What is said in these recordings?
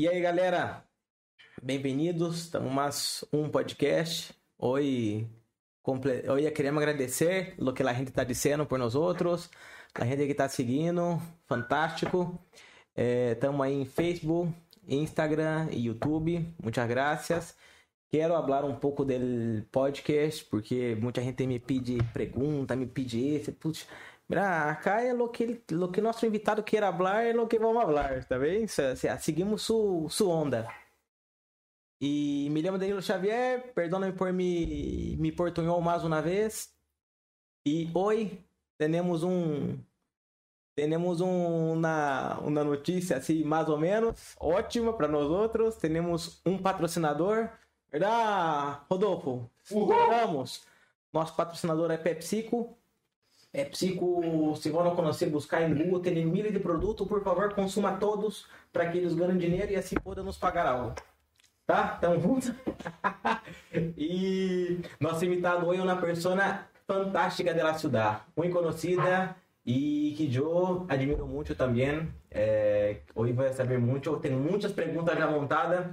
E aí, galera? Bem-vindos. Estamos mais um podcast. Hoje, comple... hoje queremos agradecer o que a gente está dizendo por nós outros, a gente que está seguindo, fantástico. Estamos aí em Facebook, Instagram e YouTube. Muitas graças. Quero falar um pouco do podcast, porque muita gente me pede pergunta, me pede isso. Putz, mira, acá é o que, lo que nosso invitado quer falar, é o que vamos falar, tá bem? Seguimos su, su onda. E me chamo Danilo Xavier, perdona-me por me, me portunhou mais uma vez. E hoje temos um temos um, uma, uma notícia assim, mais ou menos, ótima para nós outros. Temos um patrocinador Verdade, Rodolfo? Vamos. Nosso patrocinador é PepsiCo. É PepsiCo, se não conhecer, buscar em Google, tem milha de produto, por favor, consuma todos para que eles ganhem dinheiro e assim podem nos pagar algo. Tá? Tamo juntos? e nosso invitado hoje é uma pessoa fantástica da ciudad, muito conhecida e que eu admiro muito também. É, hoje vai saber muito, eu tenho muitas perguntas já montadas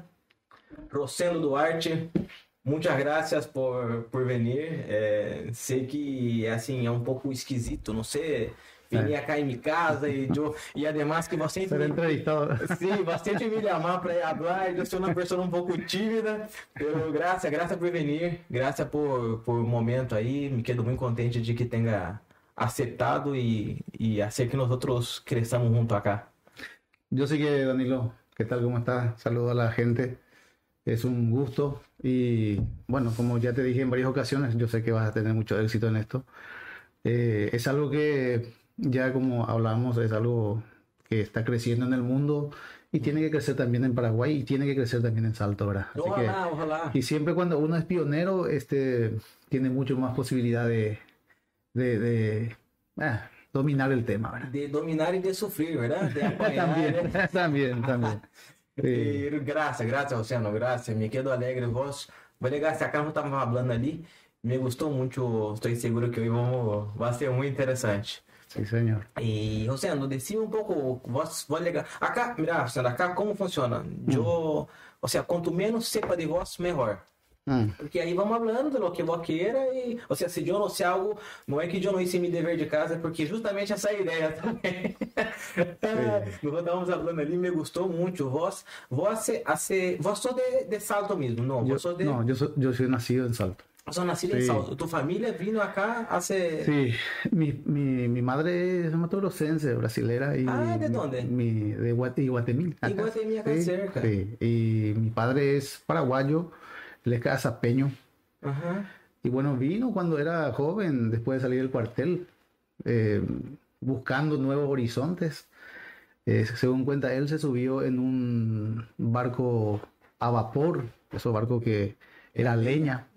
Rosendo Duarte, muitas graças por, por vir. É, sei que assim é um pouco esquisito, não sei. Venir acá em minha casa e eu, e además que você Ser entrevistado. Sim, bastante me chamar para falar. Eu sou uma pessoa um pouco tímida, pero graças, graças por vir, graças por por momento aí. Me quedo muito contente de que tenha aceptado e e hacer que nós outros cresçamos junto acá. Eu sei que Danilo, que tal, como está? Saludo a la gente. Es un gusto y bueno, como ya te dije en varias ocasiones, yo sé que vas a tener mucho éxito en esto. Eh, es algo que ya como hablamos, es algo que está creciendo en el mundo y tiene que crecer también en Paraguay y tiene que crecer también en Salto, ¿verdad? ojalá, ojalá. Y siempre cuando uno es pionero, este, tiene mucho más posibilidad de, de, de ah, dominar el tema, ¿verdad? De dominar y de sufrir, ¿verdad? De también, también, también. Sí. Graças, graças, Luciano, graças. Me quedo alegre. Vos, vou ligar, se a Carmen estava falando ali, me gostou muito. Estou seguro que hoje vamos, vai ser muito interessante. Sim, senhor. E, Luciano, decime um pouco, vos, vou ligar. Acá, mira, Luciano, acá como funciona? Hum. Eu, ou seja, quanto menos sepa de vós, melhor. Hum. Porque aí vamos falando do que e, ou seja, se eu não sei algo, não é que eu não hice meu dever de casa, porque justamente essa é ideia também. Nós estávamos falando ali, me gostou muito. Vós, vós, hace, vós sou de, de Salto mesmo, não? Yo, vos sos de... No, yo soy, yo soy nacido en Salto. Sos nacido sí. en Salto. ¿Tu familia vino acá hace...? Sí, mi, mi, mi madre es matorosense, brasilera. Y ah, ¿de dónde? Mi, de Guatemala. Y Guatemala acá sí, cerca. Sí, y mi padre es paraguayo. Él es casapeño. Ajá. Y bueno, vino cuando era joven, después de salir del cuartel, eh, buscando nuevos horizontes. Eh, según cuenta él, se subió en un barco a vapor, esos barcos que era leña,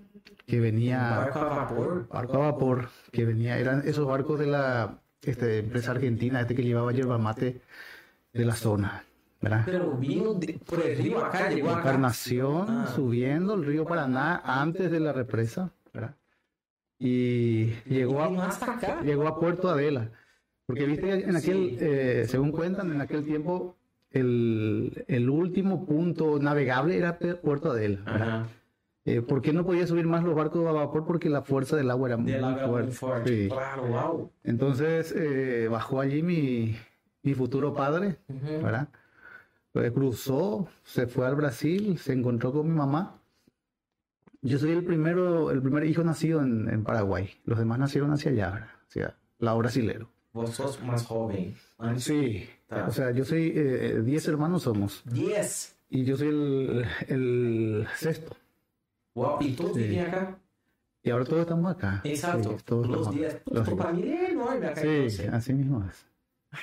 que venía... ¿Barco a vapor? Barco a vapor, que venía, eran esos barcos de la este, empresa argentina, este que llevaba yerba mate de la zona. ¿Verdad? Pero vino de, por el río acá, llegó acá. Encarnación, Ah. subiendo el río Paraná antes de la represa, ¿verdad? Y llegó a, hasta acá. llegó a Puerto Adela. Porque viste en aquel, Sí. eh, según cuentan, en aquel tiempo el, el último punto navegable era Puerto Adela. ¿verdad? Eh, ¿Por qué no podía subir más los barcos a vapor? Porque la fuerza del agua era muy la fuerte. muy fuerte. Sí. Claro, wow. Entonces eh, bajó allí mi, mi futuro padre, Ujú. ¿verdad? Eh, cruzó, se fue al Brasil, se encontró con mi mamá. Yo soy el primero, el primer hijo nacido en, en Paraguay. Los demás nacieron hacia allá, hacia lado brasilero. Vos sos más joven. Sí, o sea, yo soy, eh, 10 hermanos somos. 10. Y yo soy el, el sexto. Wow. ¿Y todos Sí. vivían acá? Y ahora todos estamos acá. Exacto. Sí, todos Los 10. acá. Los Tu familia enorme acá. Sí, entonces. así mismo es.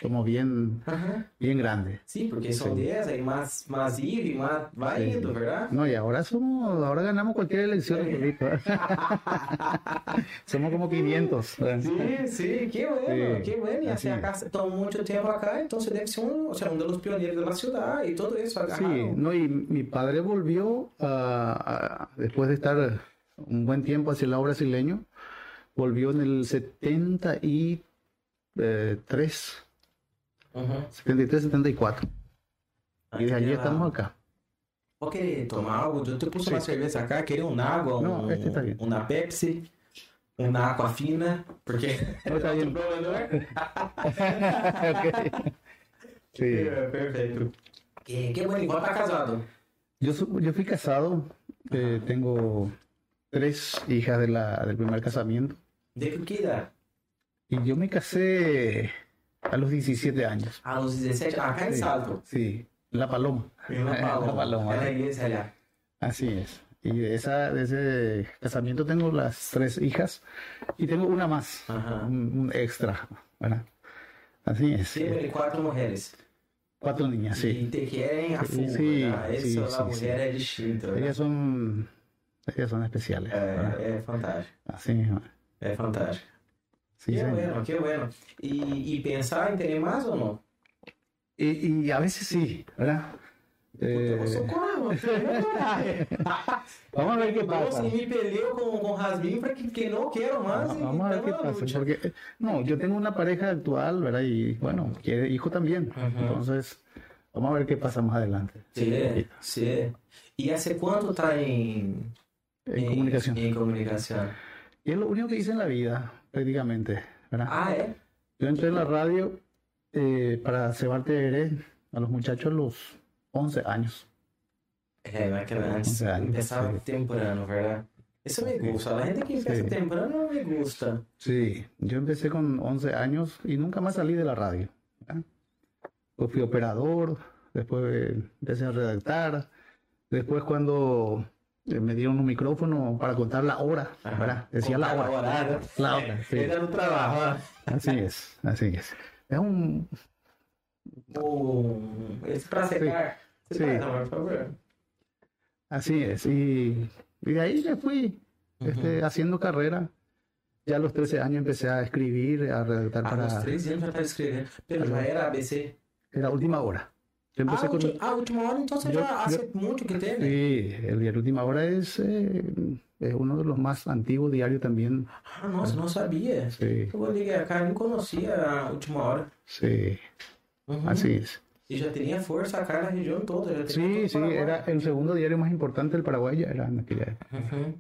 Somos bien, Ajá. bien grandes. Sí, porque son 10, hay más, más ir y más va Sí. indo, ¿verdad? No, y ahora somos, ahora ganamos cualquier elección. solito. somos como 500. ¿verdad? Sí, sí, qué bueno, Sí, qué bueno. Y hace acá, están mucho tiempo acá, entonces debe ser un, o sea, uno de los pioneros de la ciudad y todo eso. acá. Sí, no, y mi padre volvió a, a- después de estar un buen tiempo hacia el lado brasileño, volvió en el 73, Ujú. 73, 74. Y desde allí estamos acá. ¿Vos querés tomar algo? Yo te puse una cerveza acá, quería un agua, No, un- este está bien. una Pepsi, una agua fina, porque... No, está bien. Ok. Sí. Perfeito. Que, que bueno, igual tá casado. Yo, yo fui casado, eh, tengo tres hijas de la, del primer casamiento De que idade? y yo me casé a los 17 años. Ah, uns 17, ah, acá em Sí, Salto. sí, La Paloma. La Paloma. La Paloma. Igreja allá. Así es. Y de, esa, de ese casamiento tengo las tres hijas y tengo una más, Ajá. un, un extra, ¿verdad? Así es. Sempre quatro mulheres. Cuatro niñas, sí. te querem a full, Sí, ¿verdad? sí, Eso, sí, la sí. mulher é distinta, ¿verdad? Ellas son, ellas son especiales. ¿verdad? É, é fantástico. Así mismo. É fantástico. Sí, señor. bueno, que bueno. E, e pensar em ter mais ou não? Y, y a veces sí, ¿verdad? Eh, Vamos a ver qué pasa. Nossa, me peleu com, com Rasmin para que, quero mais. e Vamos a ver qué pasa. Porque, no, yo tengo una pareja actual, ¿verdad? Y bueno, quiere hijo también. Entonces, vamos a ver qué pasa más adelante. Sí, sí. E hace quanto tá em, En comunicación. Em comunicação. Y es lo único que hice en la vida, prácticamente, ¿verdad? Ah, é? Yo entré en la radio eh, para cebar TR a los muchachos a los 11 años. Onze anos, Começava sim. temprano, verdade? Isso me gusta. A gente que empieza Sim. temprano me gusta. Sí, yo empecé con 11 años y nunca más salí de la radio. ¿verdad? Pues fui operador, después empecé a redactar, después cuando eh, me dieron un micrófono para contar la hora, Ajá. ¿verdad? Decía la hora. la hora. La hora, sí. Era no trabajo. Así es, así es. Es un... Um, esse pra secar. Por favor. Así es. Y, y de ahí me fui este, haciendo carrera. Ya a los 13 años empecé a escribir, a redactar Ah, para... nos 13 anos já estava escrevendo. Pero já era ABC. Era última hora. Yo Ah, empecé con... ulti- ah, última hora, você Eu- já hace muito que teve. Sí, el diario Última Hora es, eh, es uno de los más antiguos diarios también. Ah, nossa, não sabia. Sí, vou ligar, cara, não conhecia a última hora. sí, Uhum. así es. E já teria força acá na região toda. Já teria Sí, sí, o era el segundo diario más importante del Paraguay, ya era en aquella época. Uhum.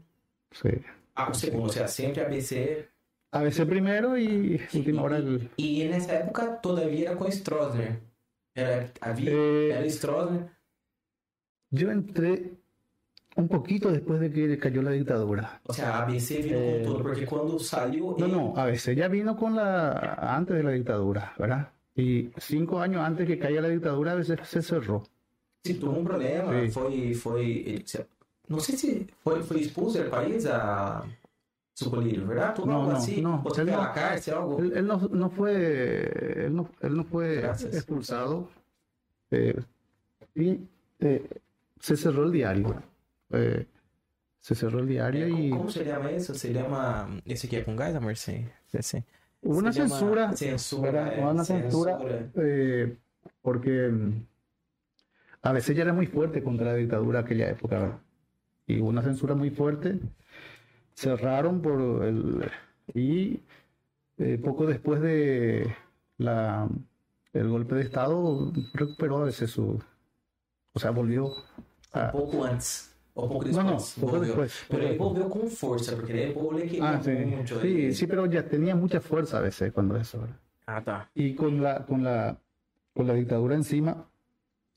Sí. Ah, o segundo, ou seja, sempre ABC. ABC primero y Última Hora el... E nessa época todavia era com Stroessner. Era, havia, Eh, era Stroessner. yo entré un poquito después de que cayó la dictadura. Ou seja, a ABC vindo Eh, com tudo, porque quando saiu. No, no, ABC ya vino con la... antes de la dictadura, ¿verdad? Y cinco años antes que caiga la dictadura, ABC se cerró. Se tuvo um problema, foi, ele se- não sei se foi, foi expulso do país a Sucolírio, verdade? Tuvo No, algo no, assim, no, ou él no. cárcel, algo. Él, él no, no fue, él no, él no fue Gracias. expulsado eh, y eh, se cerró el diario. Eh, se cerró el diario y Como se llama isso? Se llama. Com gás, amor? Sim. Sim. hubo una censura, Censura. ¿verdad? Hubo una censura eh, porque mm, a veces ya era muy fuerte contra la dictadura aquella época, ¿verdad? Y hubo una censura muy fuerte. Cerraron por el y eh, poco después de la el golpe de estado recuperó a veces su o sea volvió a, pouco antes. Ou um pouco no no poco después Pero ele volveu com força, porque daí o povo le queria ah sí muito. sí sí pero ya tenía mucha fuerza a veces cuando eso ¿verdad? Ah, tá. y con la con la con la dictadura encima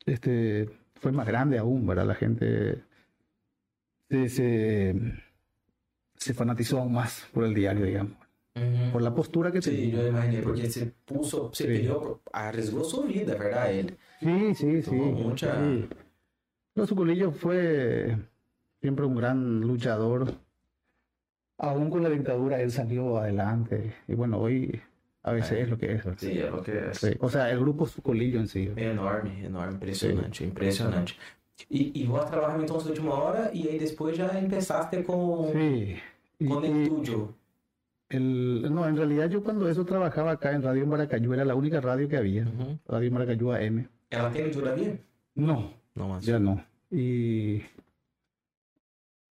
este fue más grande aún verdad la gente se, se se fanatizó aún más por el diario digamos Uhum. por la postura que Sim, tenía eu imaginei, porque esse pulso, você Sim. perdeu, arriesgou sua vida, verdade? Ele. Sí, sí, sí. Mucha- sí. Pero Suculillo fue siempre un gran luchador. Aún con la dictadura él salió adelante. Y bueno, hoy a veces es lo que es. ¿verdad? Sim, é o que é. Sí. O sea, el grupo Suculillo en sí. Enorme, enorme, impressionante, impressionante. E, e vos trabalhava então de última hora e aí depois já empezaste com, Sí. Y- com el estudio. el, no, en realidad yo cuando eso trabajaba acá en Radio Maracayú, era la única radio que había. Uhum. Radio Maracayú AM. Tem leitura ali? No, Não, mas... ya no. Y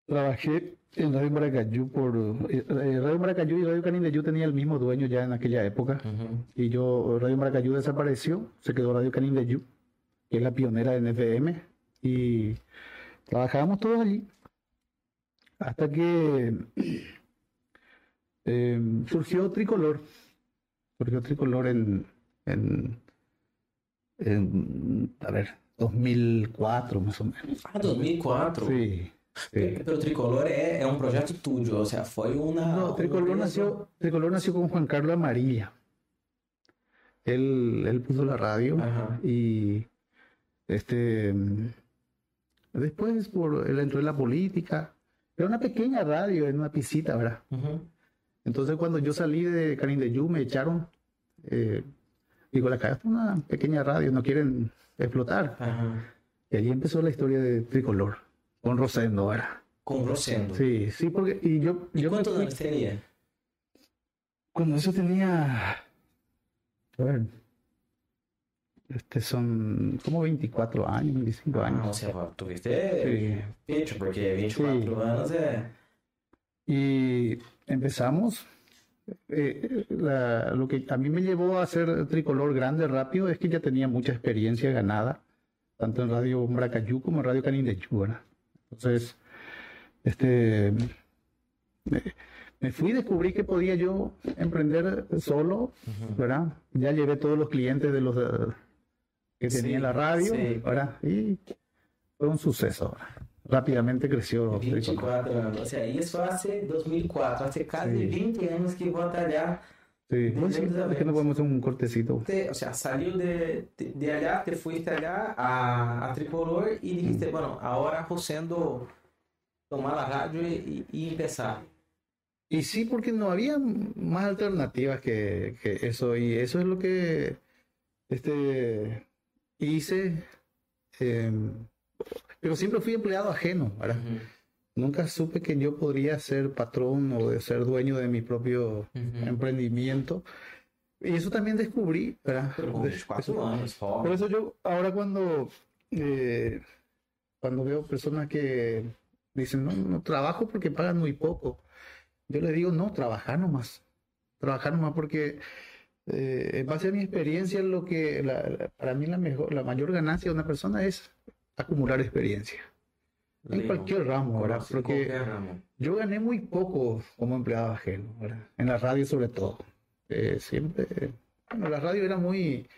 trabajé en Radio Maracayú por... eh, eh, Radio Maracayú y Radio Canindeyú tenía el mismo dueño ya en aquella época. Uhum. Y yo, Radio Maracayú desapareció, se quedó Radio Canindeyú. que es la pionera en FM, y trabajábamos todos allí. Hasta que em, surgió Tricolor. Surgió Tricolor en, en, en, a ver, 2004 más o menos. Ah, 2004? Sí. Sí. Pero Tricolor é, é um projeto tuyo, ou seja, foi uma. No, Tricolor uma nació, Tricolor nació con Juan Carlos Amarilla. Él, él puso la radio Ajá. y este después por, él entró en la política. Era una pequeña radio en una piscita, ¿verdad? Entonces cuando yo salí de Canindeyú me echaron. eh, digo, la es una pequeña radio, no quieren explotar. Y allí empezó la historia de Tricolor, con Rosendo, ¿verdad? Com Rosendo. Sí, sí, porque y yo, yo fui- anos teria? Cuando eso tenía, a ver, este son como 24 años, 25 Ah, años. ou seja, tu viste pecho, porque 24 Sí. anos é. Y empezamos, eh, la- lo que a mí me llevó a hacer tricolor grande rápido es que ya tenía mucha experiencia ganada, tanto en Radio Bracayú como en Radio Canindeyú, ¿verdad? Entonces, este, me, me fui, descubrí que podía yo emprender solo, ¿verdad? Ya llevé todos los clientes de los eh, que Sí, tenía en la radio, sí. ¿verdad? Y fue un suceso. Rápidamente creció. Tricolor. 24 anos. Ou seja, isso hace 2004, hace casi Sí. 20 anos que vou atalhar. Sí, Desde Pues sí, es que no podemos hacer un cortecito. Te, o sea, saliu de, de, de allá, te fuiste allá a, a Tricolor e dijiste, bueno, ahora Rosendo tomar la radio y, y empezar. Y sí, porque no había más alternativas que, que eso. Y eso es lo que este, hice. eh, pero siempre fui empleado ajeno, ¿verdad? Nunca supe que yo podría ser patrón o de ser dueño de mi propio emprendimiento. Y eso también descubrí, ¿verdad? Pero 24 Eso- anos, Por eso yo ahora cuando, eh, cuando veo personas que dicen, no, no trabajo porque pagan muy poco, yo le digo, no, trabajar nomás. Trabajar nomás porque eh, en base a mi experiencia, lo que la- la- para mí la mejor, la mayor ganancia de una persona es acumular experiencia. En Legal. cualquier ramo, ¿verdad? Porque ramo. yo gané muy poco como empleado ajeno, ¿verdad? En la radio sobre todo. Eh, siempre, bueno, la radio era muy,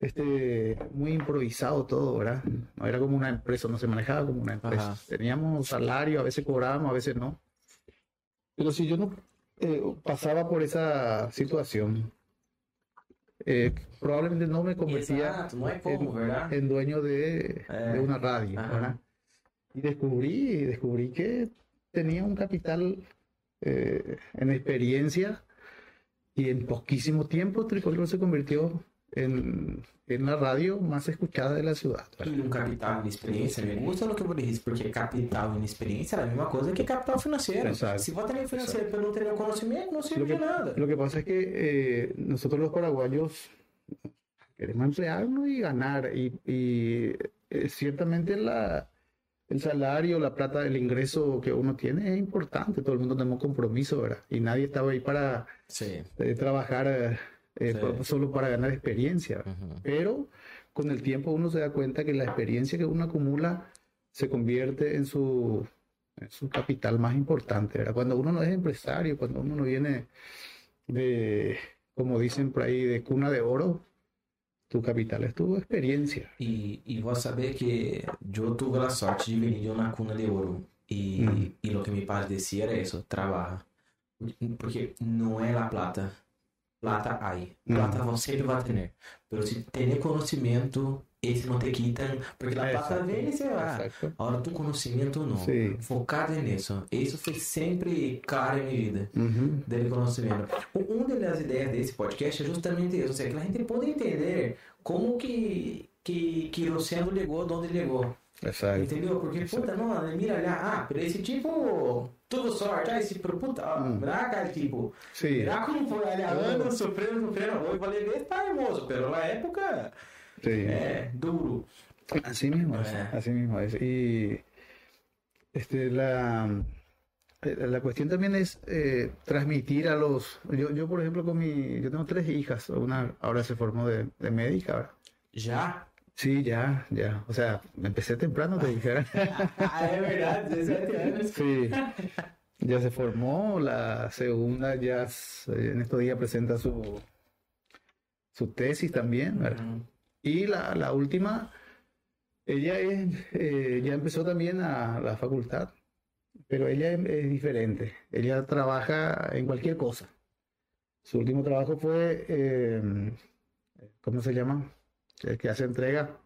este, muy improvisado todo, ¿verdad? No era como una empresa, no se manejaba como una empresa. Ajá. Teníamos salario, a veces cobrábamos, a veces no. Pero si yo no eh, pasaba por esa situación, eh, probablemente no me convertía en dueño de, Eh, de una radio. Y descubrí, descubrí que tenía un capital eh, en experiencia y en poquísimo tiempo Tricolor se convirtió en, en la radio más escuchada de la ciudad. E um capital em experiência, me gusta o que eu disse, porque capital em experiência é a mesma coisa que capital financeiro. Exato. Se você tem financeiro pero conhecimento, não Lo serve que, de nada. lo que pasa es que eh, nosotros los paraguayos queremos emplearnos y ganar y, y, eh, ciertamente la, el salario, la plata, el ingreso que uno tiene es importante. Todo el mundo tenemos compromiso, ¿verdad? Y nadie estaba ahí para Sim. eh, trabajar eh, Sí. solo para ganar experiencia. Pero con el tiempo uno se da cuenta que la experiencia que uno acumula se convierte en su, en su capital más importante. ¿verdad? Cuando uno no es empresario, cuando uno no viene de, como dicen por ahí, de cuna de oro, tu capital es tu experiencia. E, e vou saber que eu tive a sorte de venir de uma cuna de ouro. E, Hum. e o que me pai decía era isso, trabalha. Porque não é a plata. Plata aí. Plata Hum. você sempre vai ter. Pero se ter conhecimento, esse não te quitam. Porque a plata vem e você vai. Exacto. Agora, tu conhecimento não. Sim. Focado nisso. Isso foi sempre claro em minha vida. Ujú. Dele conhecimento. Um- Uma das ideias desse podcast é justamente isso. Ou seja, que a gente pode entender como que, que, que Luciano ligou de onde ligou. Exacto. Entendeu? Porque, puta, não, mira lá, ah, pero esse tipo, tudo sorte, ah, esse, pero, puta, ah, Hum. cara, tipo, Sí. mirá como foi ali, anos sofrendo, sofrendo, hoje falei, está hermoso, pero na época, Sí. é, duro. Así mismo es, Eh. así mismo es. Y este, la, eh, la cuestión también es eh, transmitir a los... Yo, yo, por ejemplo, con mi... Yo tengo tres hijas. Una ahora se formó de, de médica. Já? Sí, ya, ya. O sea, empecé temprano, te dijera. ah, es verdad, 17 años. Sí. Ya se formó, la segunda ya en estos días presenta su, su tesis también, ¿verdad? Y la, la última, ella es, eh, ya empezó también a la facultad, pero ella es, diferente. Ella trabaja en cualquier cosa. Su último trabajo fue, eh, ¿cómo se llama? El que hace entrega.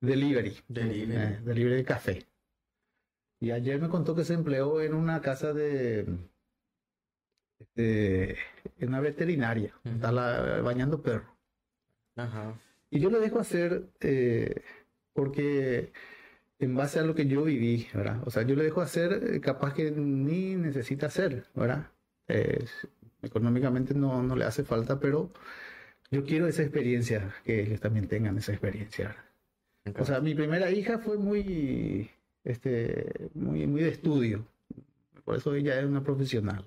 Delivery. Delivery. Eh, delivery de café. Y ayer me contó que se empleó en una casa de, en una veterinaria. Está bañando perros. Ajá. Y yo lo dejo hacer eh, porque en base a lo que yo viví, ¿verdad? O sea, yo le dejo hacer eh, capaz que ni necesita hacer, ¿verdad? económicamente no, no le hace falta, pero yo quiero esa experiencia, que ellos también tengan esa experiencia. O sea, mi primera hija fue muy, este, muy, muy de estudio. Por eso ella es una profesional.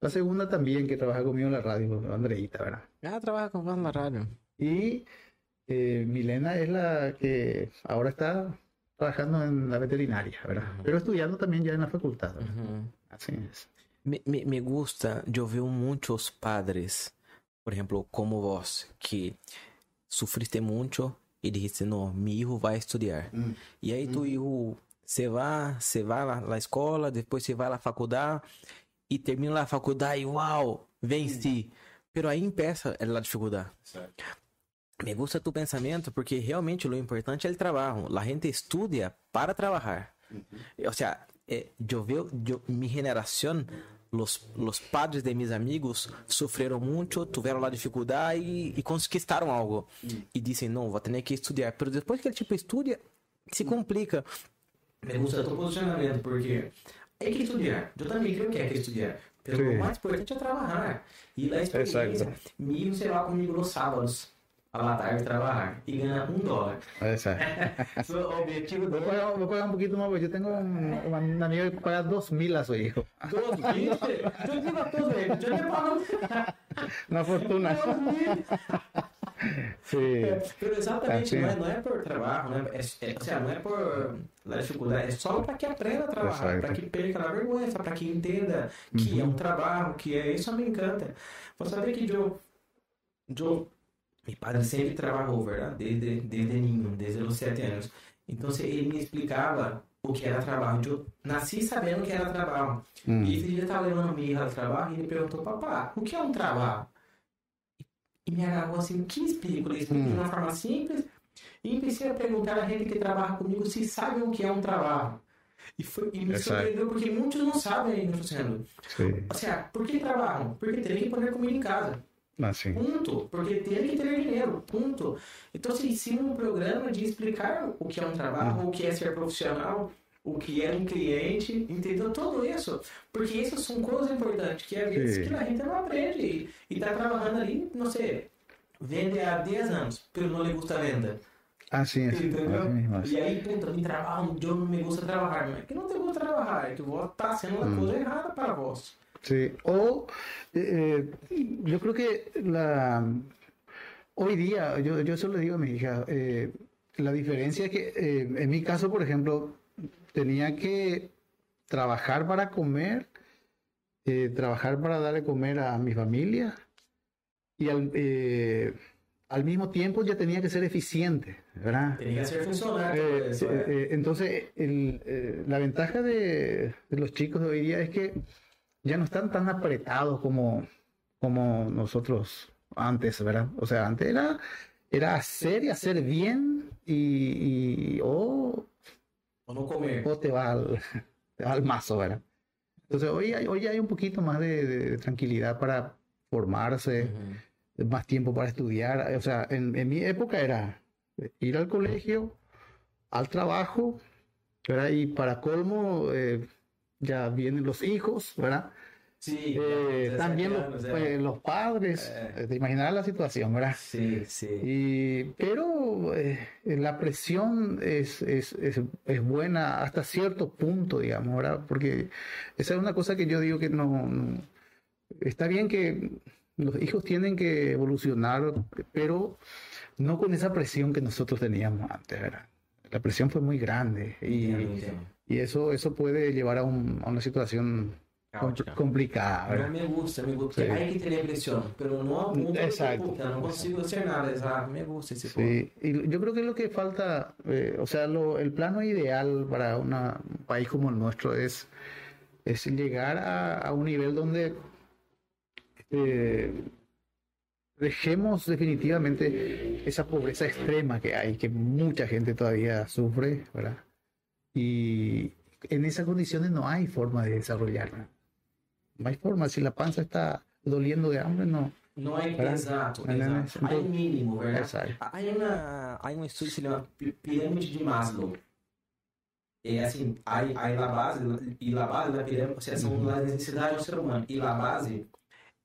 La segunda también, que trabaja conmigo en la radio, Andreita, ¿verdad? Ah, trabaja conmigo en la radio. Y eh, Milena es la que ahora está trabajando en la veterinaria, ¿verdad? Pero estudiando también ya en la facultad. Así es. Me, me, me, gusta, yo veo muchos padres, por ejemplo, como vos, que sufriste mucho y dijiste, no, mi hijo va a estudiar. Mm. Y ahí tu mm. hijo se va, se va a la, escuela, después se va a la facultad y termina la facultad y wow, vencí. Mm. Pero ahí empieza la dificuldad. Me gusta tu pensamiento porque realmente lo importante es el trabajo. La gente estudia para trabajar. O sea, eh, yo veo, yo, mi generación, los, los padres de mis amigos sofreram muito, tiveram lá dificuldade e, e conquistaram algo. E dizem, não, vou ter que estudar. Mas depois que ele tipo estuda, se complica. Me gusta tu posicionamento, porque é que estudar. Eu também creio que é que estudar. Mas o mais importante é trabalhar. E a experiência. Me sei lá comigo nos sábados a la tarde trabajar y ganar un dólar. Exacto. su objetivo de... Voy a, pagar un poquito más, porque yo tengo un, un amigo que paga dos mil a su hijo. ¿Dos mil? Yo digo dos mil, yo le pago... Una fortuna. Dos mil. Sí. Pero exatamente, não é, não é por trabalho, não é, é, ou seja, não é por la dificuldade, é só para que aprenda a trabalhar, para que perca a vergonha, para que entenda que uhum. é um trabalho, que é isso me encanta. Você sabe que eu, eu Mi padre sempre trabalhou, ¿verdad? Desde, desde niño, desde os sete anos. Então, ele me explicava o que era trabalho. Eu nasci sabendo que era trabalho. Hum. E dia estava levando minha hija ao trabalho e ele perguntou, papá, o que é um trabalho? E me agarrou assim, que explico? Ele explicou hum. de uma forma simples. E empecei a perguntar a gente que trabalha comigo se sabe o que é um trabalho. E, foi, e me surpreendeu porque muitos não sabem ainda, Luciano. Ou seja, por que trabalham? Porque tem que poner comida em casa. Ah, ponto. Porque tem que ter dinheiro. Ponto. Então se ensina um programa de explicar o que é um trabalho, ah. o que é ser profissional, o que é um cliente, entendeu? Tudo isso. Porque isso são coisas importantes que às vezes que a gente não aprende. E está trabalhando ali, não sei, vende há 10 anos, pero não lhe gusta a venda. Assim, assim, entendeu? Assim, e aí, puta, me trabalho, eu não me gusta trabalhar. Mas é que não te gusta trabalhar, que vos está sendo uma hum. coisa errada para vós. Sí, o eh, yo creo que la hoy día, yo, yo eso le digo a mi hija, eh, la diferencia es que eh, en mi caso, por ejemplo, tenía que trabajar para comer, trabajar para darle comer a mi familia y al, al mismo tiempo ya tenía que ser eficiente, ¿verdad? Tenía que ser funcional. entonces, el, la ventaja de, de los chicos de hoy día es que ya no están tan apretados como, como nosotros antes, ¿verdad? O sea, antes era, era hacer y hacer bien y, o, o no comer. O te va al, al mazo, ¿verdad? Entonces hoy hay, hoy hay un poquito más de, tranquilidad para formarse, más tiempo para estudiar. O sea, en, en, mi época era ir al colegio, al trabajo, ¿verdad? Y para colmo, eh, ya vienen los hijos, ¿verdad? Sí, eh, también los, pues, los padres, eh, te imaginarás la situación, ¿verdad? Sí, sí. Y, pero eh, la presión es, es, es, es, buena hasta cierto punto, digamos, ¿verdad? Porque esa es una cosa que yo digo que no, está bien que Los hijos tienen que evolucionar, pero no con esa presión que nosotros teníamos antes, ¿verdad? La presión fue muy grande y, y eso, eso puede llevar a, un, a una situación Caótica. complicada. ¿verdad? me gusta, me gusta. Sí. Hay que tener presión, pero no a punto de que, Exacto. puta, no consigo hacer nada. Exato. Me gusta ponto. Sí, y yo creo que lo que falta, eh, o sea, lo- el plano ideal para una- un país como el nuestro es, es llegar a, a un nivel donde eh, dejemos definitivamente esa pobreza extrema que hay, que mucha gente todavía sufre, ¿verdad? Y en esas condiciones no hay forma de desarrollarla. No hay forma, si la panza está doliendo de hambre, no. É Verdade? exato, Não, não, exato. não. Há mínimo, verdade? Exato. Há uma, há um estudo que se chama Pi- Pirâmide de Maslow. É assim, há, há la base, e la base da pirâmide, seja, são as necessidades do ser humano. E la base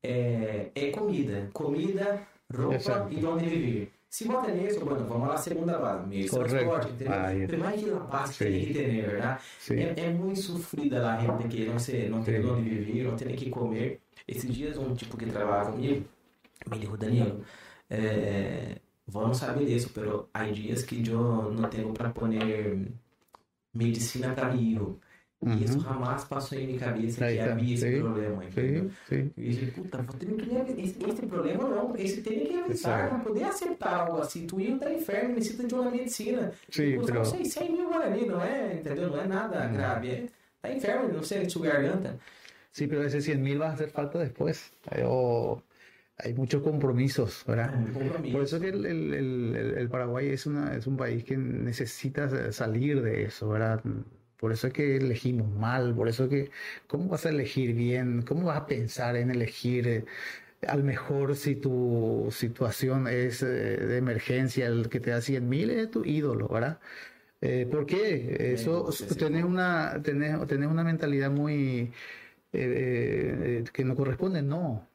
é, é comida. Comida, roupa Exato. e onde viver. Se bota nisso, bueno, vamos lá, segunda base, meio de Correcto. transporte, entendeu? Ahí. Pero hay que la base Sí. tiene que tener, ¿verdad? Sí. É, é muito sofrida a gente que não, se, não tem Sim. onde viver, não tem que comer. Esses dias, um tipo que trabalha comigo, me dijo, Danilo, é, vamos saber disso, pero há dias que eu não tenho para poner medicina para mi hijo. Uhum. Isso jamais passou em minha cabeça Aí que tá, havia esse sim, problema, entendeu? E eu disse, puta, vou ter que esse, esse problema não, esse tem que avisar Exato. para poder aceitar algo assim. Tu hijo tá enfermo, necessita de uma medicina. Sí, Custa, 100 mil guarani, não é, entendeu? Não é nada grave. É, tá enfermo, não sei, su garganta. sí, pero ese 100 mil va a hacer falta después. Hay, muchos compromisos, ¿verdad? Compromisso. Por eso que el- el- el- el Paraguay es, una, es un país que necesita salir de eso, ¿verdad? Por eso es que elegimos mal, por eso que, ¿cómo vas a elegir bien? ¿Cómo vas a pensar en elegir eh, al mejor si tu situación es eh, de emergencia, el que te da 100 mil es tu ídolo, ¿verdad? Eh, ¿Por qué? Eso, tenés una, tenés, tenés una mentalidad muy, eh, eh, que no corresponde, no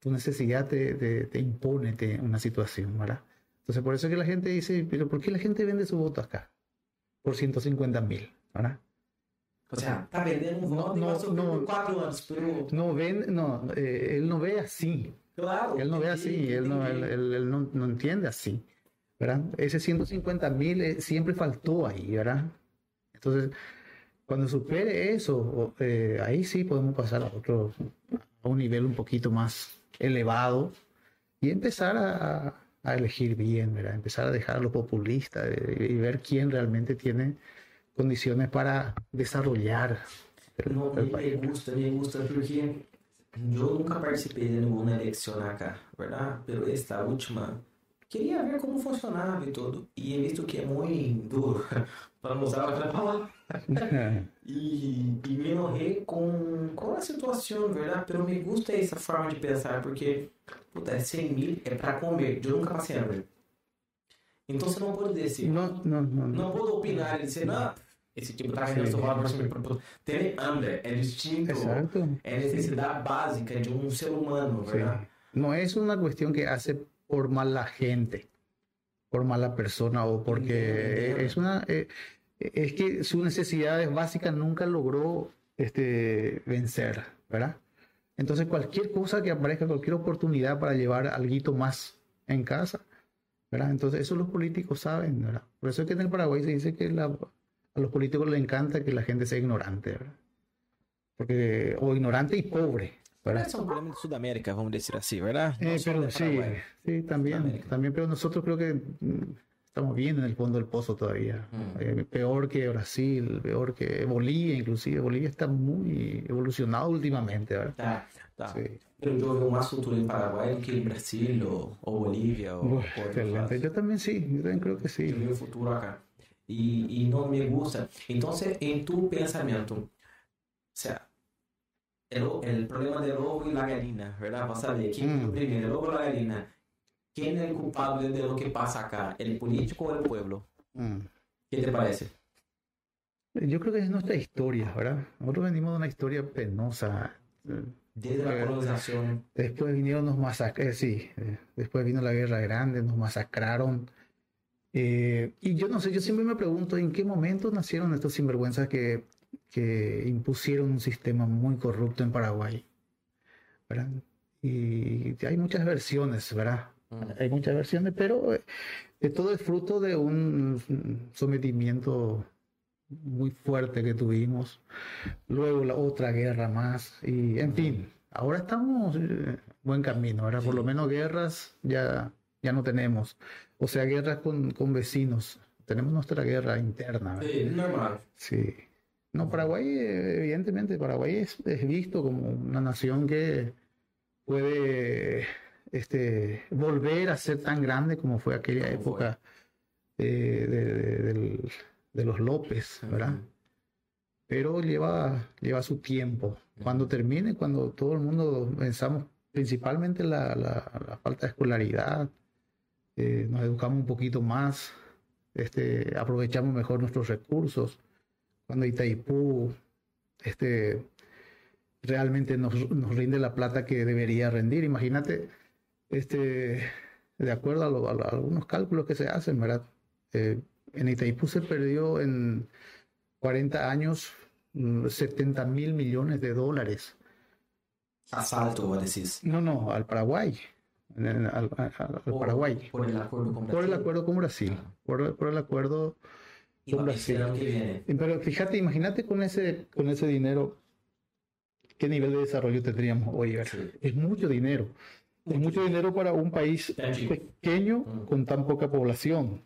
tu necesidad te, te- te impone te- una situación, ¿verdad? Entonces, por eso es que la gente dice, pero ¿por qué la gente vende su voto acá? Por 150 mil, ¿verdad? O sea, tá vendendo um voto No, e por 4 anos. Pero, No ven, no, eh, él no ve así, claro. él no ve entendi, así, él no, él, entendi. él- él no, no entiende así, ¿verdad? Ese 150 mil eh, siempre faltó ahí, ¿verdad? Entonces, cuando supere eso, eh, ahí sí podemos pasar a otro, a un nivel un poquito más elevado y empezar a, a elegir bien, ¿verdad? Empezar a dejar a los populistas eh, y ver quién realmente tiene condiciones para desarrollar Não, el me, gusta, me gusta, porque eu nunca participei de nenhuma eleição acá, verdade? Pero esta última, queria ver como funcionava e tudo. E he visto que é muito duro, para não usar outra palavra. E, e me enojei com, com a situação, verdade? Pero me gusta essa forma de pensar, porque, puta, é 100 mil é para comer. Eu nunca passei hambre. Então você não pode dizer, No, no, no, no. não pode opinar e dizer, não, esse tipo tá vendendo seu valor para Ter hambre é distinto. Exacto. É necessidade básica de um ser humano, Sí. verdade? No es una cuestión que hace por mala gente, por mala persona o porque es una eh, es que sus necesidades básicas nunca logró este vencer, ¿verdad? Entonces cualquier cosa que aparezca, cualquier oportunidad para llevar algo más en casa, ¿verdad? Entonces eso los políticos saben, ¿verdad? Por eso es que en el Paraguay se dice que la- a los políticos les encanta que la gente sea ignorante, ¿verdad? Porque, o ignorante y pobre, ¿verdad? Um problema de Sudamérica, vamos dizer assim, verdade? Eh, Não só pero de sí, sí, también, Sudamérica. también, pero nosotros creo que mm, estamos bien en el fondo del pozo todavía. Mm. Eh, peor que Brasil, peor que Bolivia, inclusive. Bolivia está muy evolucionado últimamente, ¿verdad? Tá, tá. Sí. Já ouvi mais cultura em Paraguai do que em Brasil ou outros excelente. lados. Yo también sí, yo también creo que sí. vi o futuro acá. E não me gusta. Então, em tu pensamento, o sea, el, el problema del ovo y la gallina, ¿verdad? Vas a ver, ¿quién Mm. primero, el ovo o la gallina? ¿Quién es el culpable de lo que pasa acá? ¿El político o el pueblo? Mm. ¿Qué te parece? Yo creo que es nuestra historia, ¿verdad? Nosotros venimos de una historia penosa. Desde la colonización. Después vinieron los masacres, sí, eh, después vino la guerra grande, nos masacraron. Eh, y yo no sé, yo siempre me pregunto en qué momento nacieron estos sinvergüenzas que, que impusieron un sistema muy corrupto en Paraguay. ¿verdad? y hay muchas versiones, ¿verdad? Mm. Hay muchas versiones, pero eh, todo es fruto de un sometimiento muy fuerte que tuvimos. Luego la otra guerra más. Y en fin, ahora estamos en buen camino. Ahora por lo menos guerras ya, ya no tenemos. O sea, guerras con, con vecinos. Tenemos nuestra guerra interna. Sí, normal. Sí. No, Paraguay, evidentemente, Paraguay es, es visto como una nación que puede este, volver a ser tan grande como fue aquella época de, los López, ¿verdad? Pero lleva, lleva su tiempo. Cuando termine, cuando todo el mundo pensamos principalmente la, la, falta de escolaridad, eh, nos educamos un poquito más, este, aprovechamos mejor nuestros recursos. Cuando Itaipú este, realmente nos, rinde la plata que debería rendir. Imagínate, este, de acuerdo a, algunos cálculos que se hacen, ¿verdad? Eh, en Itaipú se perdió en 40 años 70 mm, mil millones de dólares. Asalto, decís. No, no, al Paraguay. Al, Paraguay. Por el acuerdo con Brasil. Por el acuerdo con Brasil. Por, el acuerdo con Brasil. Pero fíjate, imagínate con ese, con ese dinero qué nivel de desarrollo tendríamos hoy. Es mucho dinero. Es mucho dinero para un país pequeño con tan poca población.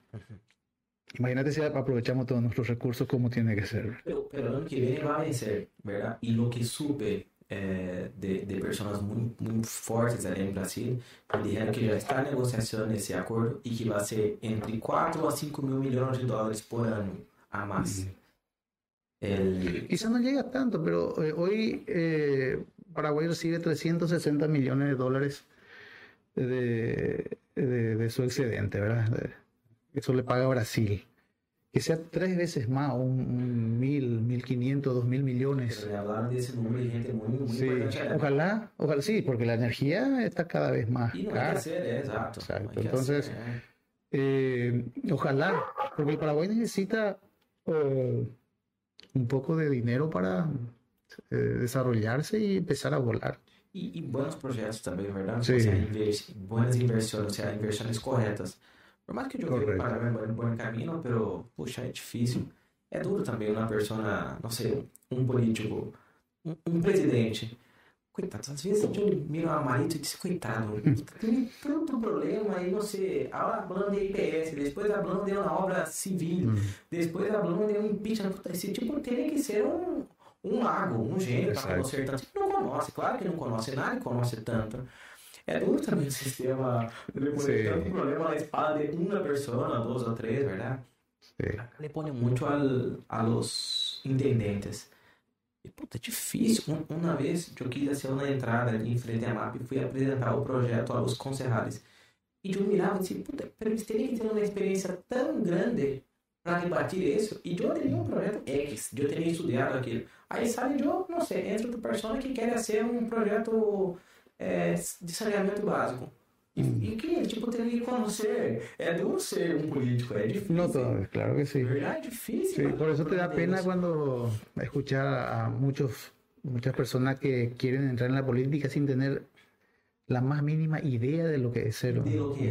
Imagínate si aprovechamos todos nuestros recursos como tiene que ser. Pero, pero el año que viene va a vencer, ¿verdad? Y lo que supe eh, de, de, personas muy, muy fuertes allá en Brasil, que dijeron que ya está en negociación ese acuerdo y que va a ser entre 4 a 5 mil millones de dólares por año a más. El... No llega tanto, pero eh, hoy eh, Paraguay recibe 360 millones de dólares de, de, su excedente, ¿verdad? Eso le paga Brasil. Que sea tres veces más, un, mil, mil quinientos, dos mil millones. De ese número de gente muy, muy sí. Ojalá, ojalá, sí, porque la energía está cada vez más y no cara. Hay que hacer, exacto. exacto. Entonces, eh, ojalá, porque el Paraguay necesita un poco de dinero para eh, desarrollarse y empezar a volar. Y, buenos proyectos también, ¿verdad? Sí. O sea, buenas inversiones, o sea, inversiones correctas. Por más que yo quiera parar en buen, buen camino, pero, puxa, es difícil. Es duro también una persona, no sé, un político, un, un presidente. Coitado, às vezes eu miro a Marito e disse, coitado, tem tanto problema aí, você, hablando de IPS, depois hablando de uma obra civil, hum. depois hablando de um impeachment, esse tipo tem que ser um, um mago, um gênio para consertar. Não conhece, claro que não conhece, nada conhece tanto. É duro também o sistema, depois de tanto problema na espada de uma pessoa, duas ou três, verdade? Sí. Le pone muito al, a los intendentes. E, puta, é difícil. Uma vez eu quis fazer uma entrada ali em frente à MAP e fui apresentar o projeto aos concerrades. E eu mirava e disse, puta, pero eles teriam que ter uma experiência tão grande para debater isso. E eu teria um projeto X, eu teria estudado aquilo. Aí sai eu, não sei, entra outra pessoa que quer ser um projeto é, de saneamento básico. Y, y, que, tipo, tener que conocer. Es duro ser un político, es difícil. No todo, claro que sí. ¿Verdad? Es difícil. Sí, por eso te da pena cuando escuchar a muchos, muchas personas que quieren entrar en la política sin tener la más mínima idea de lo que es ser un,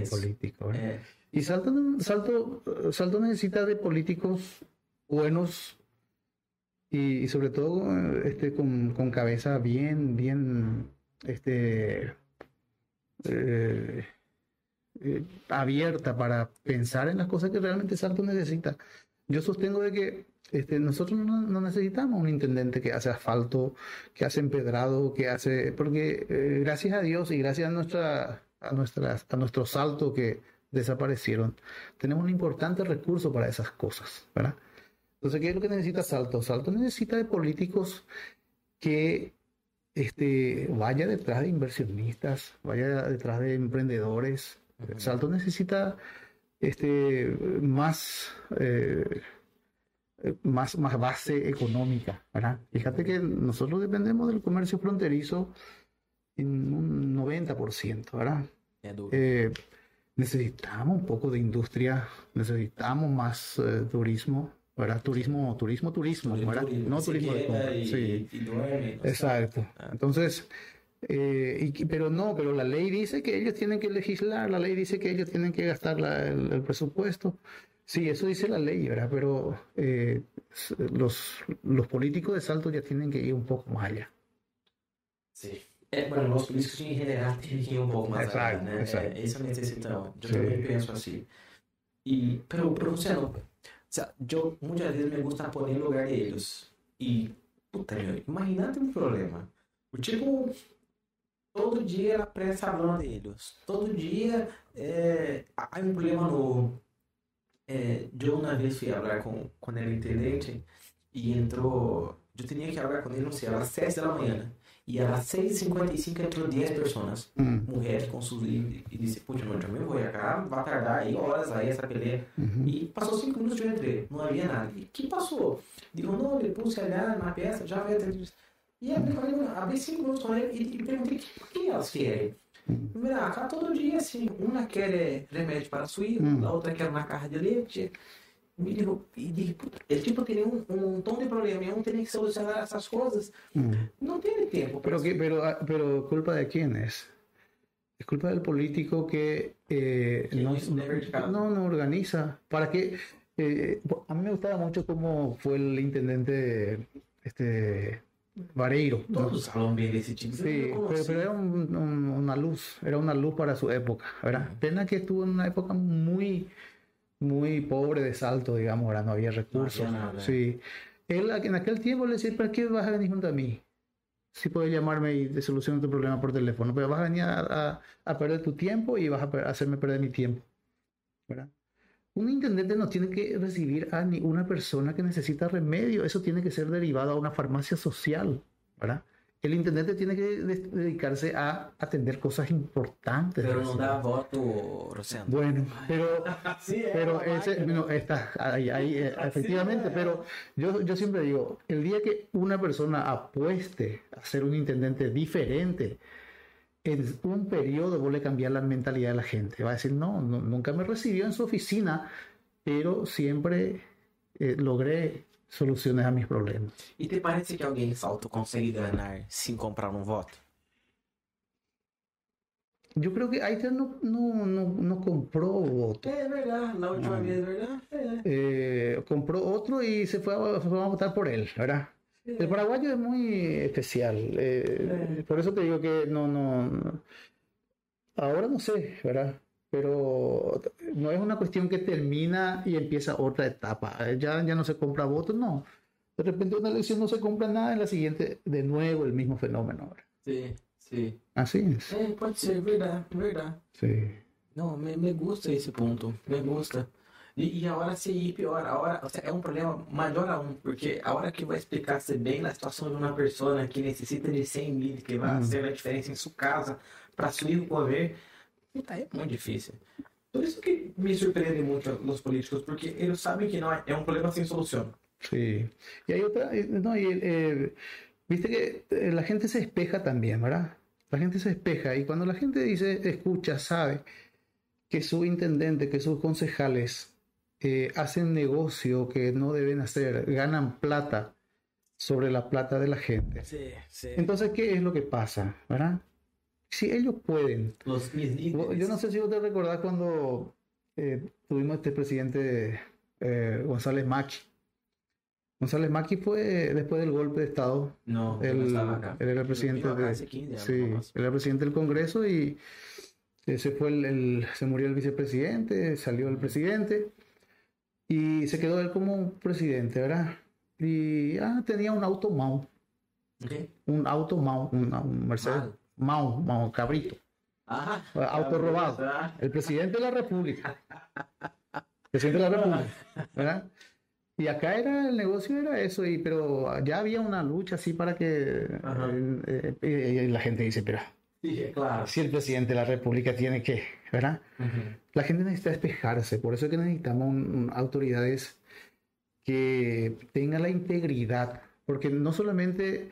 político. Eh. Y Salto, Salto, Salto necesita de políticos buenos y, y sobre todo este, con, con cabeza bien, bien este, eh, eh, abierta para pensar en las cosas que realmente Salto necesita. Yo sostengo de que este, nosotros no, necesitamos un intendente que hace asfalto, que hace empedrado, que hace, porque eh, gracias a Dios y gracias a nuestra, a nuestras, a nuestros saltos que desaparecieron, tenemos un importante recurso para esas cosas, ¿verdad? Entonces, ¿qué es lo que necesita Salto? Salto necesita de políticos que este, vaya detrás de inversionistas, vaya detrás de emprendedores. Salto necesita este, más, eh, más, más base económica. ¿verdad? Fíjate que nosotros dependemos del comercio fronterizo en un 90%. ¿verdad? Eh, necesitamos un poco de industria, necesitamos más eh, turismo, ¿verdad? Turismo, turismo, turismo, ¿verdad? no turismo de compra. Sí, exacto. Ah. Entonces, Eh, y, pero no, pero la ley dice que ellos tienen que legislar, la ley dice que ellos tienen que gastar la, el, el, presupuesto. Sí, eso dice la ley, ¿verdad? Pero eh, los, los políticos de Salto ya tienen que ir un poco más allá. Sí. É, bueno, os políticos em geral têm que ir um pouco mais Exato, além, né? exato. É, essa necessitação. Eu Sim. também penso assim. E, pero, pero, o sea, yo muchas veces me gusta poner en lugar de ellos. Y, puta, meu, imagínate um problema. O tipo, todo dia ela presta falando deles. Todo dia é, há um problema novo. É, eu uma vez fui falar com, com ele intendente e entrou. Eu tinha que falar com ele, não sei, às 7 da manhã. E às 6h55 entrou 10 pessoas, Hum, mulheres com seus livros, e disse: Puxa, não, eu vou acá, vai tardar aí horas aí essa peleia. uhum. E passou 5 minutos eu entrei, não havia nada. E que passou? Digo, não, ele pôs olhar na peça, já veio atender. E abri, com ele, abri 5 minutos com ele e, e perguntei por que elas querem. Hum. Mira, cá todo dia assim, uma quer remédio para suíno, Hum. a outra quer uma carga de leite. Me digo, e puta, ele tipo tem um, um montão de problema, e um tem que solucionar essas coisas. Hum. Não tem tempo. Pero, que, pero, ah, pero culpa de quién es? Es culpa del político que eh, no, de no, no organiza. Para que eh, a mí me gustaba mucho cómo fue el intendente este Vareiro. Todos falam bem desse tipo. Sí, Eu não pero, pero era un- un- una luz, era una luz para su época, ¿verdad? Pena que estuvo en una época muy, muy pobre de salto, digamos, ahora no había recursos. había nada. Sí. Él en aquel tiempo le decía, ¿para qué vas a venir junto a mí? Si puedes llamarme y te soluciono tu problema por teléfono, pero vas a venir a, a- a perder tu tiempo y vas a per- hacerme perder mi tiempo, ¿verdad? Un intendente no tiene que recibir a ninguna persona que necesita remedio, eso tiene que ser derivado a una farmacia social, ¿verdad? El intendente tiene que de- dedicarse a atender cosas importantes. Pero ciudad. dá voto, Rosendo. Bueno, pero Sí, pero uma ese, no, está ahí, ahí, eh, efectivamente, es. pero yo, yo siempre digo, el día que una persona apueste a ser un intendente diferente, en un periodo vuelve a cambiar la mentalidad de la gente. Va a decir, no, no, nunca me recibió en su oficina, pero siempre eh, logré soluciones a mis problemas. E te parece que alguém salto consegue ganhar sem comprar um voto? Yo creo que Aiter no, no, no, no compró voto. É verdade, na última Ah. vez, verdade? É. Eh, compró otro y se fue a, votar por él, ¿verdad? El paraguayo es muy especial. eh, Sí. Por eso te digo que no, no- Ahora no sé, ¿verdad? Pero no es una cuestión que termina y empieza otra etapa. Eh, Ya, ya no se compra votos, no. De repente una elección no se compra nada, en la siguiente de nuevo el mismo fenómeno. ¿verdad? Sim, sim. Así es. É, pode ser, verdade, verdade. Sí. Não, me, me gusta esse ponto, me gusta. E, e a hora se ir pior, a hora, ou seja, é um problema maior aún, porque a hora que vai explicar-se bem na situação de uma pessoa que necessita de 100 mil, que vai fazer a diferença em sua casa, para sua ir comer, puta, é muito difícil. Por isso que me surpreende muito os políticos, porque eles sabem que não é, é um problema sem solução. Sí. Y hay otra, eh, no, y, eh, viste que eh, la gente se espeja también, ¿verdad? La gente se espeja y cuando la gente dice, escucha, sabe que su intendente, que sus concejales eh, hacen negocio que no deben hacer, ganan plata sobre la plata de la gente. Sim, sim. Entonces, ¿qué es lo que pasa, verdad? Si ellos pueden, Os mis Vos- Yo no sé si vos te recordás cuando eh, tuvimos este presidente eh, González Machi. González Machi fue después del golpe de Estado. Não Él, acá. él era el presidente vim acá de, hace 15 anos, sí, él era presidente del Congreso y se fue el, el- se murió el vicepresidente, salió el presidente y se quedó él como presidente, ¿verdad? Y ah, tenía un auto Mau, un auto Mau, un, un Mercedes Mal. Mau, Mau, cabrito. Ah, Auto robado. Ah, El presidente de la República. Presidente de la República, ¿verdad? Y acá era el negocio era eso, y, pero ya había una lucha así para que Ajá. eh, eh, y la gente dice, pero Sí, claro. si el presidente de la República tiene que, ¿verdad? Uhum. La gente necesita despejarse, por eso es que necesitamos un- un- autoridades que tengan la integridad, porque no solamente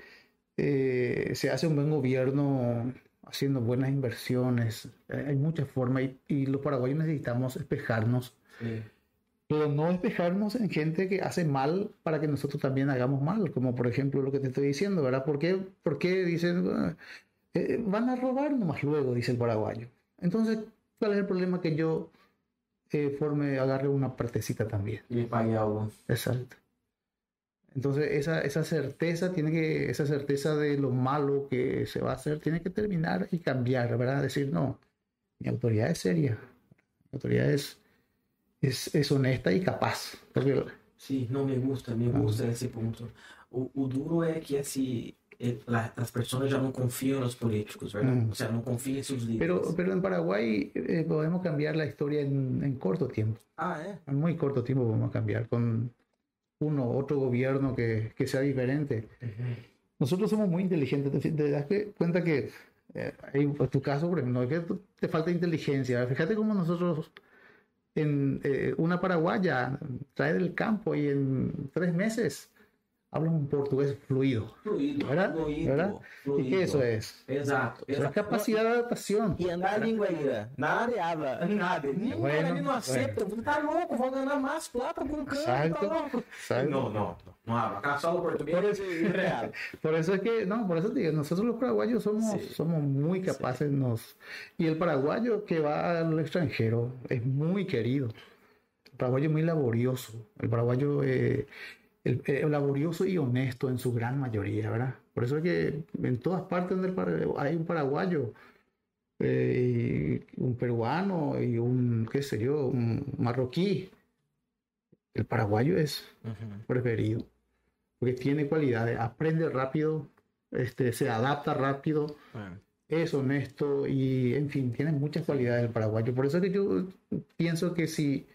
eh, se hace un buen gobierno haciendo buenas inversiones, eh, hay muchas formas y, y los paraguayos necesitamos despejarnos, Sim. pero no despejarnos en gente que hace mal para que nosotros también hagamos mal, como por ejemplo lo que te estoy diciendo, ¿verdad? ¿Por qué, por qué dicen, "Ah, Eh, van a robar nomás luego, dice el paraguayo. Entonces, ¿cuál es el problema que yo eh, forme, agarre una partecita también? Y pague algo. Exacto. Entonces, esa, esa certeza tiene que, esa certeza de lo malo que se va a hacer, tiene que terminar y cambiar, ¿verdad? Decir, no, mi autoridad es seria, mi autoridad es, es, es honesta y capaz. Porque, Sí, não me gusta, me Ah. gusta esse ponto. O, o duro é que assim, eh, la- as pessoas já não confiam nos políticos, verdade? Mm. Ou seja, não confiam em seus líderes. pero, pero en Paraguay eh, podemos cambiar la historia en, en corto tiempo. Ah, é? En muy corto tiempo podemos cambiar con uno otro gobierno que, que sea diferente. Nosotros somos muy inteligentes. Te, te das que- cuenta que eh, en tu caso, por ejemplo, no es que te falta inteligencia. Fíjate cómo nosotros en eh, una paraguaya trae del campo y en tres meses habla un portugués fluido. Fluido, ¿Verdad? fluido, ¿Verdad? fluido. ¿Y qué eso es? Exato, Eso es exato. capacidad de adaptación. E andar língua ainda. Nada habla. Nada. Ninguém Bueno, não aceita. Tá louco, vou ganhar mais plata com canto, tá Exacto. Não, não, não habla. Acá só o português e real. Por eso es que, no, por eso te digo, nosotros los paraguayos somos, Sí. somos muy capaces. Nos, y el paraguayo que va al extranjero es muy querido. El paraguayo es muy laborioso. El paraguayo eh, el, eh, laborioso y honesto en su gran mayoría, ¿verdad? Por eso es que en todas partes donde hay un paraguayo, eh, y un peruano y un, qué sé yo, un marroquí, el paraguayo es preferido, porque tiene cualidades, aprende rápido, este, se adapta rápido, es honesto y, en fin, tiene muchas cualidades el paraguayo. Por eso es que yo pienso que si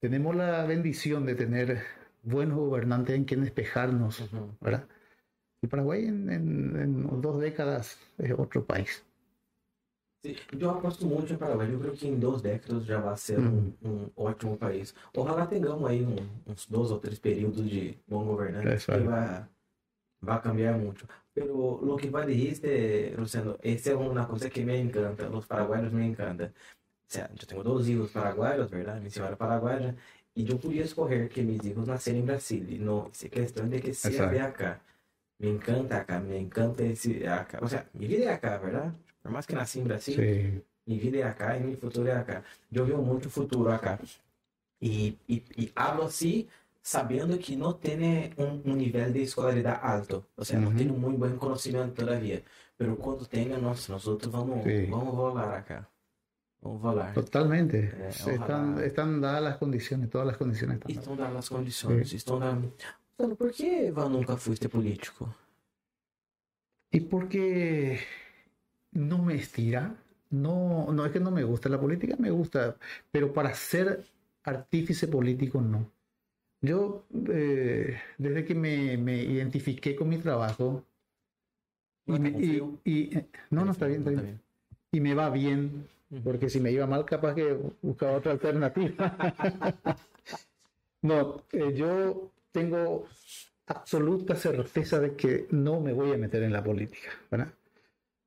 tenemos la bendición de tener buenos gobernantes en quien despejarnos, Ujú. ¿verdad? El Paraguay en, en- en dos décadas es otro país. Eu aposto muito em Paraguai. Eu creio que em duas décadas já vai ser um, um ótimo país. Ojalá tenhamos aí um- uns dois ou três períodos de bom governante que vai, vai cambiar muito. Pero lo que vos dijiste, Luciano, esa es una cosa que me encanta. Los paraguayos me encanta. O sea, yo tengo dos hijos paraguayos, ¿verdad? Mi señora paraguaya. Y yo podía escoger que mis hijos nacieran en Brasil. No, es cuestión de que sea Exacto. de acá. Me encanta acá, me encanta esse acá. O sea, mi vida es acá, ¿verdad? Por más que nací en Brasil, Sí, mi vida es acá y mi futuro es acá. Yo veo mucho futuro acá. Y, y, y hablo así sabiendo que no tiene un, un nivel de escolaridad alto. O sea, no Ujú. tiene un muy buen conocimiento todavía. Pero cuando tenga, nossa, nosotros vamos, Sí. vamos volar acá. Vamos totalmente. Están, ojalá. están dadas las condiciones, todas las condiciones están dadas. Estão dadas as condições. Estão dadas... Mano, por que Van nunca fuiste político? Y porque no me estira, no, no es que no me gusta la política, me gusta, pero para ser artífice político no. Yo, eh, desde que me, me identifiqué con mi trabajo, y, No te me- y- y- eh, no, no está bien, está bien, y me va bien. Porque si me iba mal, capaz que buscaba otra alternativa. no, eh, yo tengo absoluta certeza de que no me voy a meter en la política, ¿verdad?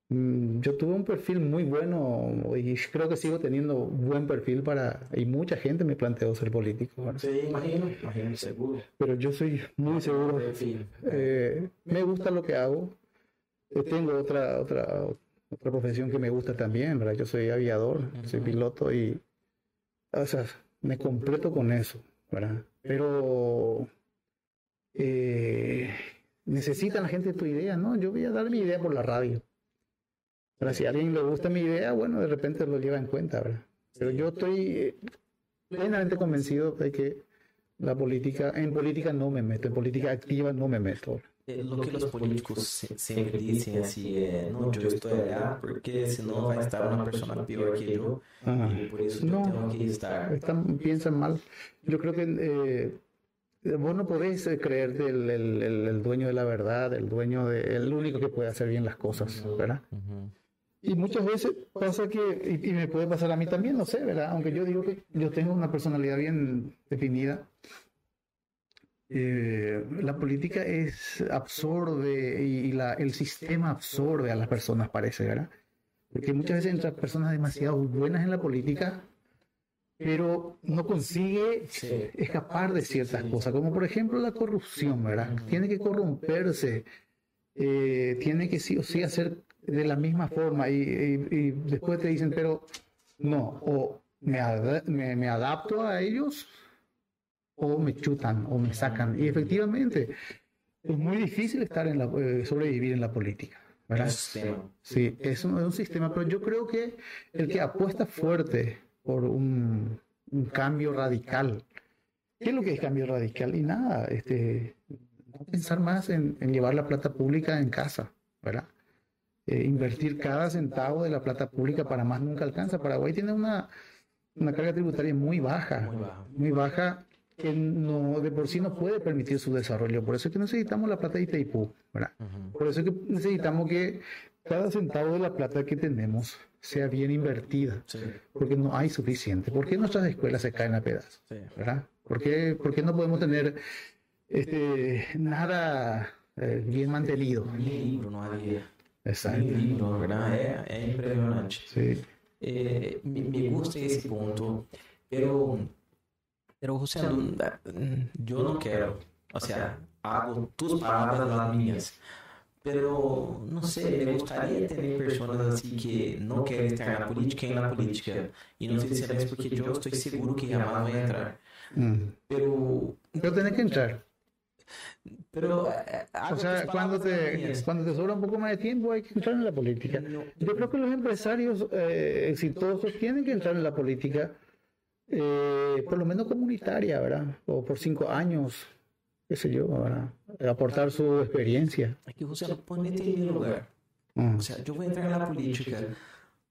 Mm, Yo tuve un perfil muy bueno y creo que sigo teniendo buen perfil para... Y mucha gente me planteó ser político, ¿verdad? Sí, imagino. Imagino, seguro. Pero yo soy muy seguro. Eh, me gusta lo que hago. Eh, tengo otra, otra, otra profesión que me gusta también, ¿verdad? Yo soy aviador, soy piloto y, o sea, me completo con eso, ¿verdad? Pero eh, necesita la gente tu idea, ¿no? Yo voy a dar mi idea por la radio. Pero si a alguien le gusta mi idea, bueno, de repente lo lleva en cuenta, ¿verdad? Pero yo estoy eh, plenamente convencido de que la política, en política no me meto, en política activa no me meto. Eh, Lo que los políticos se- sempre dizem assim é, não, eu estou allá porque senão vai estar uma pessoa pior que eu Ajá. e por isso eu No. tenho que estar. Están, piensan mal. Yo creo que eh, vos no podés eh, creerte el, el- el- el dueño de la verdad, el dueño de, el único que puede hacer bien las cosas, ¿verdad? Y muchas veces pasa que, y, y me puede pasar a mí también, no sé, ¿verdad? Aunque yo digo que yo tengo una personalidad bien definida, eh, la política es absorbe y, la, el sistema absorbe a las personas, parece, ¿verdad? Porque muchas veces entran personas demasiado buenas en la política, pero no consigue escapar de ciertas cosas, como por ejemplo la corrupción, ¿verdad? Tiene que corromperse eh, tiene que sí o sí hacer de la misma forma y, y- y después te dicen, pero no, o me, ad- me, me adapto a ellos o me chutan o me sacan. Y efectivamente, es muy difícil estar en la, eh, sobrevivir en la política. ¿verdad? sistema. Sí, es un, es un sistema, pero yo creo que el que apuesta fuerte por un, un cambio radical, ¿qué es lo que es cambio radical? Y nada, este, no pensar más en, en llevar la plata pública en casa, ¿verdad? Eh, invertir cada centavo de la plata pública para más nunca alcanza. Paraguay tiene una, una carga tributaria muy baja, Muy baja. muy baja que no, de por sí no puede permitir su desarrollo. Por eso es que necesitamos la plata de Itaipú, ¿verdad? Ujú. Por eso es que necesitamos que cada centavo de la plata que tenemos sea bien invertida, Sí, porque no hay suficiente. ¿Por qué nuestras escuelas se caen a pedazos? sí. ¿Verdad? ¿Por qué, por qué no podemos tener este, nada eh, bien mantenido? Ni livro não havia. Exacto. Nem livro, ¿verdad? É, é impressionante. Sí. Eh, me, me gusta esse ponto, pero, pero José, não- yo no quiero, o sea, hago tus palabras las mías, pero no sé, me gustaría tener personas así que no quieren estar en la política en la política, y no sé si es porque yo estoy seguro que jamás voy a entrar, Mm. pero, Pero tenés que entrar. pero eh, O sea, cuando te, cuando te sobra un poco más de tiempo hay que entrar en la política. Yo creo que los empresarios eh, exitosos tienen que entrar en la política, eh, por lo menos comunitaria, ¿verdad? O por cinco años, qué sé yo, ¿verdad? Aportar su experiencia. que José, ponete en mi lugar. Mm. O sea, yo voy a entrar en la política.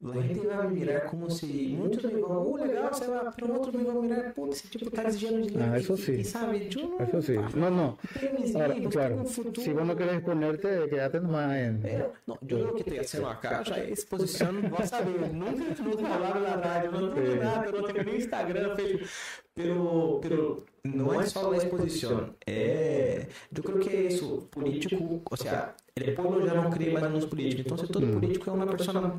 La gente va a mirar como si muchos me digan, oh, legal, você vai, pero otros me van a mirar, puta, ese tipo está exigiendo dinero. Ah, eso y- sí. Y, sabe, yo no. Eso sí. No, no. tengo mis Ahora, hijos, claro, tengo un futuro. si vos no querés ponerte, quédate nomás en... Pero, no, yo lo que estoy haciendo acá ya es exposición, vas a ver, nunca hemos hablado en la radio, no tengo Sí. nada, no tengo ni Instagram, Facebook, pero, pero no es solo la exposición, eh, yo creo que eso, político, o sea, el pueblo ya no cree más en los políticos, entonces todo político es una persona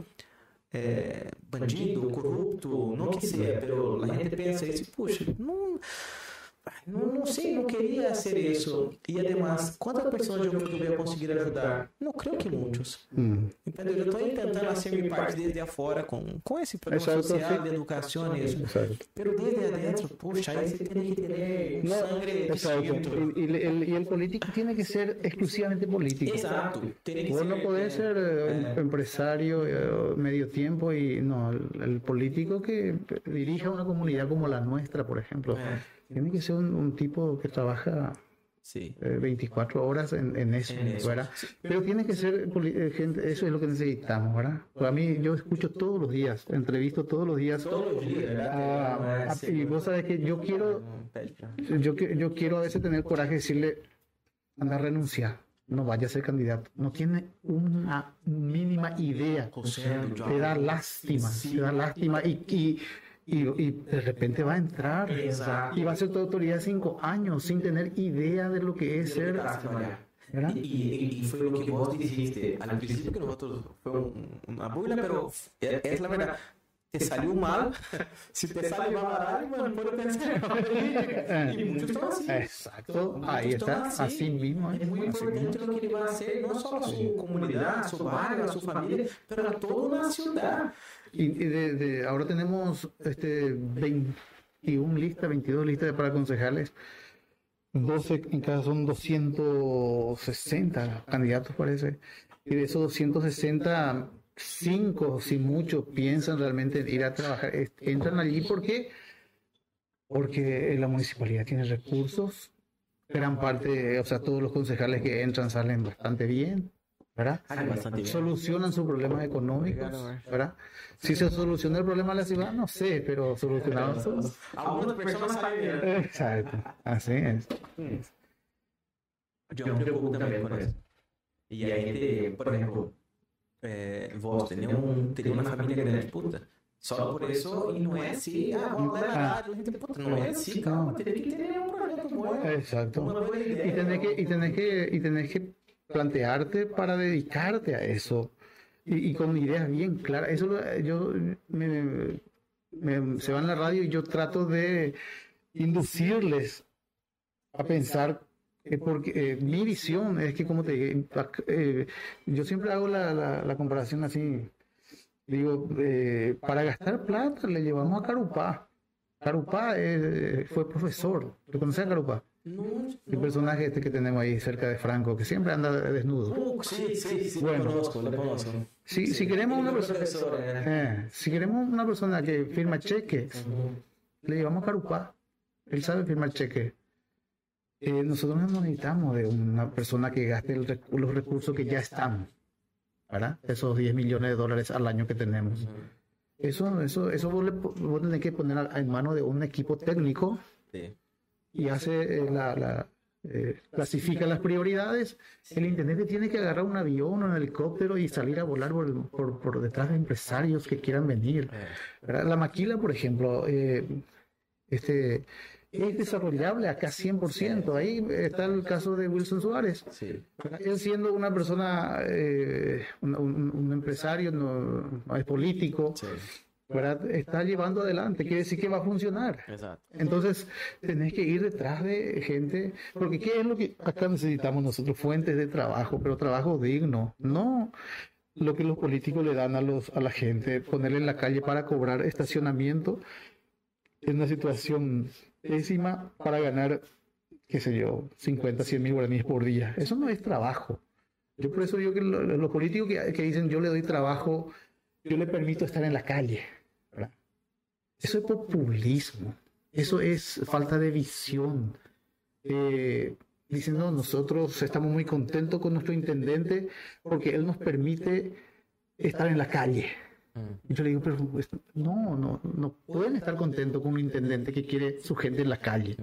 eh, bandido, corrupto, no que sea, pero la gente pensa y dice, puxa, no, no, no sé, no quería hacer eso. Y además, ¿cuántas personas yo creo que voy a conseguir ayudar? No creo que muchos. Mm. Entendeu? Eu estou tentando fazer minha parte desde afora com, com esse Exacto, social sí. de educação e isso. Exacto. Pero desde adentro, puxa, aí você tem que ter No, sangre exacto. distinto. Y, y el, y el político tiene que ser exclusivamente político. Que Vos no ser, podés eh, ser eh, eh, empresario eh, medio tiempo y no, el, el político que dirija una comunidad como la nuestra, por ejemplo, eh, tiene que ser un, un tipo que trabaja eh, 24 horas en, en eso, En eso. ¿verdad? Pero tiene que ser eh, gente, eso es lo que necesitamos, ¿verdad? Para mí, yo escucho todos los días, entrevisto todos los días. Todos os dias, ¿verdad? Ah, Não é ah, assim, y vos sabes que yo quiero, yo, yo quiero a veces tener coraje de decirle, anda a renunciar, no vaya a ser candidato. No tiene una mínima idea. José, yo- Te da lástima, te da lástima y, y, y, y de repente va a entrar Exacto. y va a ser tu autoridad cinco años sin tener idea de lo que es ser. ¿verdad? E, e, e foi o que vos dijiste al principio que nosotros fue un- una burla, pero es, es la verdad. Te salió mal, si te sale mal barato, bueno, puedo pensar. Y muchos así. Exacto, ahí está, así mismo. Es muy así mismo. importante lo que ele vai hacer, não só a sua comunidade, a seu barrio, a sua família, pero a toda uma cidade. Y, de, ahora tenemos este 21 listas, 22 listas para concejales. 12 en cada son 260 candidatos parece. Y de esos 260, 5 si mucho piensan realmente en ir a trabajar. Entran allí porque porque la municipalidad tiene recursos. Gran parte, o sea, todos los concejales que entran salen bastante bien, ¿verdad? Bastante bien. Solucionan sus problemas económicos, ¿verdad? Si se soluciona el problema de la ciudad, no sé, pero solucionaron sus... Algumas pessoas sabem mesmo. Exacto, así es. Eu me preocupo também com isso. E a gente, por exemplo, é, vós teria, um, teria uma família grande, puta. Só por isso, e não é assim, ah, vamos lá na rádio, a gente, puta, não é assim, calma, teria que ter um projeto bom. Exacto. Una buena idea. Y tenés que, y tenés que, y tenés que plantearte para dedicarte a eso. Y, con ideas bien claras. Eso yo me, se va en la radio y yo trato de inducirles a pensar porque eh, mi visión es que, como te dije, eh, yo siempre hago la, la, comparación así. Digo, eh, para gastar plata le llevamos a Carupá. Carupá fue profesor. ¿Lo conoces a Carupá? No, El personaje este que tenemos ahí cerca de Franco, que siempre anda desnudo. Uh, sí, sí, sí, Bueno. lo conozco, lo conozco. Si, si queremos una persona, eh, si queremos una persona que firma cheques, le llevamos a Carupá. Él sabe firmar cheques. Eh, nosotros no necesitamos de una persona que gaste el los recursos que ya están, ¿verdad? Esos 10 millones de dólares al año que tenemos. Eso, eso, eso vos, le, vos tenés que poner en manos de un equipo técnico Sí. Y hace eh, la, la, eh, clasifica las prioridades. El intendente tiene que agarrar un avión o un helicóptero y salir a volar por, por, por detrás de empresarios que quieran venir. La maquila, por ejemplo, eh, este, es desarrollable acá 100%. Ahí está el caso de Wilson Suárez. Él siendo una persona, eh, un, un- un empresario, no, no es político, Sí. ¿Verdad? está llevando adelante. Quiere decir que va a funcionar. Entonces, tenés que ir detrás de gente, porque ¿qué es lo que acá necesitamos nosotros? Fuentes de trabajo, pero trabajo digno, no lo que los políticos le dan a, los, a la gente, ponerle en la calle para cobrar estacionamiento en una situación pésima para ganar, qué sé yo, 50, 100 mil guaraníes por día. Eso no es trabajo. Yo por eso digo que lo- los políticos que, que dicen yo le doy trabajo, yo le permito estar en la calle. Eso es populismo. Eso es falta de visión. Eh, diciendo nosotros estamos muy contentos con nuestro intendente porque él nos permite estar en la calle. Mm. Y yo le digo, pero pues, no, no, no pueden estar contentos con un intendente que quiere su gente en la calle.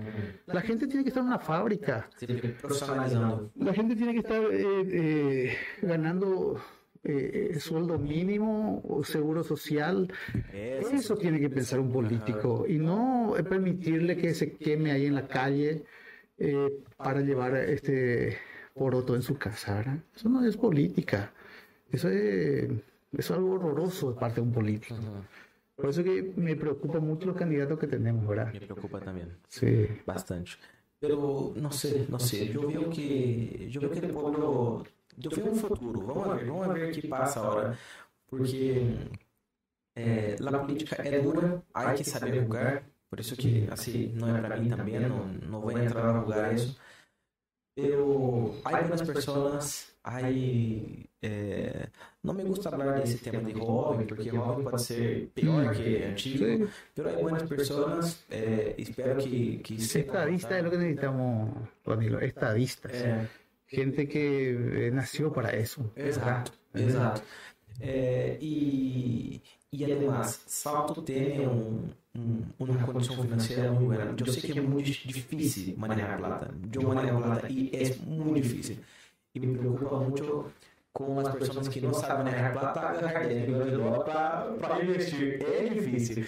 La gente tiene que estar en una fábrica. La gente tiene que estar eh, eh, ganando eh, sueldo mínimo o seguro social. Eso tiene que pensar un político y no eh, permitirle que se queme ahí en la calle eh, para llevar este poroto en su casa. ¿verdad? Eso no es política. Eso es, eso es algo horroroso de parte de un político. Por eso que me preocupa mucho los candidatos que tenemos, ¿verdad? Me preocupa também. Sí. Bastante. Pero não sei, não sei. Eu vejo que. Eu vejo que ele pueblo. Eu vejo um futuro. Vamos ver, vamos ver o que passa agora. Porque é, a política é dura, há que saber julgar. Por isso que, assim, não é para mim também, não, não vou entrar a julgar isso. Pero há buenas pessoas, há. É, não me gusta falar desse tema de jovem, porque jovem pode ser pior que antigo. Pero hay buenas personas, eh, espero que, que Estadista es lo que necesitamos, Danilo. Estadistas. É, Gente que eh, nació para eso. exato, exato. É, e, e además, Salto tem um, um, uma condição financeira muito grande. Eu sei que é muito difícil manejar plata. Eu manejo plata e é muito difícil. E me preocupa muito com as pessoas que não sabem manejar plata, agarrar dinheiro para investir. É difícil.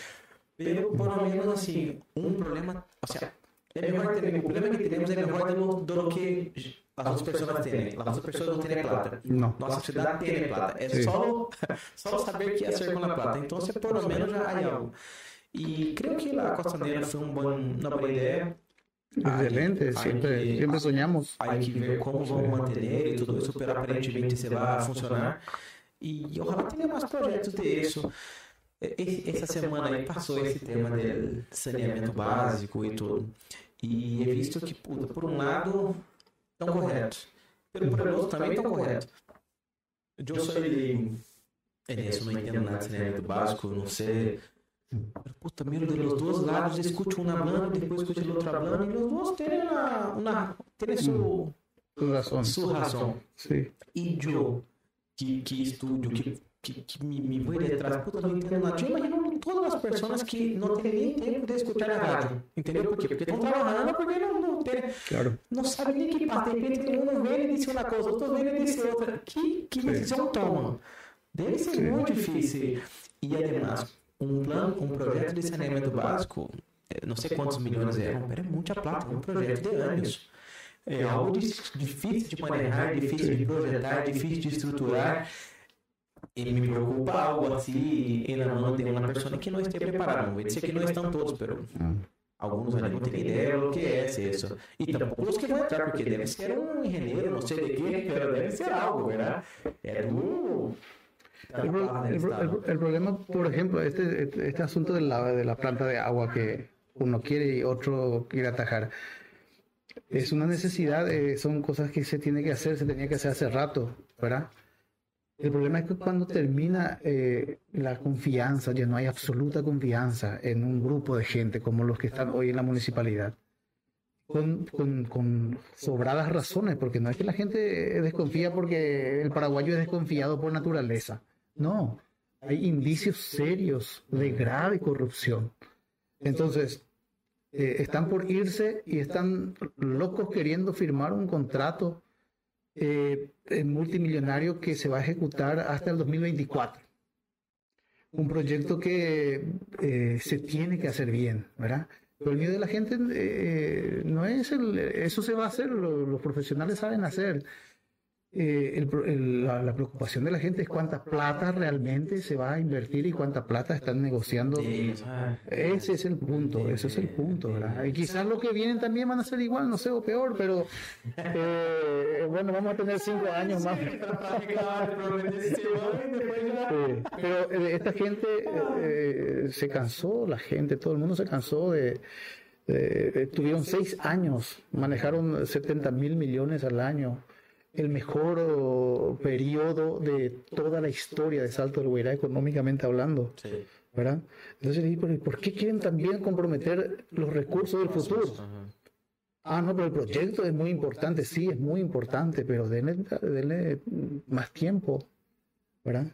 Pero por lo menos assim, um problema, o sea, é melhor ter, o problema que temos é melhor do, do que as outras pessoas têm. As outras pessoas não têm plata. No. Nossa cidade tem plata. É Sim. só, só saber que hacer com a plata. Então, se por lo menos já há algo. E creio que a Costanera foi um bom, uma boa ideia. Excelente, Hay siempre, que- siempre soñamos. Hay que ver como vão manter e tudo isso, pero aparentemente se vai funcionar. E ojalá tenha mais projetos disso. E- Essa semana aí passou esse tema do saneamento básico e tudo. E he visto que, puta, por um lado, estão corretos. Pelo por outro também estão corretos. Eu sou leigo. Nisso, não entendo nada de saneamento básico, não sei. Pero, puta, miro de los dois lados, escute um hablando, depois escute o outro hablando, e os dois têm uma, uma, têm su, Tu razón. su razão. Sí. E eu, que, que estudo, que, que, que me, me vou detrás, puta, não entendo nada. Eu imagino todas as pessoas que não têm nem tempo de escutar a rádio. Entendeu por quê? Porque estão trabalhando, porque não, não tem, Claro. não sabe nem que passa. De repente, um vem e disse uma coisa, outro vem e disse outra. Que, que decisão tomam? Deve ser Sim. muito difícil. E, además, um plano, um projeto de saneamento básico, eh, não sei quantos milhões mas é muita plata, é um projeto de anos. É algo difícil de manejar, difícil de projetar, difícil de estruturar. E me preocupa algo assim, e na mão de uma pessoa que não esteja preparada. Não vou dizer que não estão todos, pero Ah. Algunos no tienen idea de lo que es eso. Y tampoco los que van a entrar, porque debe ser un ingeniero, no sé de qué, pero debe ser algo, ¿verdad? Es un... El, problema, por ejemplo, este, este asunto de la, de la planta de agua que uno quiere y otro quiere atajar, es una necesidad, eh, son cosas que se tiene que hacer, se tenía que hacer hace rato, ¿verdad? El problema es que cuando termina eh, la confianza, ya no hay absoluta confianza en un grupo de gente como los que están hoy en la municipalidad, con, sobradas razones, porque no es que la gente desconfía porque el paraguayo es desconfiado por naturaleza, no, hay indicios serios de grave corrupción. Entonces, eh, están por irse y están locos queriendo firmar un contrato eh, multimillonario que se va a ejecutar hasta el 2024. Un proyecto que eh, se tiene que hacer bien, ¿verdad? El miedo de la gente eh, no es el, eso se va a hacer, los profesionales saben hacer. Eh, la, preocupación de la gente es cuánta plata realmente se va a invertir y cuánta plata están negociando. ese es el punto, ese es el punto, ¿verdad? Y quizás lo que vienen también van a ser igual, no sé, o peor, pero eh, bueno, vamos a tener cinco años más. pero eh, esta gente se cansó, la gente, todo el mundo se cansó de... tuvieron seis años, manejaron 70 mil millones al año el mejor periodo de toda la historia de Salto del Guairá, económicamente hablando. ¿Verdad? Entonces, ¿por qué quieren también comprometer los recursos del futuro? Ah, no, pero el proyecto es muy importante, sí, es muy importante, pero denle, más tiempo, ¿verdad?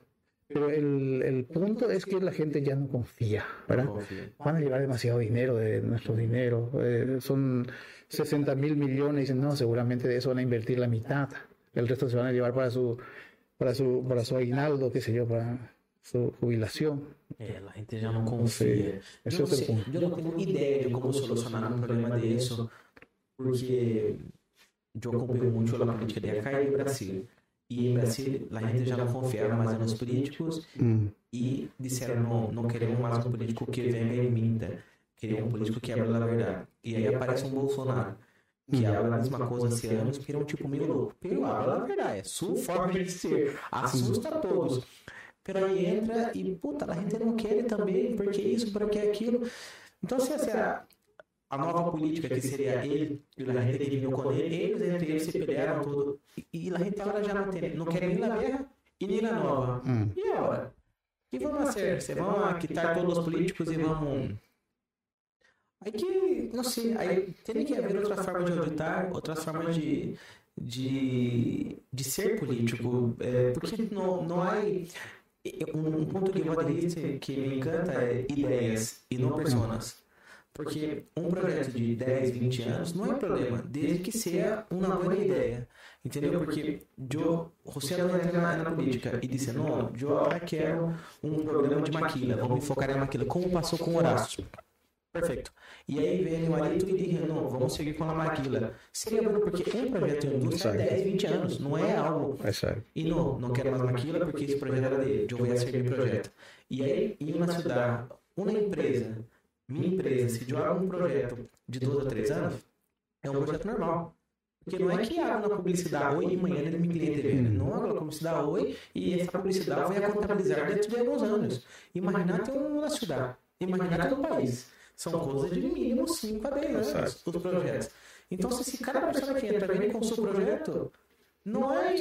Pero el, el, punto es que la gente ya no confía, ¿verdad? Van a llevar demasiado dinero de nuestro dinero. Eh, son 60 mil millones y dicen, no, seguramente de eso van a invertir la mitad el resto se van a llevar para su, para su, para su aguinaldo, qué sé yo, para su jubilación. Eh, la gente ya no confía. yo, no sé, yo no tengo idea de cómo solucionar un problema de eso, porque yo acompanho mucho la política de acá y Brasil. Y en Brasil la gente ya no confiaba más en los políticos mm. y dijeron no, no queremos más un político que venga y minta, queremos un político que habla la verdad. Y ahí aparece un Bolsonaro que habla a mesma coisa há anos, que é um tipo meio louco. Habla a verdade, é sua forma de ser, assusta a todos. Pero aí entra e, puta, a gente não quer também, porque isso, porque aquilo. Então, se essa a nova política que seria ele e a gente que viveu com ele, eles entre eles se pelearam tudo. E, e a gente agora já não tem, não quer nem na guerra e nem na nova. Hum. E agora? O que vamos fazer? Você vão quitar todos os políticos e vamos Aí que, não sei, aí tem que haver outras formas de auditar, outras formas de, de, de ser político, é, porque não, não há... Um ponto que eu dizer que me encanta é ideias e não personas. Porque um projeto de 10, 20 anos não é problema, desde que seja uma boa ideia. Entendeu? Porque eu, você não entra na, na política e disse, não, eu agora quero um programa de maquila, vamos me focar em maquila, como passou com Horácio. Perfeito. E aí vem o Arito e diz, não, vamos seguir com a maquila. Seria bom porque um projeto em indústria é 10, 20 anos, não é algo. É sério. E não, não quero mais maquila porque esse projeto era dele, eu vou seguir o projeto. E aí, em uma cidade, uma empresa, minha empresa, se hago um projeto de 12 a 3 anos, é um projeto normal. Porque não é que haga uma publicidade hoje e amanhã ele me cliente vê. Não haga uma publicidade hoje e essa publicidade vai a contabilizar dentro de alguns anos. Imagina ter uma cidade. Imagina ter um país. São coisas de mínimo 5 a 10 anos os projetos. Então, se cada pessoa que entra vem com o seu projeto, não é,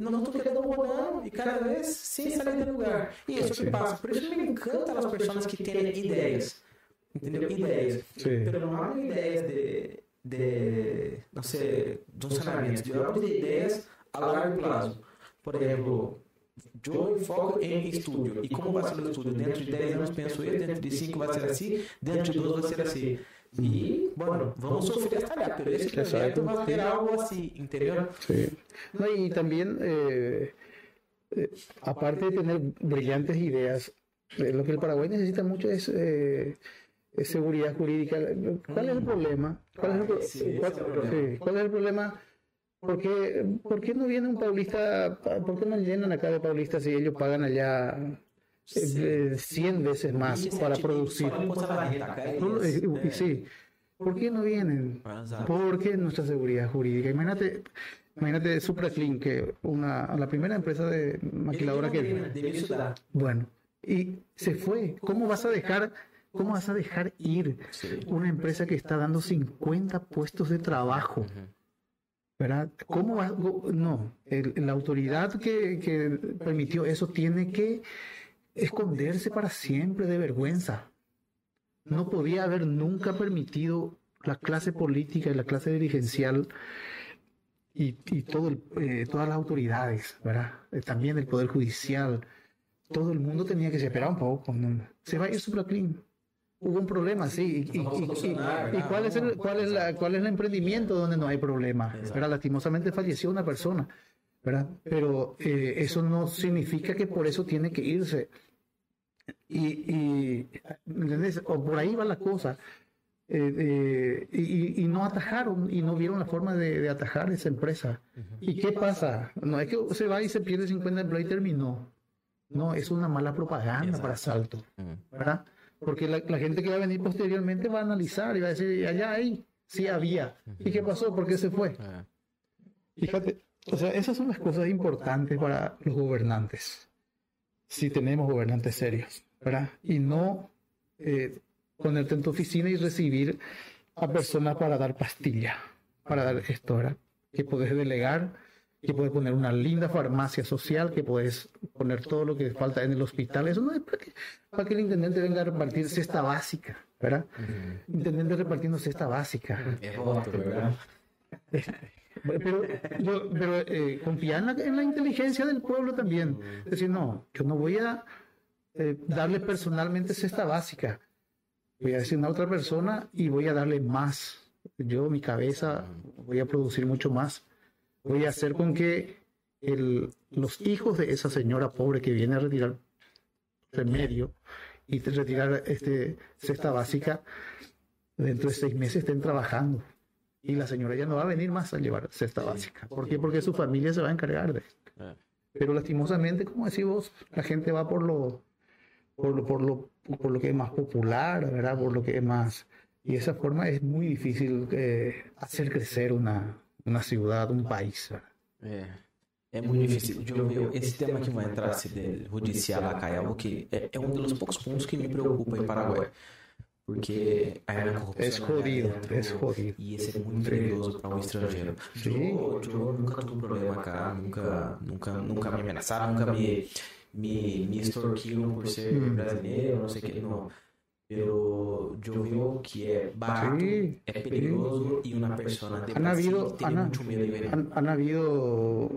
não estou querendo rodando e cada vez sem sair do lugar. E isso que passa. Por isso me encanta as pessoas que têm ideias. Entendeu? Ideias. Pero não ideias de, de, não sei, de um saneamento, de, de ideias a largo prazo. Por exemplo, eu foco em estúdio. E como vai ser o estúdio? Dentro de 10 anos penso eu, dentro de 5 vai ser assim, dentro de 12 vai ser assim. E, bueno, vamos hasta allá, pero esse projeto vai ter algo assim, entendeu? Sí. No, y también, eh, eh, aparte de tener brillantes ideas, eh, lo que el Paraguay necesita mucho es, eh, es seguridad jurídica. ¿Cuál es el problema? ¿Cuál es el, sí, cuál, sí, ¿cuál es el problema? ¿Por qué, ¿Por qué no viene un paulista? ¿Por qué no llenan acá de paulistas si ellos pagan allá eh, 100 veces más para producir? Sí, ¿Por qué no vienen? Porque nuestra seguridad jurídica. Imagínate, imagínate Supraclean, que una, la primera empresa de maquiladora que. Bueno, y se fue. ¿Cómo vas a dejar, cómo vas a dejar ir una empresa que está dando 50 puestos de trabajo? ¿Verdad? ¿Cómo va? No, la autoridad que, que permitió eso tiene que esconderse para siempre de vergüenza no podía haber nunca permitido la clase política y la clase dirigencial y, todo eh, todas las autoridades, ¿verdad? Eh, también el Poder Judicial, todo el mundo tenía que esperar un poco. Se va a ir Supraclean. Hubo un problema, sí. ¿Y, cuál, es el, cuál, es la, cuál es el emprendimiento donde no hay problema? ¿verdad? Lastimosamente falleció una persona, ¿verdad? Pero eh, eso no significa que por eso tiene que irse. Y, O por ahí va la cosa. Eh, y, no atajaron y no vieron la forma de, atajar esa empresa. ¿Y qué pasa? No es que se va y se pierde 50 empleos y terminó. No, es una mala propaganda para Salto, ¿verdad? Porque la, gente que va a venir posteriormente va a analizar y va a decir, allá hay, sí había. ¿Y qué pasó? ¿Por qué se fue? Fíjate, o sea, esas son las cosas importantes para los gobernantes. Si tenemos gobernantes serios. ¿verdad? Y no eh, ponerte en tu oficina y recibir a personas para dar pastilla, para dar esto, ¿verdad? Que puedes delegar, que puedes poner una linda farmacia social, que puedes poner todo lo que falta en el hospital. Eso no es para que, el intendente venga a repartir cesta básica, ¿verdad? Intendente repartiendo cesta básica. Es otro, ¿verdad? Pero, pero eh, confía en la, en la, inteligencia del pueblo también. Es decir, no, yo no voy a eh, darle personalmente cesta básica. Voy a decir a otra persona y voy a darle más. Yo, mi cabeza, voy a producir mucho más. Voy a hacer con que el, los hijos de esa señora pobre que viene a retirar remedio y retirar este cesta básica, dentro de seis meses estén trabajando. Y la señora ya no va a venir más a llevar cesta básica. ¿Por qué? Porque su familia se va a encargar de esto. Ah. Pero lastimosamente, como decís vos, la gente va por lo, por lo, por lo, por lo que es más popular, ¿verdad? Por lo que es más... Y esa forma es muy difícil eh, hacer crecer una, una ciudad, un país. É, é muito difícil. Eu, esse tema que vai entrar se do judicial é que é, é um dos poucos pontos que me preocupa em Paraguai. Porque a corrupção é jodido, é jodido. E esse é muito perigoso para um estrangeiro. Eu, eu nunca tive problema cá, nunca, nunca, nunca me ameaçaram, nunca me me, me extorquiram por ser hum. brasileiro, não sei o que, no, pero yo veo que es barato, sí, es peligroso sí. y una persona de han habido, tiene han, mucho miedo de. Han, han, habido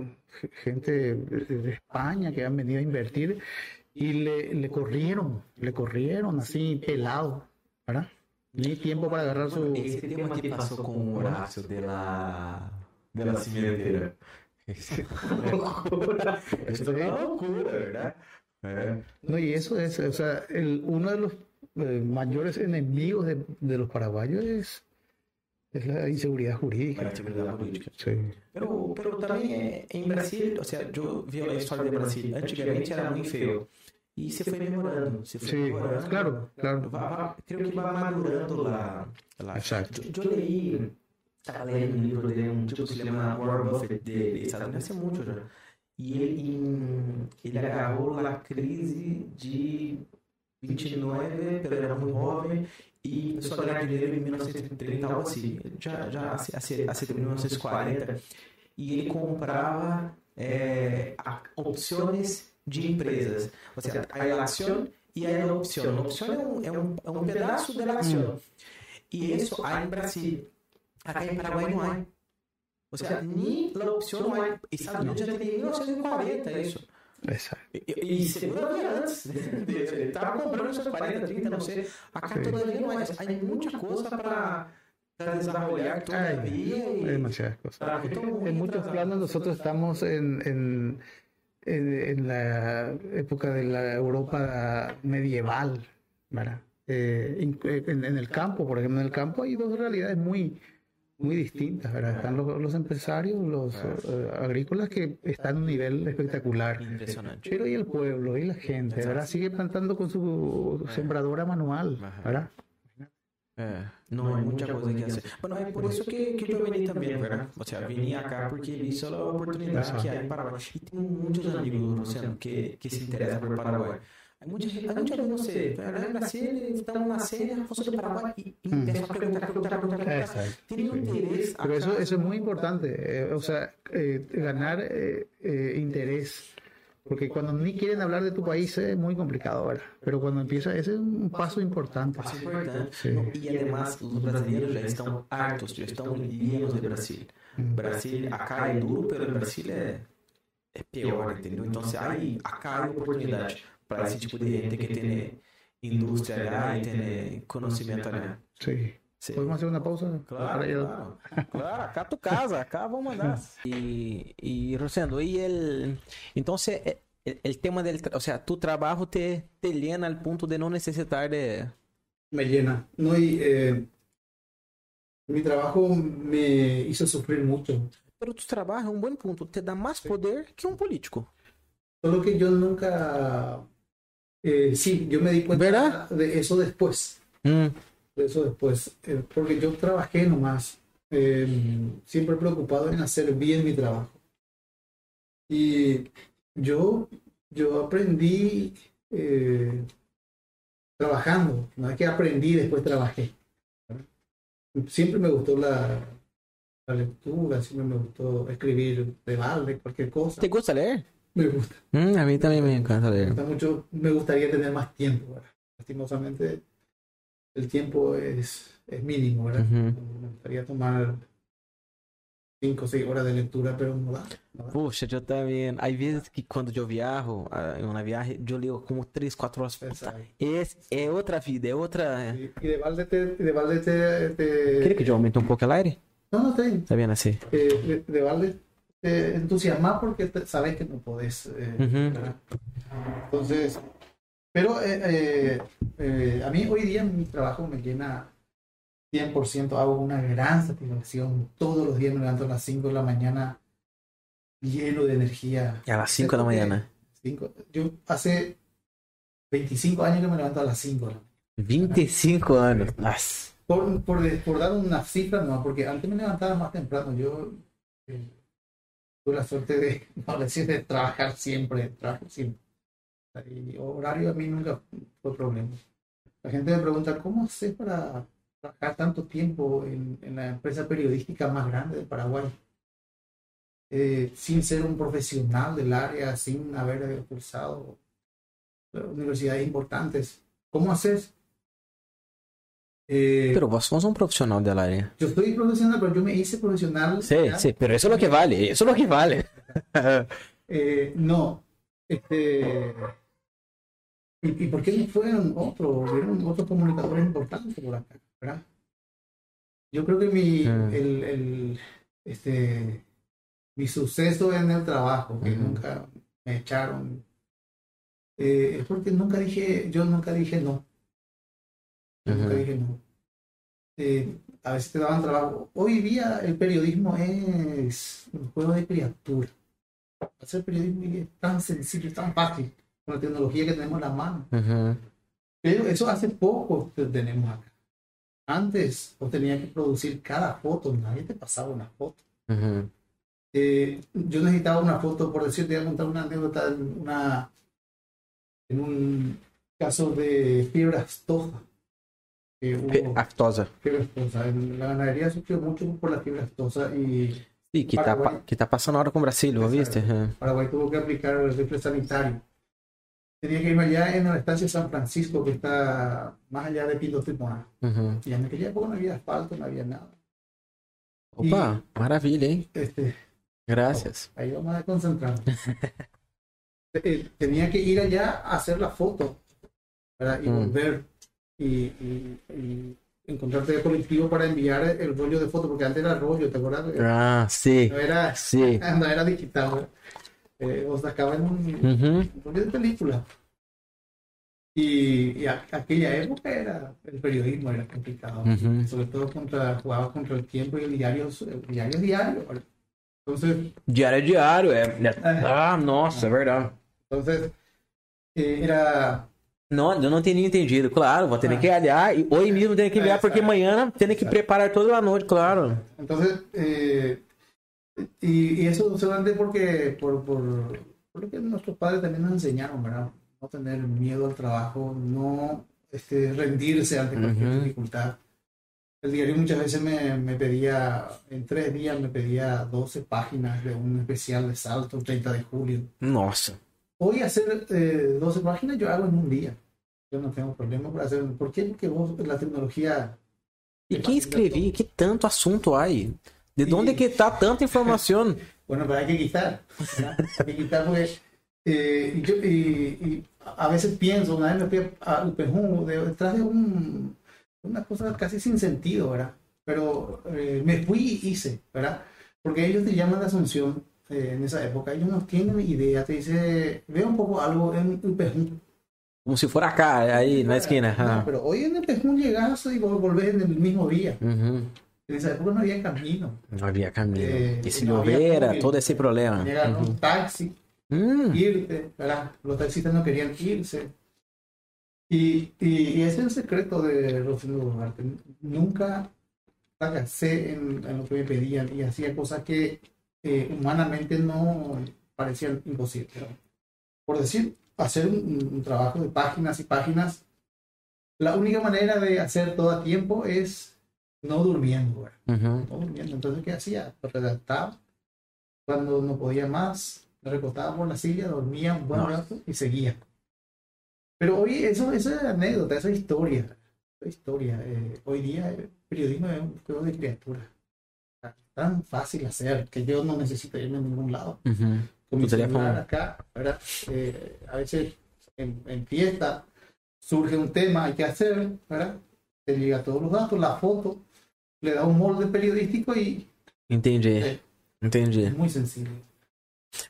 gente de España que han venido a invertir y le, le corrieron, le corrieron así pelado, ¿verdad? Ni tiempo para agarrar su... Ese tema que pasó con Horacio de la, de la cimentera. Esto es una locura, ¿verdad? Eh. No, y eso es, o sea, el, uno de los eh, mayores enemigos de, de, los paraguayos es, es la inseguridad jurídica. La inseguridad jurídica. Sí. Pero, pero también en Brasil, o sea, yo vi la historia de Brasil, antigamente era muy feo. Y se fue mejorando. Se fue sí, mejorando. claro, claro. Va, va, creo que va madurando la... la... Exacto. Yo, yo leí estaba lendo um livro de um tipo que se chama Warren Buffett de Estados Unidos há muito já. E ele, ele agarrou a crise de 29, pero era muito jovem, e começou a ganhar dinheiro em 1930 algo assim. Já, já acerca de 1940. E ele comprava é, opções de empresas. Ou seja, a ação e a opção. A opção é um, é um, é um pedaço da ação. E isso há em Brasil. Acá en Paraguay no hay. O sea, ni la opción no hay. Estados Unidos ya tiene 1940 eso. Exacto. Y, y seguro había antes. Estaba comprando esos 40, 30, no sé. Acá sí. todavía no hay. Hay mucha cosa para, desarrollar todavía. Hay, y, demasiadas cosas. En muchos planos nosotros estamos en, en, en, en, la época de la Europa medieval, ¿verdad? Eh, en, en, el campo, por ejemplo, en el campo hay dos realidades muy muy distintas, ¿verdad? Están los, empresarios, los eh, agrícolas que están a un nivel espectacular. Pero y el pueblo, y la gente, ¿verdad? Sigue plantando con su sembradora manual, ¿verdad? É, não é muita coisa que hacer. Bueno, é por isso que, que eu vim também, verdade? Ou seja, vim acá porque vi só a oportunidade que há em Paraguai. E tenho muitos amigos, Luciano, que, que se interessam por Paraguai. Hay mucha, hay mucha vez, no sé, en Brasil estamos na cena, fosse de Paraguai e empieza a preguntar, preguntar, preguntar, preguntar. Tiene un interés. Pero eso, eso es muy importante, eh, o sea, eh, ganar eh, eh, interés. Porque cuando ni quieren hablar de tu país es muy complicado, ¿verdad? Pero cuando empieza, ese es un paso importante. Paso importante. No, y además, los brasileños ya están hartos, ya están llenos de Brasil. Brasil, acá é duro, pero el Brasil é, é pior, entendeu? Então, aí, acá há oportunidade para esse tipo de gente que tem indústria allá y tiene conocimiento allá. Sí. Sí. ¿Podemos hacer una pausa? Claro, claro. claro, acá tu casa, acá vamos mandar. Y, y Rosendo, y el, entonces el, el, tema del, o sea, tu trabajo te, te llena al punto de no necesitar de... Me llena. No, y, eh, mi trabajo me hizo sufrir mucho. Pero tu trabajo es un buen punto, te da más poder que un político. Solo que yo nunca eh, sí, yo me di cuenta de eso después. Mm. De eso después. Eh, porque yo trabajé nomás, eh, siempre preocupado en hacer bien mi trabajo. Y yo, yo aprendí eh, trabajando, no es que aprendí después trabajé. Siempre me gustó la, la lectura, siempre me gustó escribir de balde, cualquier cosa. ¿Te gusta leer? Me gusta. Mm, a mí también me encanta Me leer. gusta mucho, me gustaría tener más tiempo, ¿verdad? Lastimosamente, el tiempo es, es mínimo, ¿verdad? Ujú. Me gustaría tomar cinco o seis horas de lectura, pero no da. no da. Puxa, eu também. Às vezes que quando eu viajo, ah, em uma viagem, eu leio como 3, 4 horas. Puta, esse é outra vida, é outra. Y, y de balde te... De balde te, te- Queria que eu aumente um pouco o aire? No, no, está bien. Tá vendo assim? Eh, de, de balde te entusiasmas porque te- sabes que no podés. eh, Ujú. ¿verdad? Entonces, pero eh, eh, eh, a mí hoy día mi trabajo me llena 100%, hago una gran satisfacción. Todos los días me levanto a las 5 de la mañana lleno de energía. É às 5 da manhã, né? Cinco- Yo hace 25 años que me levanto a las 5 de la mañana. 25 anos. Nossa. Por, por, por dar una cifra, no, porque antes me levantaba más temprano. Yo eh, tuve la suerte de, no decir, de trabajar siempre, trabajo siempre. Horario a mí nunca fue problema. La gente me pregunta, ¿cómo haces para trabajar tanto tiempo en, en la empresa periodística más grande de Paraguay? Eh, sin ser un profesional del área, sin haber cursado universidades importantes. ¿Cómo haces? Eh, Pero vos sos um profissional da área. yo soy profesional, pero yo me hice profesional. Ya. sim, pero isso é o que vale. Isso é o que vale. Eh, no. Este, ¿y, y por qué no fueron otros? Hubieron otros comunicadores importantes por acá, ¿verdad? Yo creo que mi, Mm. el, el, este, mi suceso en el trabajo, que nunca me echaron, eh, es porque nunca dije, yo nunca dije no. Yo nunca dije no. Eh, a veces te daban trabajo. Hoy día el periodismo es un juego de criatura. Hacer periodismo es tan sencillo, tan fácil, con la tecnología que tenemos en la mano. Pero eso hace poco que tenemos acá. Antes vos tenías que producir cada foto, nadie te pasaba una foto. Eh, yo necesitaba una foto, por decirte, voy a contar una anécdota en, una, en un caso de fiebre aftosa. Que hubo- aftosa. En La ganadería sufrió mucho por la fiebre aftosa y Sim, que tá, Paraguai. pa- que tá passando hora com o Brasil, Exato. viste? Uhum. Paraguay tuvo que aplicar el rifle sanitario. Tenía que irme allá en la estancia San Francisco, que está más allá de Pinto Tribunal. Uhum. Y en aquella época no había asfalto, no había nada. Opa, maravilha, hein? Este, Graças. ahí vamos a concentrar. Eh, tenía que ir allá a hacer la foto ¿verdad? y Mm. volver y, y- y encontrarte de colectivo para enviar el rollo de foto, porque antes era rollo, ¿te acuerdas? Ah, sim. No era, Sim. no era digital. Eh, o sacaba en un, Uhum. rollo de película. Y, y a- aquella época era el periodismo era complicado, Ujú. sobre todo contra jugaba contra el tiempo y el diario, el diario es diario. ¿verdad? Entonces, Diário é diário, é. Ah, nossa, é verdade. entonces eh, era Não, eu não tinha entendido. Claro, vou ter Ah. que olhar. E hoje mesmo tenho que olhar, Exacto. porque amanhã tenho que preparar toda a noite, claro. Entonces, eh, y, y eso solamente porque, por, por, por lo que nuestros padres también nos enseñaron, ¿verdad? No tener miedo al trabajo, no este, rendirse ante cualquier Ujú. dificultad. El diario muchas veces me, me pedía, en tres días me pedía 12 páginas de un especial de salto, 30 de julio. Nossa. Hoy hacer eh, 12 páginas yo hago en un día. Yo no tengo problema para hacer. ¿Por qué? Porque vos, la tecnología E quem escrevia? Que tanto assunto hay? De onde que tá tanta informação? Bueno, pero hay que quitar. ¿verdad? Hay que quitar porque. eh, y, yo, y, y a veces pienso, una vez me fui a Upejú de- detrás de un, una cosa casi sin sentido, ¿verdad? Pero eh, me fui y hice, ¿verdad? Porque ellos te llaman de Asunción eh, en esa época, ellos no tienen idea, te dice, ve un poco algo en Upejú. Como se for acá, aí na esquina. No, Ah. pero hoy en Upejú llegas y vol- volvés en el mismo día. Uhum. En esa época no había camino. Não havia caminho. Eh, não havia llover, público. todo esse problema. Llegar Uhum. un taxi, Hum, irte, ¿verdad? Los taxistas no querían irse. Y, y, y ese es el secreto de Rosendo Duarte. Nunca fracasé en, en lo que me pedían y hacía cosas que eh, humanamente no parecían imposibles. ¿no? Por decir, hacer un, un trabajo de páginas y páginas, la única manera de hacer todo a tiempo es no durmiendo. ¿verdad? uhum. no durmiendo. Entonces, ¿qué hacía? Redactaba. Cuando no podía más, me recostaba por la silla, dormía un buen No. rato y seguía. Pero hoy, eso, eso es anécdota, esa es historia. Historia. Eh, hoy día el periodismo es un juego de criatura. Tan fácil hacer que yo no necesito irme a ningún lado. Uhum. Con mi celular acá, ¿verdad? Eh, a veces en, en fiesta surge un tema, hay que hacer, ¿verdad? Te llega todos los datos, la foto, le da un molde periodístico y Entendi. É. Entendi. es muy sencillo.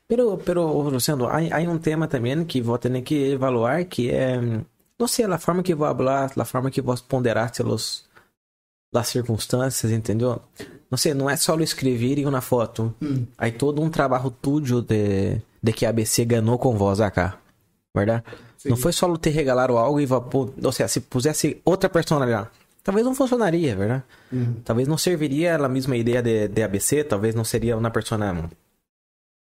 Pero, pero, Luciano, há, um tema também que vou ter que evaluar, que é, não sei, a forma que vou falar, a forma que vou ponderar las circunstâncias, entendeu? Não sei, não é só o escrever e uma foto. Mm, Aí todo um trabalho tudo de, de que a ABC ganhou com voz acá, verdade? sí. Não foi só te regalaram algo e pôr- ou seja, se pusesse outra personalidade, talvez não funcionaria, verdade? Mm, Talvez não serviria a mesma ideia de, de ABC, talvez não seria uma persona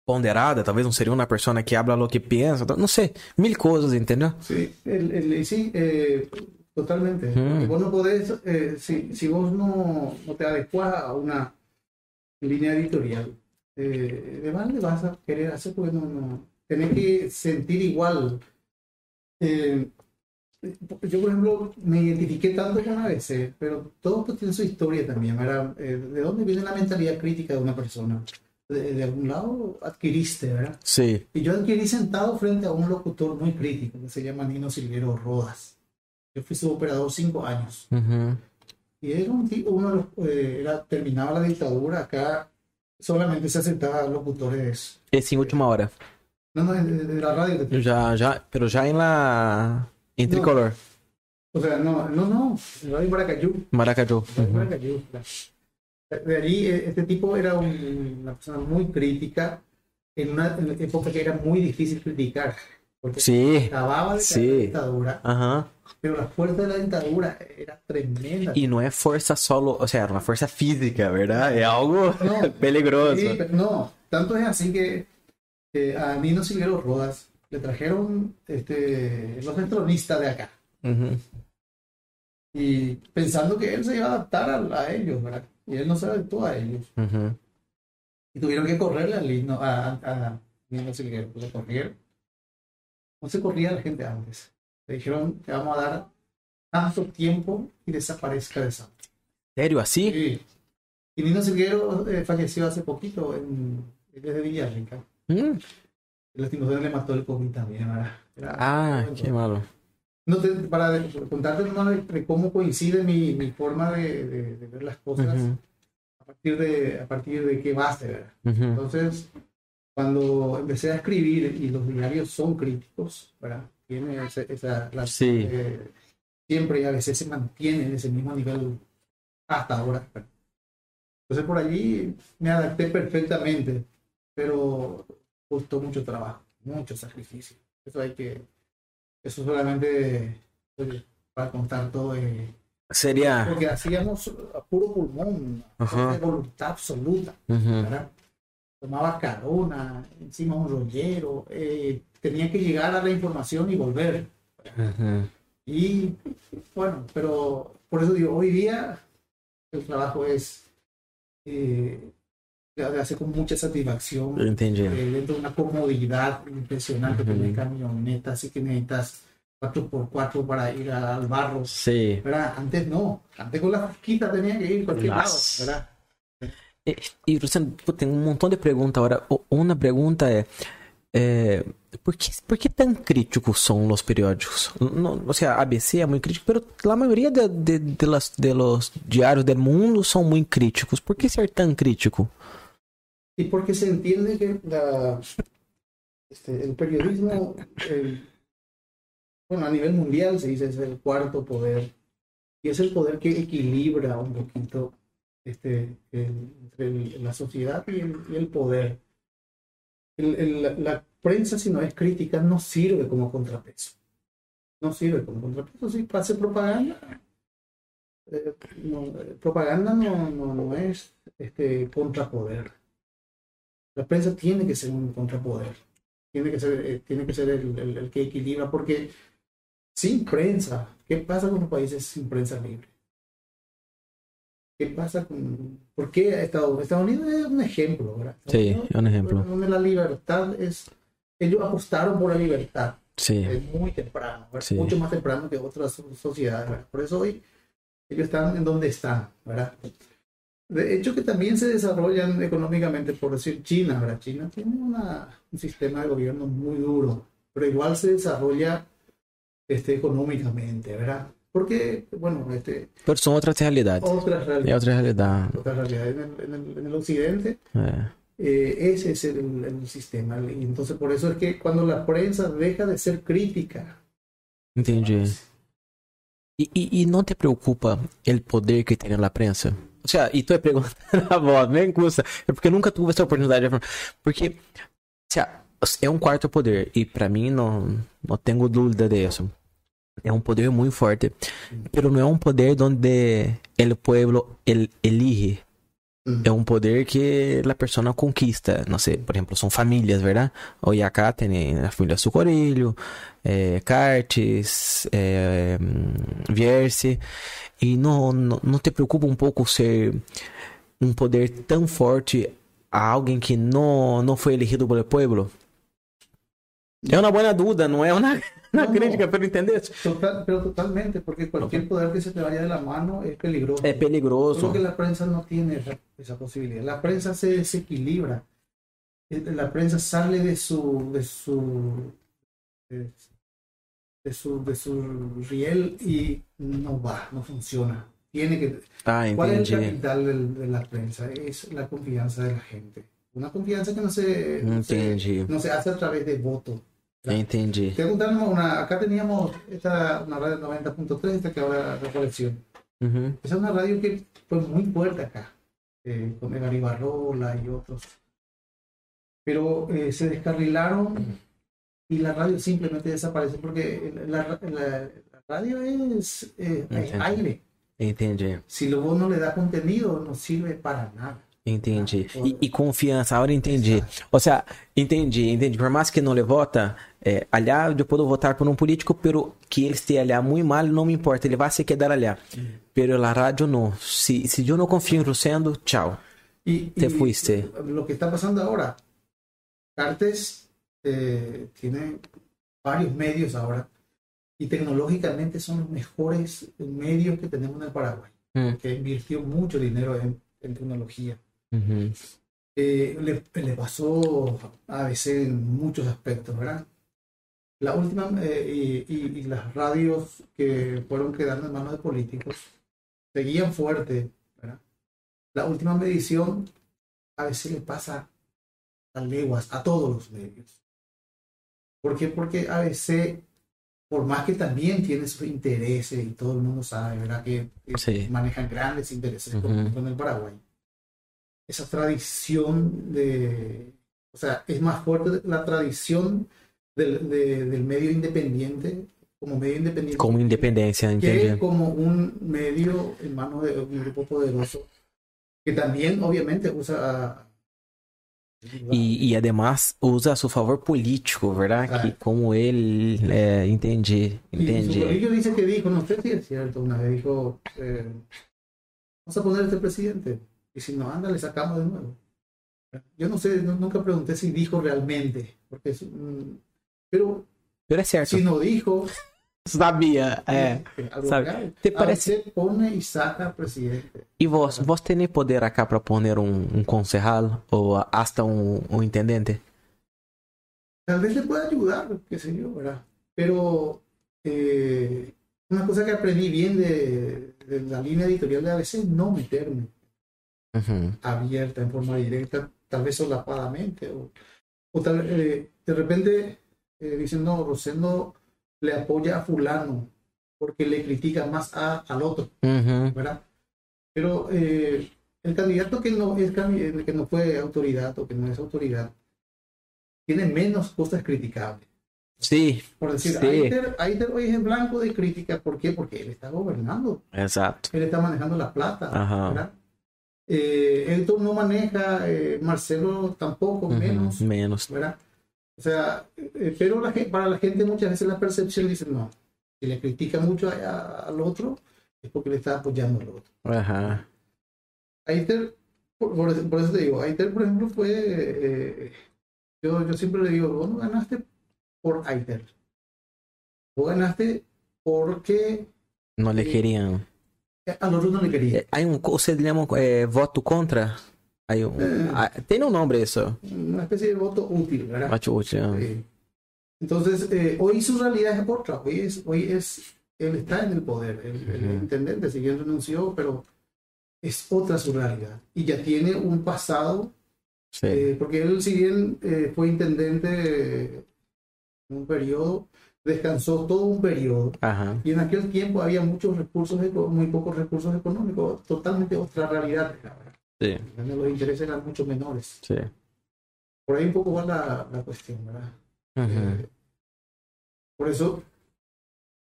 ponderada, talvez não seria uma persona que habla lo que pensa, não sei, mil coisas, entendeu? Sí, el, el- sí eh, totalmente. Mm. Vos no podés, eh, si, si vos no, no te adecuás a una línea editorial, eh, de mal le vas a querer hacer porque no, no tenés que sentir igual. Eh, yo, por ejemplo, me identifiqué tanto con ABC, pero todo pues tiene su historia también, ¿verdad? Eh, ¿De dónde viene la mentalidad crítica de una persona? De, de algún lado adquiriste, ¿verdad? Sim. Y yo adquirí sentado frente a un locutor muy crítico que se llama Nino Silguero Rodas. Yo fui su operador cinco años. Y era un tipo, uno de los, eh, era, terminaba la dictadura, acá solamente se aceptaban locutores. Esse em última hora. No, no, de, de la radio. de- Já, já, pero já em la Não. tricolor, o sea, no, no, no, Radio Maracayú. Radio. Maracayú. De- De allí, eh, este tipo era un- una persona muy crítica en en una época que era muy difícil criticar. Porque Sim. acababa de Sí. la dictadura. Aham. Pero la fuerza de la dictadura era tremenda. E não é força solo, ou seja, uma força física, verdade? É algo No, peligroso. sí, pero no, tanto es así que eh, a Nino Silguero Rodas le trajeron este, los entronistas de acá. Y pensando que él se iba a adaptar a, a ellos, ¿verdad? Y él no se adaptó a ellos. Y tuvieron que correrle a Nino, a, a, Nino Silguero. Lo corrieron. No se corría la gente antes. Le dijeron, te vamos a dar tanto tiempo y desaparezca de Santo. Sério, assim? Sí. Y Nino Silguero eh, falleció hace poquito en, desde Villarrica. Hum. Lastimosamente le mató el COVID también. Ah, que malo. no te- para de- contarte nomás de, de cómo coincide mi, mi forma de, de- de ver las cosas Uhum. a partir de a partir de qué base. ¿verdad? Uhum. Entonces, cuando empecé a escribir y los diarios son críticos, ¿verdad? Tiene ese- esa, la- Sí. eh, siempre y a veces se mantiene en ese mismo nivel hasta ahora. ¿verdad? Entonces por allí me adapté perfectamente, pero costó mucho trabajo, mucho sacrificio. Eso hay que, Eso solamente eh, para contar todo. eh, Sería. porque hacíamos a puro pulmón, de voluntad absoluta. Ujú. ¿verdad? Tomaba carona, encima un rollero, eh, tenía que llegar a la información y volver. Y bueno, pero por eso digo, hoy día el trabajo es, eh, se hace con mucha satisfacción, Entendi. eh, dentro de una comodidad impresionante, tener camioneta, así que necesitas 4x4 para ir al barro. Sim. ¿verdad? Antes no, antes con la fusquita tenía que ir cualquier lado, Nossa. ¿verdad? E, e Luciano, tem um montão de perguntas agora. O- Uma pergunta é, é, por, que, por que tão críticos são os periódicos? No, o sea, ABC é muito crítico, pero a maioria de, de, de, las- de los diários do mundo são muito críticos. Por que ser tão crítico? Y porque se entiende que la, este, periodismo, bueno, a nivel mundial se dice es el cuarto poder, y es el poder que equilibra un poquito este, entre la sociedad y el, y el poder. El- el- la, prensa, si no es crítica, no sirve como contrapeso. No sirve como contrapeso. Si pase propaganda, eh, no, eh, propaganda no, no, no es este, contrapoder. La prensa tiene que ser un contrapoder, tiene que ser, eh, tiene que ser el- el que equilibra, porque sin prensa, ¿qué pasa con los países sin prensa libre? ¿Qué pasa con... ¿Por qué Estados, Estados Unidos es un ejemplo, ¿verdad? Sí, Unidos, é um exemplo. Donde la libertad es... Ellos apostaron por la libertad Sim. eh, muy temprano. Sí. mucho más temprano que otras sociedades. ¿verdad? Por eso hoy ellos están en donde están, ¿verdad? De hecho que también se desarrollan económicamente, por decir China, ¿verdad? China tiene una- un sistema de gobierno muy duro, pero igual se desarrolla este, económicamente, ¿verdad? Porque, bueno, este, Pero são outras realidades. otras É realidades, outra realidade. otras realidades en el, en el- en el occidente É. eh, ese es el, el sistema. Y entonces por eso es que cuando la prensa deja de ser crítica, Entendi. E, e, e não te preocupa o poder que tem na prensa? O sea, e tu é perguntando a voz, nem custa. É porque nunca tive essa oportunidade. de falar. Porque, o sea, é um quarto poder. E pra mim, não, não tenho dúvida disso. É um poder muito forte. Pero não é um poder onde o pueblo el, elige. Mm. É um poder que a pessoa conquista. Não sei, por exemplo, são famílias, verdade? Hoy acá tem a família Sucorilho, eh, Cartes, eh, mm, Vierce. E não, não, não te preocupa um pouco ser um poder tão forte a alguém que não, não foi elegido pelo povo? É uma boa dúvida, não é uma, Não, crítica, pero total, pero totalmente, porque cualquier poder que se te vaya de la mano es peligroso. É peligroso. Solo que la prensa no tiene esa, esa posibilidad. La prensa se desequilibra. Eh, La prensa sale de su de su de, de su de su riel y no va, no funciona. Tiene que Ah, ¿Cuál es el capital del- de la prensa? Es la confianza de la gente. Una confianza que no se, no se, no se hace a través de voto. Entendi. Acá teníamos esta, una radio 90.3, esta que ahora reapareció. Uhum. Esa es una radio que fue muy fuerte acá, eh, con el Barrola y otros. Pero eh, se descarrilaron y la radio simplemente desaparece porque la, la- la radio es eh, aire. Entendi. Si lo vos no le das contenido, no sirve para nada. Entendi. Ah, E, e confiança, agora entendi. Ou seja, entendi, entendi. Por mais que não le vota, é, aliás, eu posso votar por um político, pero que ele esteja aliás muito mal, não me importa, ele vai se quedar aliás. Pero la rádio não. Se, se eu não confio em Rosendo, tchau. Y, Te y fuiste. Lo que está pasando ahora, Cartes eh, tiene varios medios ahora y tecnológicamente son los mejores medios que tenemos en el Paraguay, que invirtió mucho dinero en, en tecnología. Uhum. Eh, le, le pasó a ABC en muchos aspectos, ¿verdad? La última, eh, y, y- y las radios que fueron quedando en manos de políticos seguían fuerte, ¿verdad? La última medición a veces le pasa a leguas a todos los medios. ¿Por qué? Porque ABC, por más que también tiene sus intereses y todo el mundo sabe, ¿verdad? Que, Sí. manejan grandes intereses por ejemplo, en el Paraguay. Esa tradición de, o sea, es más fuerte la tradición del, de- del medio independiente, como medio independiente. Como independência, que como un medio en manos de un grupo poderoso que también obviamente usa e además usa a seu favor político, verdade? Ah. Que como ele. É, entendi, y su entendi. bolillo dice que dijo, no sé si es cierto, una vez dijo, eh, vamos a poner a este presidente y si no anda le sacamos de nuevo. Yo no sé, nu- nunca pregunté si dijo realmente, porque es pero Pero é certo. si no dijo, Sabia, é. sabe, te parece- veces pone y saca presidente. E vos, vos tem poder acá para poner um, um concejal ou hasta um, um intendente? Tal vez le pueda ayudar, qué sé yo, ¿verdad? Pero eh, una cosa que aprendí bien de, de la línea editorial de ABC, no meterme Uhum. abierta en forma directa, tal vez solapadamente, o, o tal, eh, de repente eh, dicen, no, Rosendo le apoya a fulano porque le critica más a, al otro, Uhum. ¿verdad? Pero eh, el candidato que no, es, candi- que no fue autoridad o que no es autoridad tiene menos cosas criticables. Sim, Por decir, Sí. Aiter, Aiter hoy es en blanco de crítica. ¿Por qué? Porque él está gobernando. exato. Él está manejando la plata. Ajá. ¿verdad? Eh, Héctor no maneja, eh, Marcelo tampoco, menos. Menos. ¿verdad? O sea, eh, pero la, para la gente muchas veces la percepción dice, no, si le critica mucho a- a- al otro, es porque le está apoyando al otro. Aham. Aiter, por, por eso por eso te digo, Aiter, por ejemplo, fue, eh, yo, yo siempre le digo, vos no ganaste por Aiter. Vos ganaste porque no le quería. É, Aí um, você lembra é, voto contra? Aí um, É. ah, tem um nome isso. Una especie de voto útil, ¿verdad? Voto útil. ah. Eh, entonces, eh, hoy su realidad es otra. Hoy es, hoy es, él está en el poder. El, el Ujú. intendente, si bien renunció, pero es otra su realidad. Y ya tiene un pasado. Eh, porque él, si bien eh, fue intendente eh, en un periodo, descansó todo un periodo. Y en aquel tiempo había muchos recursos, muy pocos recursos económicos, totalmente otra realidad. Donde Los intereses eran mucho menores. Por ahí un poco va la, la cuestión, ¿verdad? Eh, por eso,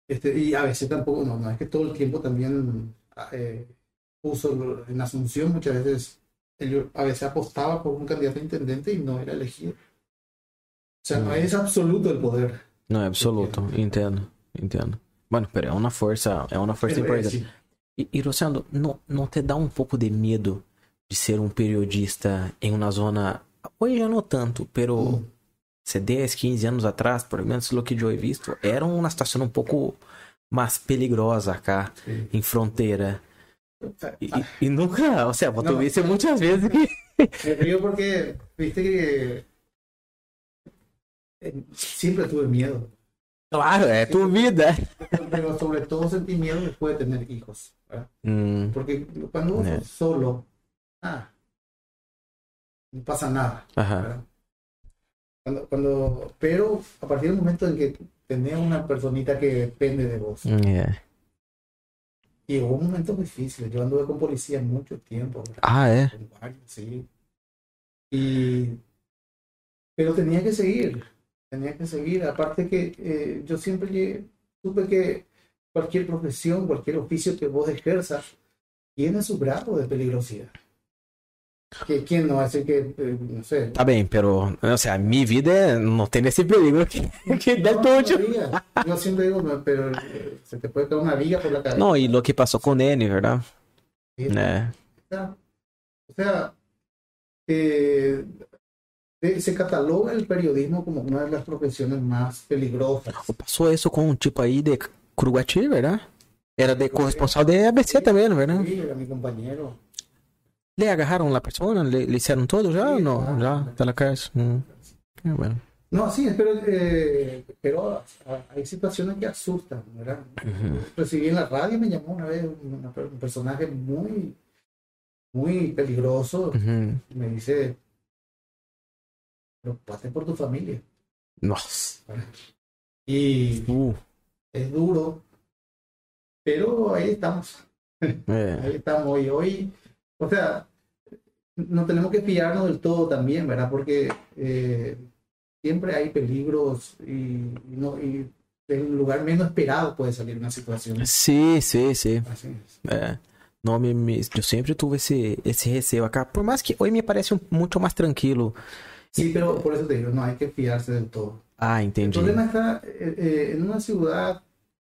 este, y a veces tampoco, no, no es que todo el tiempo también eh, puso en Asunción, muchas veces, él a veces apostaba por un candidato a intendente y no era elegido. O sea, no es absoluto el poder. Não é absoluto. Entendo. Entendo. Bueno, pero é uma força, é uma força importante. E, e não, não te dá um pouco de medo de ser um periodista em uma zona. Hoje já não tanto, pero Mm. hace 10, 15 anos atrás, por menos lo que eu he visto, era uma situação um pouco mais peligrosa acá, Sí. em fronteira. E, Ah, e- nunca, ou seja, tu Não. viste muitas vezes que. Río porque, viste que siempre tuve miedo, Claro, é tu vida. pero sobre todo sentí miedo después de tener hijos. Hum, Porque cuando uno Yeah. es solo, ah, no pasa nada. ¿verdad? Cuando, cuando, pero a partir del momento en que tenés una personita que depende de vos, É. y hubo momentos difíciles, yo anduve con policía mucho tiempo, ¿verdad? Ah, varios, sí. Y, pero tenía que seguir, tenía que seguir, aparte que eh, yo siempre supe que cualquier profesión, cualquier oficio que vos ejerzas, tiene su grado de peligrosidad. Que quién no hace que, eh, no sé, Tá bem, pero, ou seja, a minha vida não tem esse perigo que, que No, todo. todavía. Yo siempre digo, no, pero eh, se te puede caer una viga por la cabeza. Não, e lo que passou com o Nene, verdade? Sí, É. O sea, eh, eh, se cataloga el periodismo como una de las profesiones más peligrosas. Passou isso com um tipo aí de Curuguati, verdade? Era de corresponsal de ABC é verdade? Sí, era mi compañero. Le agarraram la persona? Le, le hicieron todo já? Sí, não, claro. já, tá na cárcel. Hum. É, bueno. No, sí, pero, eh, pero hay situaciones que asustan, ¿verdad? Ujú. Recibí en la radio, me llamó una vez una- un personaje muy, muy peligroso. Uhum. Me dice, preocupate por tu familia. Nossa. Y Uh, es duro, pero ahí estamos, é. ahí estamos. Y hoy, o sea, no tenemos que fiarnos del todo también, ¿verdad? Porque eh, siempre hay peligros y, no, y de un lugar menos esperado puede salir una situación. Sí, sí, sí. Así es. É. Não, me, me, eu sempre tuve esse, esse receio acá. Por mais que hoje me parece um, muito mais tranquilo. Sí, pero por eso te digo, no hay que fiarse del todo. Ah, entendí. El problema está eh, eh, en una ciudad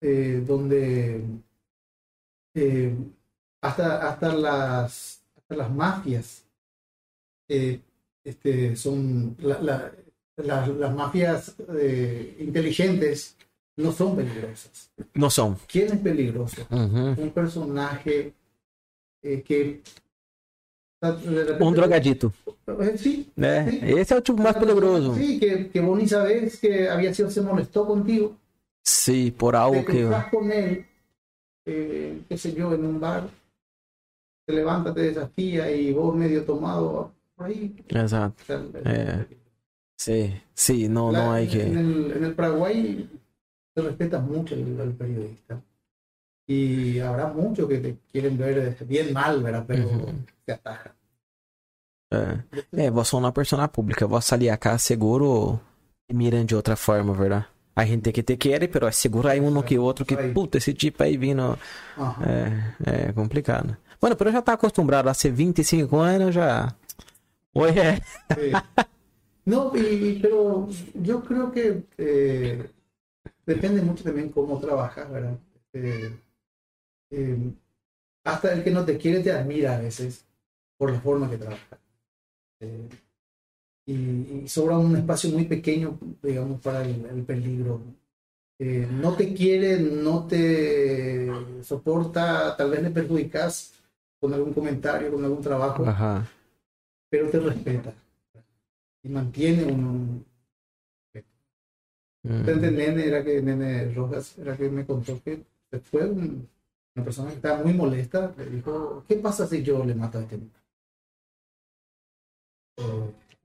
eh, donde eh, hasta, hasta, las, hasta las mafias este, son la, la, la, las mafias inteligentes no son peligrosas. No son. ¿Quién es peligroso? Uh -huh. Un personaje que um drogadito. Sí, é, sí. Esse é o tipo mais poderoso. Sí, que, que vos ni sabés que había sido, se molestó contigo. Sí, por algo te que. Estás con él, eh, qué sé yo, en un bar, te levantas, te desafía y vos medio tomado por ahí. Exacto. É. Sí, sí, no, la, no hay que. En el, en el Paraguay se respeta mucho el, el periodista. Y habrá muchos que te quieren ver bien mal, ¿verdad? Pero uh -huh. Se atajan. É. é, vós sou uma persona pública, vós salir acá seguro e miram de outra forma, verdade? A gente que te quer, pero é seguro aí um que outro que, puta, esse tipo aí vindo. Uhum. É, é complicado. Pero eu já tá acostumado a ser 25 anos, já. Oi, é. No, y, pero yo creo que eh, depende mucho también cómo trabajas, ¿verdad? Eh, eh, hasta el que no te quiere te admira a veces por la forma que trabajas. Eh, y, y, sobra un espacio muy pequeño, digamos, para el, el peligro. Eh, no te quiere, no te soporta, tal vez le perjudicas con algún comentario, con algún trabajo, Ajá. pero te respeta y mantiene un... Mm. Entonces, Nene, era que Nene Rojas, era que me contó que fue un, una persona que estaba muy molesta, le dijo, ¿qué pasa si yo le mato a este niño?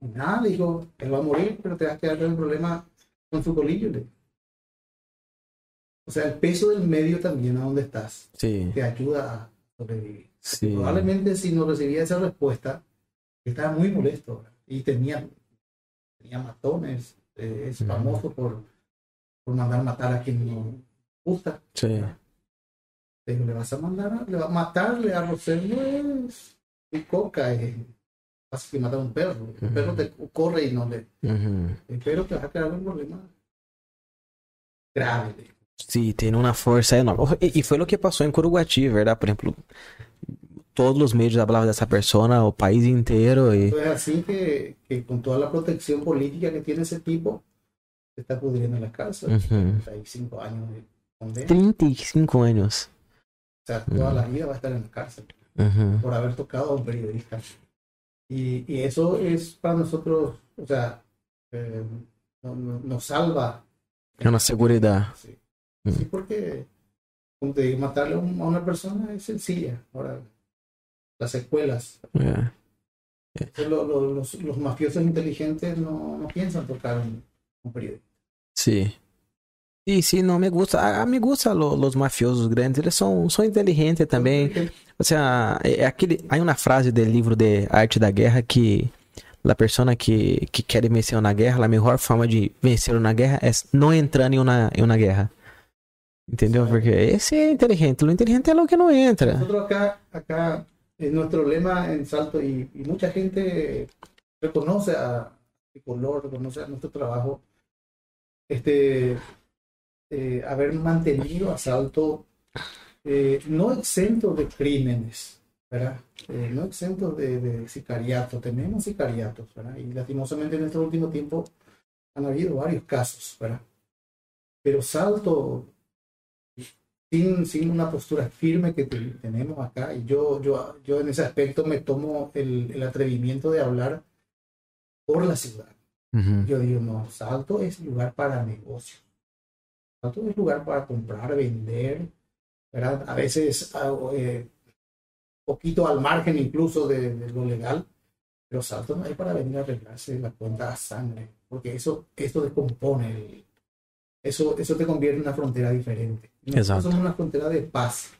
Nada, dijo, él va a morir, pero te vas a quedar con el problema con su colillo. Le. O sea, el peso del medio también a donde estás Sí, te ayuda a sobrevivir. sí. Probablemente si no recibía esa respuesta, estaba muy molesto y tenía, tenía matones, eh, es famoso por, por mandar matar a quien no gusta. Sí. Le digo, le vas a mandar, a- le va a matarle a Rosendo y coca, que matar a un perro. El Ujú. perro te corre y no le. Ujú. El perro te va a crear un problema grave. Sí, tiene una fuerza enorme. Y, fue lo que pasó en Curuguatí, ¿verdad? Por ejemplo, todos los medios hablaban de esa persona, o país entero, y... Entonces, así que, que con toda la protección política que tiene ese tipo, se está pudriendo en la cárcel. Ujú. Hay cinco años de condena. 35 años. O sea, toda la vida va a estar en la cárcel por haber tocado a un periodista. Y, y eso es para nosotros, o sea, eh, no- no- nos salva. Es una seguridad. Sí. Mm. Sí, porque, como te digo, matarle a un- a una persona es sencilla. Ahora, las secuelas. Los, los mafiosos inteligentes no, no piensan tocar un, un periodista. Sí. Sí, sí, no me gusta. A, a me gusta lo- los mafiosos grandes, eles são, são inteligentes também. O sea, é é aquele, há uma frase do livro de Arte da Guerra que a pessoa que, que quer vencer na guerra, a melhor forma de vencer na guerra é não entrando em uma, em uma guerra. Entendeu? Porque esse é inteligente. O inteligente é o que não entra. Acá, acá, nuestro lema en Salto, y, y gente reconoce a color, reconoce a nuestro trabajo, este, eh, haber mantenido a Salto eh, no exento de crímenes, ¿verdad? Eh, no exento de, de sicariato, tenemos sicariatos, ¿verdad? Y lastimosamente en nuestro último tiempo han habido varios casos, ¿verdad? Pero Salto sin, sin una postura firme que te- tenemos acá. Y yo, yo, yo en ese aspecto me tomo el, el atrevimiento de hablar por la ciudad. Uhum. Yo digo, no, Salto es lugar para negocio. Salto es lugar para comprar, vender, ¿verdad? A veces ah, eh, poquito al margen incluso de, de lo legal, pero Salto no es para venir a arreglarse la cuenta a sangre, porque eso, esto descompone el- eso, eso te convierte en una frontera diferente. Nosotros Exacto. somos una frontera de paz.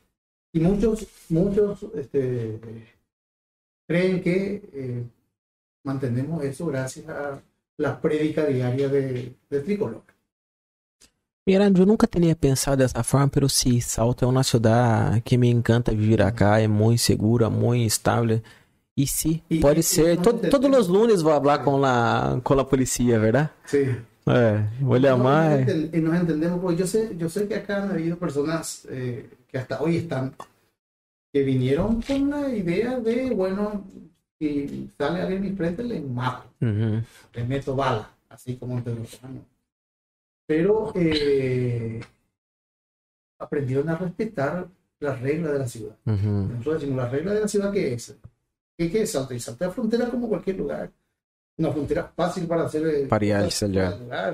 Y muchos, muchos este, creen que eh, mantenemos eso gracias a la prédica diaria de, de Tricolor. Mira, eu nunca tinha pensado dessa forma, pero sim, Salto é uma cidade que me encanta vir acá, é muito segura, muito estável. E sim, E- pode e- ser. e To- não- todos os lunes vou falar com a, com a polícia, verdade? Sí. É, vou lhe No, amar. nos enten- y nos entendemos, porque yo sé, yo sé que acá han habido personas eh, que hasta hoy están, que vinieron con la idea de, bueno, si sale alguien en mi frente, le mato, Uhum. le meto bala, así como en Pedro Serrano. Pero eh, aprendieron a respetar las reglas de la ciudad. Uhum. Nosotros decimos, la regla de la ciudad, ¿qué es? ¿Qué, qué es Salta? Y Salta es frontera como cualquier lugar. Una frontera fácil para hacer... eh, Para ir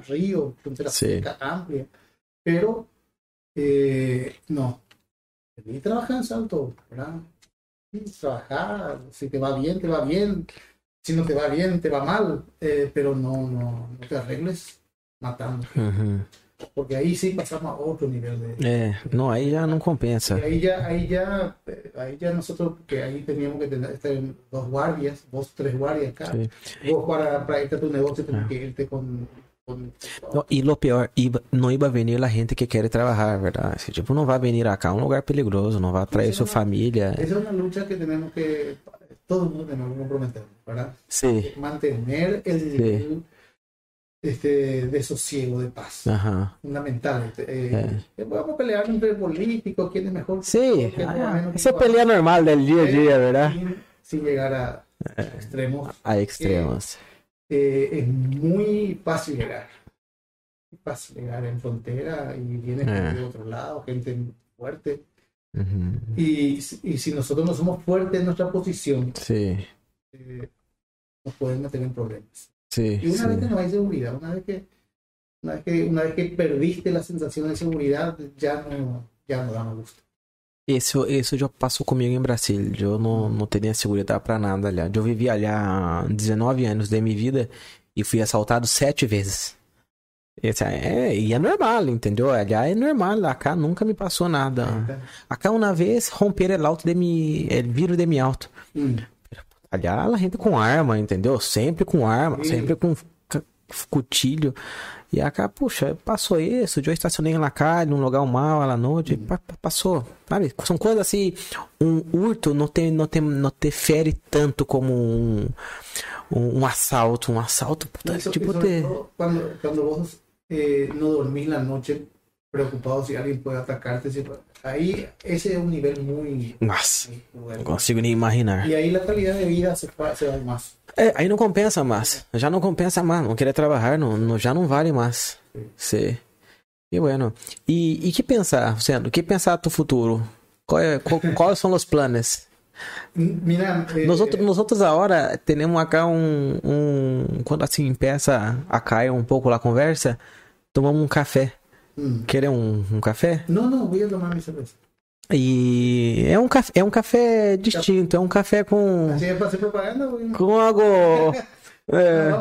río, frontera Sí. seca, amplia. Pero, eh, no. Y trabajar en Salto, ¿verdad? Trabajar, si te va bien, te va bien. Si no te va bien, te va mal. eh, pero no, no, no te arregles matando. Uhum. Porque ahí sí pasamos a otro nivel de... É, não, aí já não compensa. Y ahí ya, ahí ya, eh, ahí ya nosotros, que ahí teníamos que este, dos guardias, dos, tres guardias acá. Sí. Vos para, para irte a tu negocio tienes Ah. que irte con... con Não, E lo pior, iba, não iba venir a gente que quer trabalhar, verdade? Tipo, não vai venir acá, é um lugar perigoso, não vai atrair sua família. Esa es una lucha que tenemos que, todo mundo tenemos que comprometer, ¿verdad? Sim. Mantener el nivel este, de sosiego, de paz. Aham. Fundamental. este, eh, Vamos a pelear entre políticos, quién es mejor. Sim, quién es menos, essa é quién es pelea normal del dia a dia, verdade? sin, llegar a extremos. A extremos. Eh, es muy fácil llegar. Fácil llegar en frontera y viene gente Eh. de otro lado, gente fuerte. Y, y si nosotros no somos fuertes en nuestra posición, eh, nos pueden meter en problemas. Sim, Y una vez que no hay seguridad, una vez que, una vez que, una vez que perdiste la sensación de seguridad, ya no, ya no da más gusto. Isso, isso já passou comigo em Brasília. Eu não, não tinha segurança pra nada, aliás. Eu vivi allá 19 anos da minha vida e fui assaltado sete vezes. Esse é, e é normal, entendeu? Allá é normal, acá nunca me passou nada. Acá uma vez romperam o auto de mi, vidro de mi auto. Mm. Allá a gente com arma, entendeu? Sempre com arma, Sim. sempre com cutilho. E acá, puxa, passou isso, eu estacionei na calle, num lugar mal, à noite, pa- passou, sabe? São coisas assim, um hurto não te, não te, não te fere tanto como um, um, um assalto. Um assalto, puta, Eso- tipo, te... todo cuando, cuando vos eh, no dormís la noche preocupado si alguien puede atacarte, si- ahí ese es un nivel muy... Nossa, muy consigo nem imaginar. Y ahí la calidad de vida se, se va más. É, aí não compensa mais. Já não compensa mais. Não querer trabalhar, não, não- já não vale mais. Sim. E bueno. E, e que pensar, Luciano? que pensar do futuro? Qual é, qual, quais são os planos? Mira, eh, Nosotros, nosotros agora temos acá um, um. Quando assim empieza a cair um pouco a conversa, tomamos um café. Mm. Querem um, um café? no, no, voy a tomar mi cerveza. E é um café, é um café distinto, é um café com, Así es para hacer propaganda. com algo. é,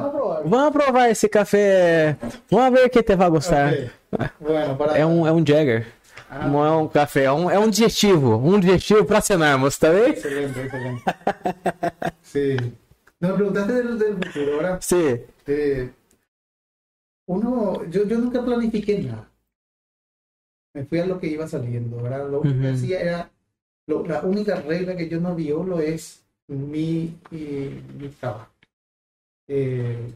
Vamos provar esse café. Vamos ver o que te vai gostar. Ok. Bueno, para... É um, é um Jagger. Ah, Não é um café, é um, é um digestivo. Um digestivo para cenarmos, tá bem? Excelente, excelente. Sí. No, me preguntaste del, del futuro, ¿verdad? Sim. Eh, uno, yo, yo nunca planifiqué nada. Me fui a lo que iba saliendo, ¿verdad? Lo único que hacía era, lo- la única regla que yo no violo es mi, mi, mi trabajo. Eh,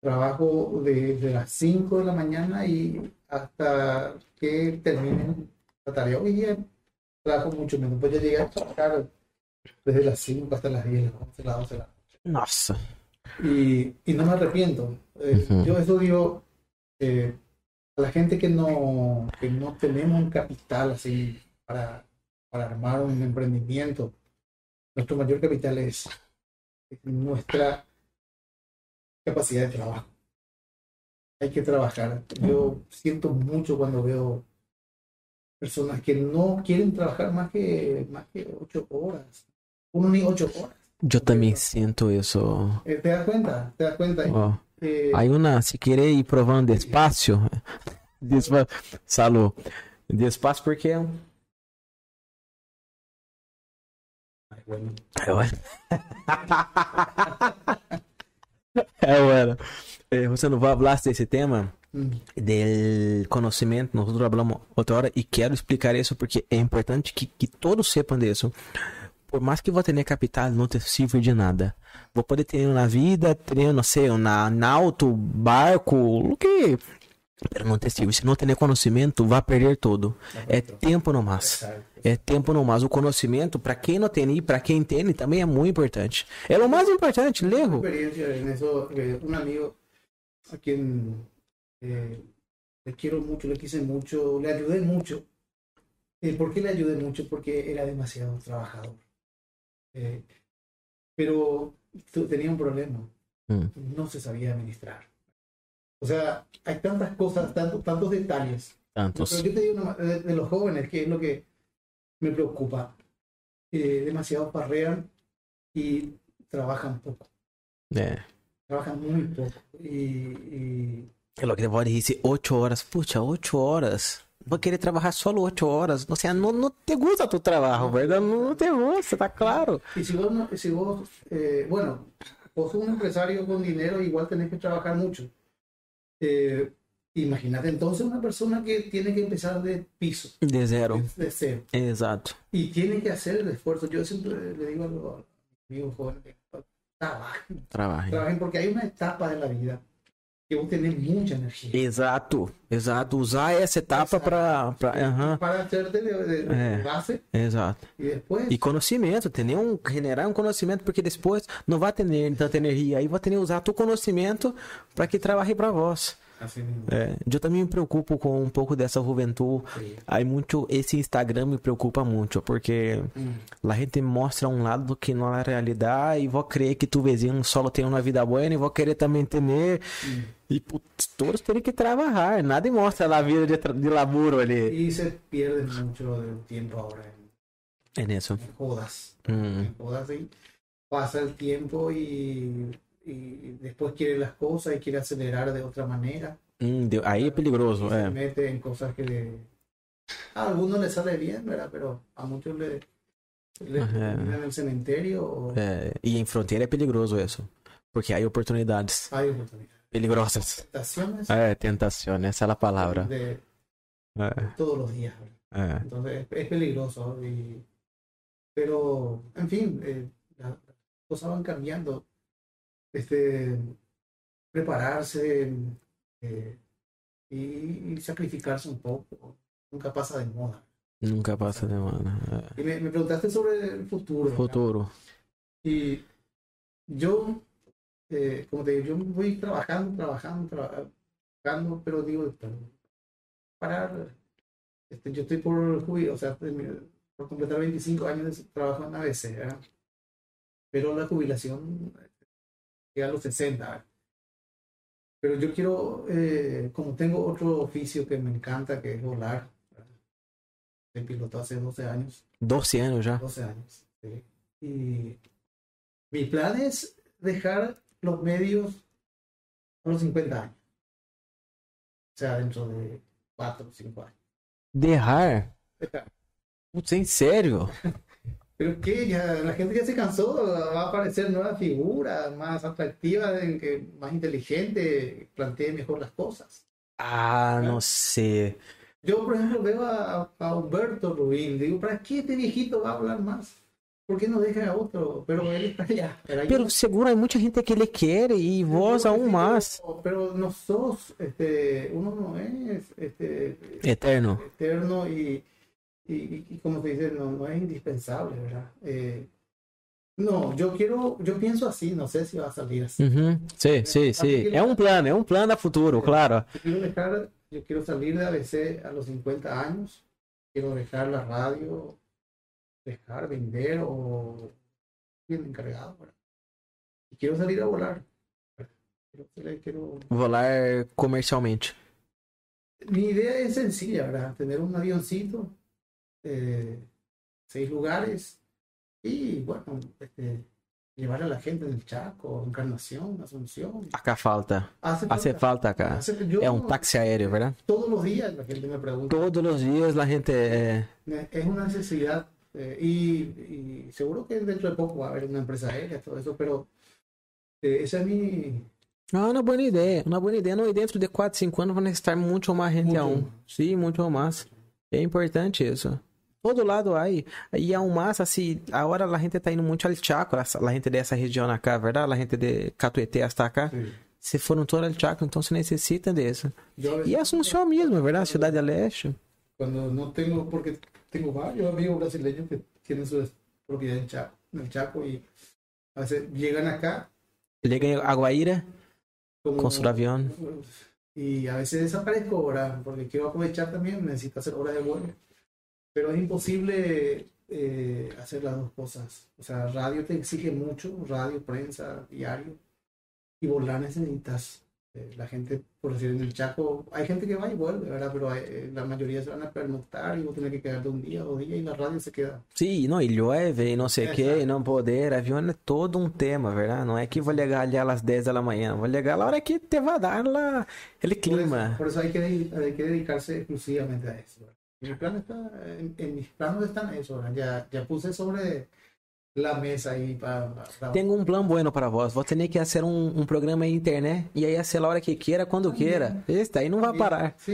trabajo desde las 5 de la mañana y hasta que termine la tarea. Hoy día trabajo mucho menos, pues yo llegué a trabajar desde las 5 hasta las 10, las 11, las 12 de la noche Nossa. y, y no me arrepiento. Eh. Yo eso digo eh, la gente que no, que no tenemos un capital así para, para armar un emprendimiento. Nuestro mayor capital es, es nuestra capacidad de trabajo. Hay que trabajar. Yo siento mucho cuando veo personas que no quieren trabajar más que, más que ocho horas. Uno ni ocho horas. Eu também sinto isso. Eh, ¿Te das cuenta? ¿Te das cuenta? Aí uma, se querer ir provando despacio, despa... Salô. Despacio porque é um. Ai, ué. É, bueno. Eh, José, não hablaste desse tema del conhecimento, nós falamos outra hora e quero explicar isso porque é importante que, que todos sepam disso. Por mais que vou ter capital, não te sirve de nada. Vou poder ter na vida, ter, não sei, na, na auto, barco, o que Pero não te sirve. Se não ter conhecimento, vai perder tudo. É tempo no mais. É tempo no mais. O conhecimento, para quem não tem e para quem tem, também é muito importante. É o mais importante, lego. Um amigo a quien eh, le quiero mucho, le quise mucho, le ayudé mucho. Eh, ¿Por qué le ayudé mucho? Porque era demasiado trabajador. Eh, pero tenía un problema. Mm. No se sabía administrar. O sea, hay tantas cosas, tantos, tantos detalles. Tantos. Pero yo te digo de, los jóvenes, que es lo que me preocupa. Eh, demasiado parrean y trabajan poco. Trabajan muy poco. Y, y... Lo que te pode dizer, 8 horas. Puxa, 8 horas. Vou querer trabalhar só 8 horas. O sea, não, não te gusta tu trabalho, verdade? Não te gusta, tá claro. E se vos, se vos eh, bueno, vos sos un empresario con dinero, igual tenés que trabajar mucho. Eh, imagínate entonces una persona que tiene que empezar de piso. De cero. De, cero. Exacto. Y tiene que hacer el esfuerzo. Yo siempre le digo a los amigos jóvenes, trabajen. Trabajen. Trabajen porque hay una etapa de la vida que vos tenés mucha energia. Exato, exato. Usar essa etapa para para hacer de, de, de é, base. Exato. E depois e conhecimento, ter um generar um conhecimento porque depois não vai ter tanta energia, aí vai ter que usar tu conhecimento para que trabalhe para vós. Assim é, eu também me preocupo com um pouco dessa juventude. Aí muito esse Instagram me preocupa muito, porque hum. a gente mostra um lado que não é realidade e vou crer que tu vizinho solo tem uma vida boa e vou querer também ter. Hum. E putz, todos têm que trabalhar. Nada mostra a vida de, de laburo ali. E se perde muito tempo agora. É nisso. Jodas. Hum. Jodas e passa o tempo e y después quiere las cosas y quiere acelerar de otra manera. Mm, de, ahí es peligroso. Se mete en cosas que le... a algunos le sale bien, ¿verdad? Pero a muchos le, le en el cementerio. O... É, e em fronteira é peligroso isso. Porque há oportunidades. Há oportunidades. Peligrosas. Tentaciones. É, tentaciones, essa é a palavra. De, é. Todos los días. É. Entonces es, es peligroso. Y... Pero, en fin, eh, las cosas van cambiando este, prepararse eh, y, y, sacrificarse un poco. Nunca pasa de moda. Nunca pasa de moda. Y me, me preguntaste sobre el futuro. Futuro. Y yo, eh, como te digo, yo voy trabajando, trabajando, trabajando, pero digo, parar. Este, yo estoy por jubilar, o sea, por completar 25 años de trabajo en ABC, pero la jubilación a los 60. Pero yo quiero, eh, como tengo otro oficio que me encanta, que es volar. He piloto hace 12 años. 12 años ya. 12 años. Y mi plan es dejar los medios a los 50 años. O sea, dentro de 4 o 5 años. Dejar? Dejar. Putz, ¿en serio? Pero que ya la gente ya se cansó, va a aparecer nuevas figuras más atractivas, que más inteligente, plantee mejor las cosas. Ah, no sé. Yo, por ejemplo, veo a, a Humberto Rubín, digo, ¿para qué este viejito va a hablar más? ¿Por qué no deja a otro? Pero él está allá. Pero, seguro hay mucha gente que le quiere y vos aún más. Pero no sos, este, uno no es este, eterno. Eterno y y, y, como te dice, no, no es indispensable, ¿verdad? Eh, no, yo quiero, yo pienso así, no sé si va a salir así. Uhum. Sí, sí, sí. Es un plan, es un plan a futuro, claro. Yo quiero, dejar, yo quiero salir de ABC a los 50 años, quiero dejar la radio, dejar, vender o bien encargado, ¿verdad? Y quiero salir a volar. Quiero, quiero... Volar comercialmente. Mi idea es sencilla, ¿verdad? Tener un avioncito eh, seis lugares y bueno, este, llevar a la gente del Chaco, Encarnación, Asunción. Acá falta. Hace falta, Hace falta acá. Hace, yo, es un taxi aéreo, ¿verdad? Todos los días la gente me pregunta. Todos los días la gente... Eh... Es una necesidad eh, y, y, seguro que dentro de poco va a haber una empresa aérea, todo eso, pero eh, esa es mi, Ah, una buena idea, una buena idea. No, y dentro de 4, 5 anos vai necessitar muito mais gente Mucho aún. más. Sim, muito mais. É importante isso. Todo lado aí. E aún más, assim, agora a gente tá indo muito al Chaco, a a gente dessa região acá, verdade? A gente de Catuete hasta acá. Sí. Se foram todo al Chaco, então se necessita disso. Yo a veces E Assunção mesmo, verdade? Cidade do Leste. Cuando no tengo, porque tengo varios amigos brasileños que tienen su propiedad en, Chaco, en el Chaco y a veces llegan acá Liga em Aguaíra como, com seu avião. y a veces desaparezco ahora porque quiero aprovechar también, necesito hacer horas de vuelo. Pero es imposible eh, hacer las dos cosas. O sea, radio te exige mucho, radio, prensa, diario. Y volar necesitas. eh, la gente, por decir, en el Chaco, hay gente que va y vuelve, ¿verdad? Pero hay- eh, la mayoría se van a pernoctar y vos tenés que quedarte un día, dos días y la radio se queda. Sim, não, e llueve, e não sei o que, Exato. e não poder. Avião é todo um tema, verdade? Não é que vou ligar ali às 10 da manhã. Vou ligar a hora que te vai dar lá aquele Por eso, clima. por eso hay, que, hay que dedicarse exclusivamente a eso. ¿verdad? Mi plan está, en, en mis planos están eso. Ya, ya puse sobre la mesa ahí para... Tenho um plano bueno para vós. Vou ter que fazer um, um programa em internet e aí fazer a hora que queira, quando queira. Este aí não vai parar.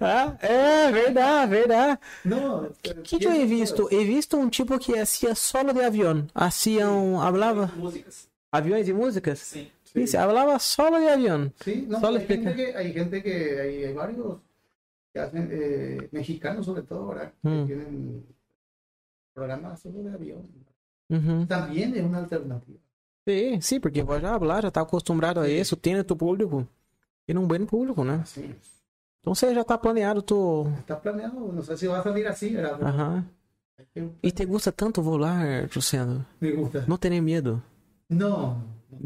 Ah, é verdade, verdade. No, Que que eu he visto? He visto um tipo que hacía solo de avião. Hacían, hablava músicas. aviões e músicas. Sí. Sí, se hablaba solo de avión. Sí, no, Solo hay, gente que, hay gente que, hay, hay varios que hacen, eh, mexicanos sobre todo, ¿verdad? Que Mm. tienen programas solo de avión. Uhum. También es una alternativa. Sim, sim, porque vou já falar, já tá acostumado a isso, tem tu público. E um bom público, né? Así. Então você já tá planeado, tu. Está planeado, no sé si va a salir así, ¿verdad? Que- E te gusta tanto volar, Luciano? Me gusta. Não tem nem medo. No,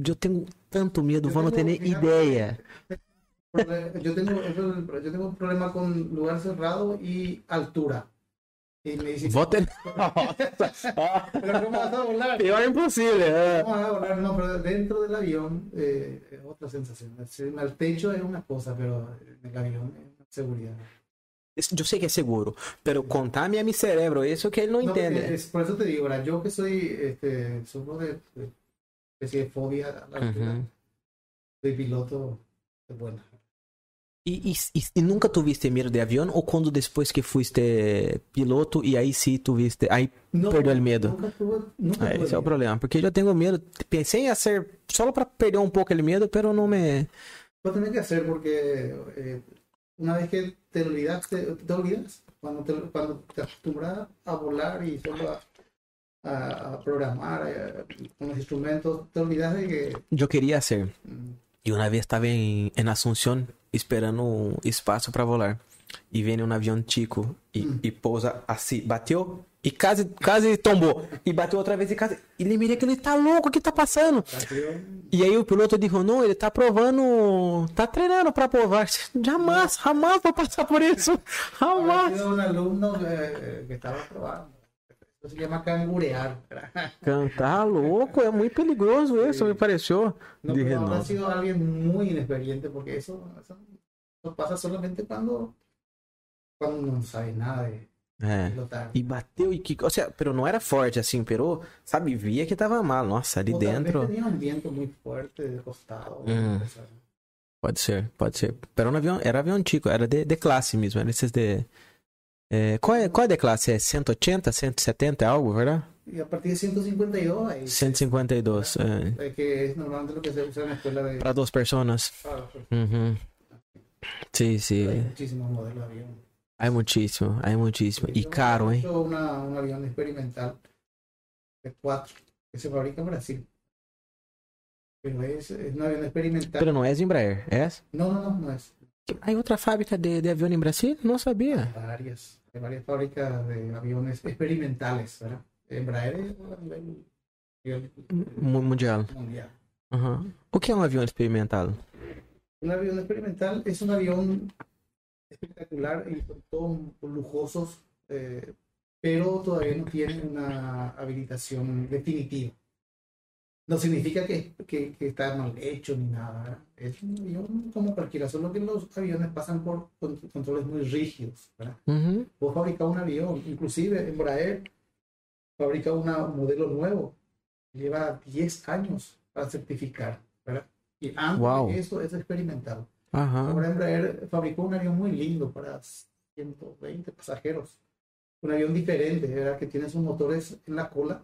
Eu tenho tanto medo, Eu vou não ter nem ideia. Yo tengo, eso es yo tengo un problema con lugar cerrado y altura. Y me dicen, Vou ter. pero ¿cómo vas a volar? Impossível. é. ¿Cómo vas a volar? No, pero dentro del avión eh, es otra sensación. El techo es una cosa, pero en el avión es seguridad. Eu sei que é seguro, pero contame a mi cerebro, isso que não No, porque entende. es- por eso te digo, ¿verdad? yo que soy, este, sufro de, de especie de fobia a la altura, Uhum. soy piloto de buena. E, e, e- e nunca tuviste medo de avião ou quando depois que fuiste piloto e aí sim tuviste, aí No, Perdió el miedo. Nunca tuve, nunca É, esse é o problema, porque eu tenho medo. Pensei em fazer só para perder um pouco o medo, pero não me. Lo tenés que hacer porque eh, una vez que te olvidas, te, te olvidas. Cuando te, cuando te acostumbras a volar y solo a, a- a programar eh, con los instrumentos, te olvidas de que Eu queria ser. mm, E uma vez estava em, em Assunção esperando um espaço para volar. E vem um avião chico e, Hum. e pousa assim, bateu e quase, quase tombou. E bateu outra vez e quase. E ele mirei que ele tá louco, o que tá passando? partió- E aí o piloto disse, não, ele tá provando, tá treinando para provar. Jamais, jamais vou passar por isso. Jamais. sido un alumno eh, que estaba probando. Se llama cangurear. Cantar louco, é muito perigoso isso, me pareceu. No, pero habrá renove. sido alguien muy inexperiente porque eso, eso, eso pasa solamente cuando, cuando no sabe nada de É. E bateu e que. Ou seja, pero não era forte assim, pero, sabe, via que tava mal. Nossa, ali O tal vez dentro. tenía un viento muy fuerte de costado. Sea, Pode ser, pode ser. Pero no avião, era avião chico, era de, de classe mesmo. Era esses de. É, qual, é, qual é de classe? É 180, 170, algo, verdade? Y a partir de 152, ahí, 152. É, eh, que es normalmente lo que se usa en la escuela de... para duas personas. Ah, Uhum. Sim, Hay sim. muchísimos modelos de avión. Hay muchíssimo, hay muchíssimo. E Yo caro, hecho una- un avión experimental de cuatro que se fabrica en Brasil. Pero es, es un avión experimental. Pero não é Embraer, é? No, no, no, no es. Hay outra fábrica de, de avião em Brasil? Não sabia. Varias, hay varias fábricas de aviones experimentales, ¿verdad? Embraer es a nivel, nivel Mu- Mundial. mundial. Aham. O que é um avião experimental? Un avión experimental es un avión espectacular y con todos lujosos, eh, pero todavía no tiene una habilitación definitiva. No significa que, que, que está mal hecho ni nada. Es un avión como cualquiera, solo que los aviones pasan por con- controles muy rígidos. ¿verdad? Uhum. Vos fabricás un avión, inclusive Embraer fabrica una- un modelo nuevo, lleva 10 años para certificar. ¿verdad? Y antes Wow. de eso es experimental. Aham. Ahora Embraer fabricó un avión muy lindo para 120 pasajeros. Un avión diferente, ¿verdad? Que tiene sus motores en la cola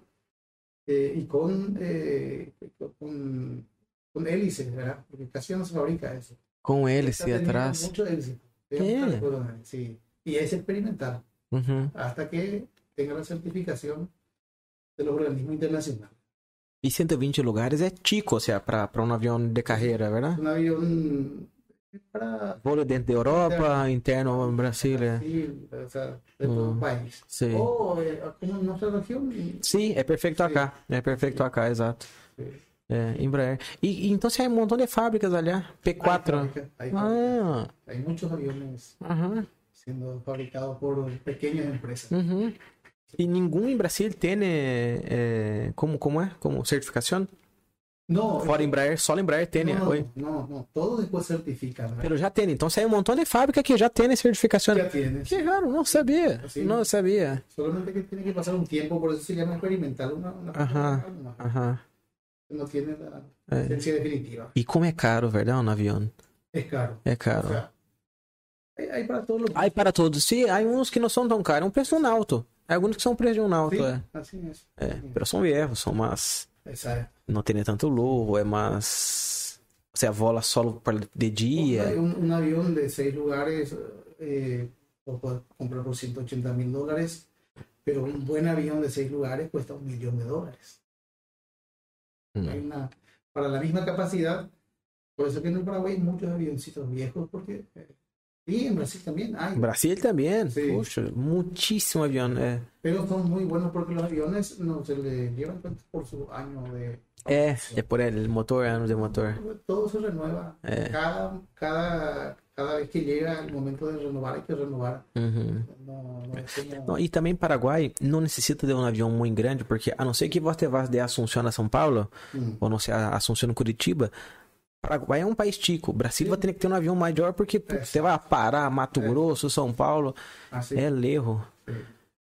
eh, y con, eh, con, con hélices, ¿verdad? Porque casi no se fabrica eso. Se teniendo atrás. Sí. Y es experimental hasta que tenga la certificación de los organismos internacionales. E 120 lugares é tico, ou seja, para um avião de carreira, verdade? un avión para Voo dentro da Europa, interno em Brasília. Brasil, o sea, de todo Mm. el país. Sim. O eh, como en nuestra región. Sim, é perfeito acá. É perfeito acá, exato. Sí. É, Embraer. E, e então você tem um montão de fábricas ali, ah, Hay P4. fábrica, hay, fábrica. Ah, Hay muchos aviones aham, siendo fabricados por pequeñas empresas. uhum. E nenhum em Brasília tem, é, como, como é? Como certificação? No, Fora Embraer, só Embraer tem, no, no, oi. no, no, todos después certifican. ¿verdad? Pero já tem. Então tem um montão de fábrica que já tem certificação. Ya tienes. Que raro, não sabia. Sim. Não sabia. Solamente que tiene que pasar un tiempo, por eso se llama experimental. Ajá. una- Aham. no tiene la É. definitiva. E como é caro, verdade, um avião? Es caro. É O caro. sea, hay, hay para todos Aí para todos, sim, há uns que não são tão caros. É um preço um alto. Há alguns que são preço um alto, Sí, é. así es. É, pero são viejos, são mais... Exacto. Não tem tanto luxo, é mais... Você vola solo de dia. Un, un avión de seis lugares eh, puedes comprar por 180 mil dólares, pero un buen avión de seis lugares cuesta un millón de dólares. Hay Hum. una, para la misma capacidad, por eso que en el Paraguay hay muchos avioncitos viejos, porque eh, y en Brasil también hay, Brasil também. Sim. Puxa, muitíssimo avião. É, pero son muy buenos porque los aviones no se le llevan por su año de é, é por ele, motor, anos de motor. todo se renueva. É. Cada, cada, cada vez que llega el momento de renovar, hay que renovar. Uhum. No, no es Não, e também Paraguai não necessita de um avião muito grande, porque a não ser que você vá de Assunção a São Paulo, Mm. ou não sei, a Assunção Curitiba, Paraguai é um país tico. Brasil vai ter que ter um avião maior, porque putz, você vai Pará, Mato É. Grosso, São Paulo, Así, é lerro. sí,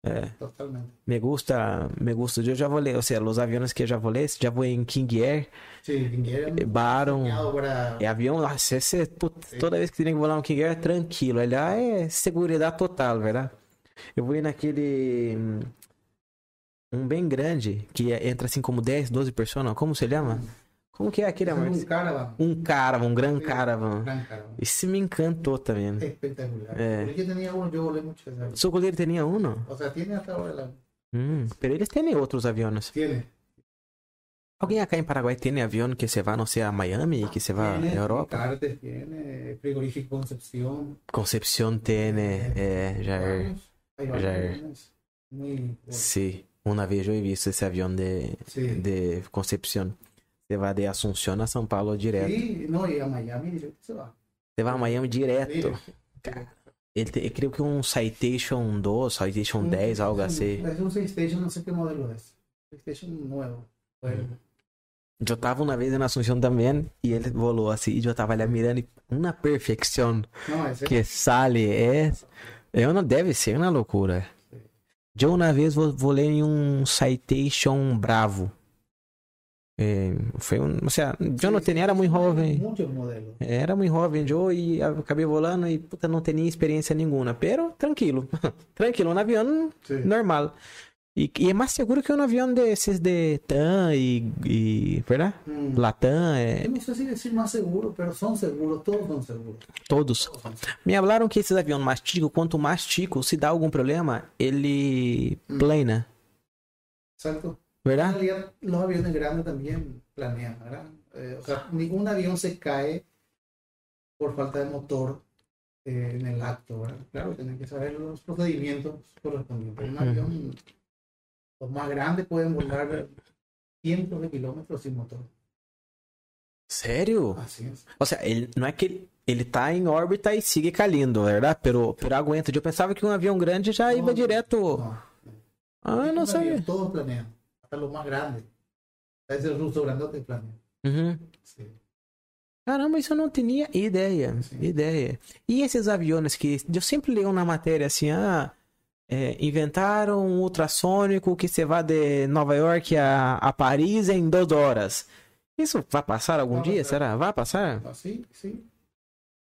É, totalmente. me gusta, me gusta. Eu já volei, ou seja, os aviões que eu já volei, já voei em King Air, Sí, King Baron, para... é avião, nossa, esse, putz, toda vez que tem que voar um King Air, é tranquilo. Lá é segurança total, verdade? Eu voei naquele. hum, Um bem grande, que é- entra assim como 10, 12 pessoas, como se chama? Como que é aquele, amor? un caravan. Um caravan, um gran caravan. Gran caravan. Esse me encantou também. Porque Yo tenía uno, yo volé mucho ese avión. Seu goleiro tinha um? O sea, tiene hasta ahora. Hum, pero eles têm outros aviões. Tiene. Alguém acá em Paraguai tem avião que você vai, não sei, a Miami, que você vai à Europa? Cartes, tiene frigorífico Concepción. Concepción tem, é, já é. Muy buenos. Sim, uma vez eu visto esse avião de, Sí. de Concepción. Você vai de Assunção a São Paulo direto. Sí, no, y a Miami directo se va. Você vai a Miami direto. Ele tem, eu creio que um Citation 2, Citation 10, algo assim. Es un Station, no sé qué modelo es. Station nuevo. Bueno, Eu tava uma vez na Assunção também e ele volou assim e eu tava ali mirando e uma perfeição ese que sale é eu não deve ser uma loucura. Eu uma vez vo- volei em um Citation Bravo. É, foi um, ou seja, eu não Sí, tinha, sí, era muito hay jovem. Muchos modelos. Era muito jovem eu e acabei volando e puta, não tinha experiência nenhuma. Pero tranquilo. tranquilo, um avião Sí. normal. E, e é mais seguro que um avião desses de TAM e, e verdade? Mm. Latam, é, Yo no sé si decir más seguro, pero son seguros, todos son seguros. todos. Todos son seguros. Me falaram que esses aviões mais ticos, quanto mais tico, se dá algum problema, ele Hum. plana, Exacto. En verdade? realidad, los aviones grandes también planean, ¿verdad? Eh, o sea, ningún avión se cae por falta de motor eh, en el acto, ¿verdad? Claro, tienen que saber los procedimientos correspondientes. Un avión, los más grandes pueden volar cientos de kilómetros sin motor. Sério? Es. Ou seja, ele, não é que ele, ele tá em órbita e sigue caindo, verdade? Pero, pero aguenta. Eu pensava que um avião grande já ia No, direto. No. Ah, não sabia. Todos planean, hasta los más grandes. Ese ruso grandote planea. Uhum. Sí. Caramba, isso eu não tinha ideia. Sim. Ideia. E esses aviões que. Eu sempre leio na matéria assim, ah. é, inventaram um ultrassônico que você vai de Nova York a, a Paris em duas horas. Isso vai passar algum Vai dia, passar. será? Vai passar? Ah, sí, sí.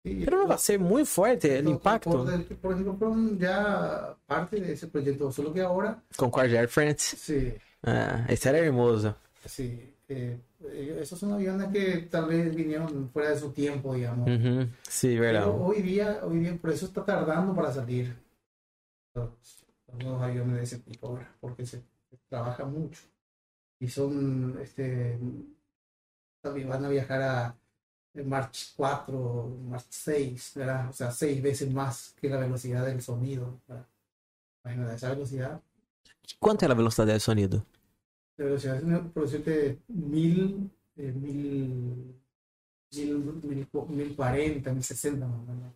Sí, Pero no va a ser muy fuerte el los impacto. Por fueron ya parte de ese proyecto, solo que ahora, Concorde Air France. sí, Ah, era hermoso. sí. eh, ellos- esos son aviones que tal vez vinieron fuera de su tiempo, digamos. Pero verdade. hoy día, hoy día, por eso está tardando para salir los, los aviones de ese tipo ahora, porque se, se trabaja mucho. Y son, este, también van a viajar a March 4, March 6, ¿verdad? O sea, seis veces más que la velocidad del sonido, ¿verdad? Imagínate, esa velocidad, Quanto é a velocidade do sonido? La velocidad es por decirte mil, eh, mil, mil, mil, mil cuarenta, mil sesenta más o menos.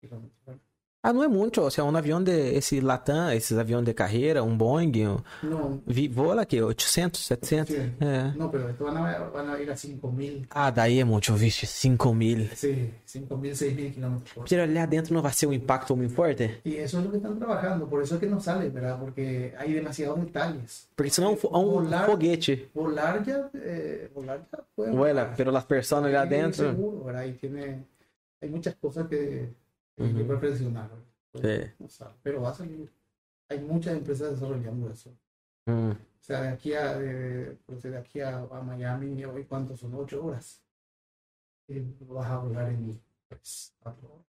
kilómetros. Ah, não é muito. Ou seja, um avião de. Esse Latam, esses aviões de carreira, um Boeing. um- No, vi- Voa aqui, 800, 700. Sí. É. no, pero estos van a, van a ir a 5000, Ah, daí é muito, vixe, 5 mil. sí, 5000, 6000 kilómetros por. Pero lá dentro não vai ser um impacto muito forte? Y eso es lo que están trabajando, por eso es que no sale, ¿verdad? Porque hay demasiados detalles. Porque senão é um, é um Volar- foguete. Volar ya, eh, volar ya puede Vuela, pero las personas lá Sí, dentro. seguro, ¿verdad? Y tiene, hay muchas cosas que hay que Ujú. perfeccionar. ¿verdad? Sí. No sabe, pero va a salir. Hay muchas empresas desarrollando eso. Hum. O sea, de aquí a, de, de aquí a, a Miami, hoy cuánto son, ocho horas. Y vas a volar en pues, cuatro horas.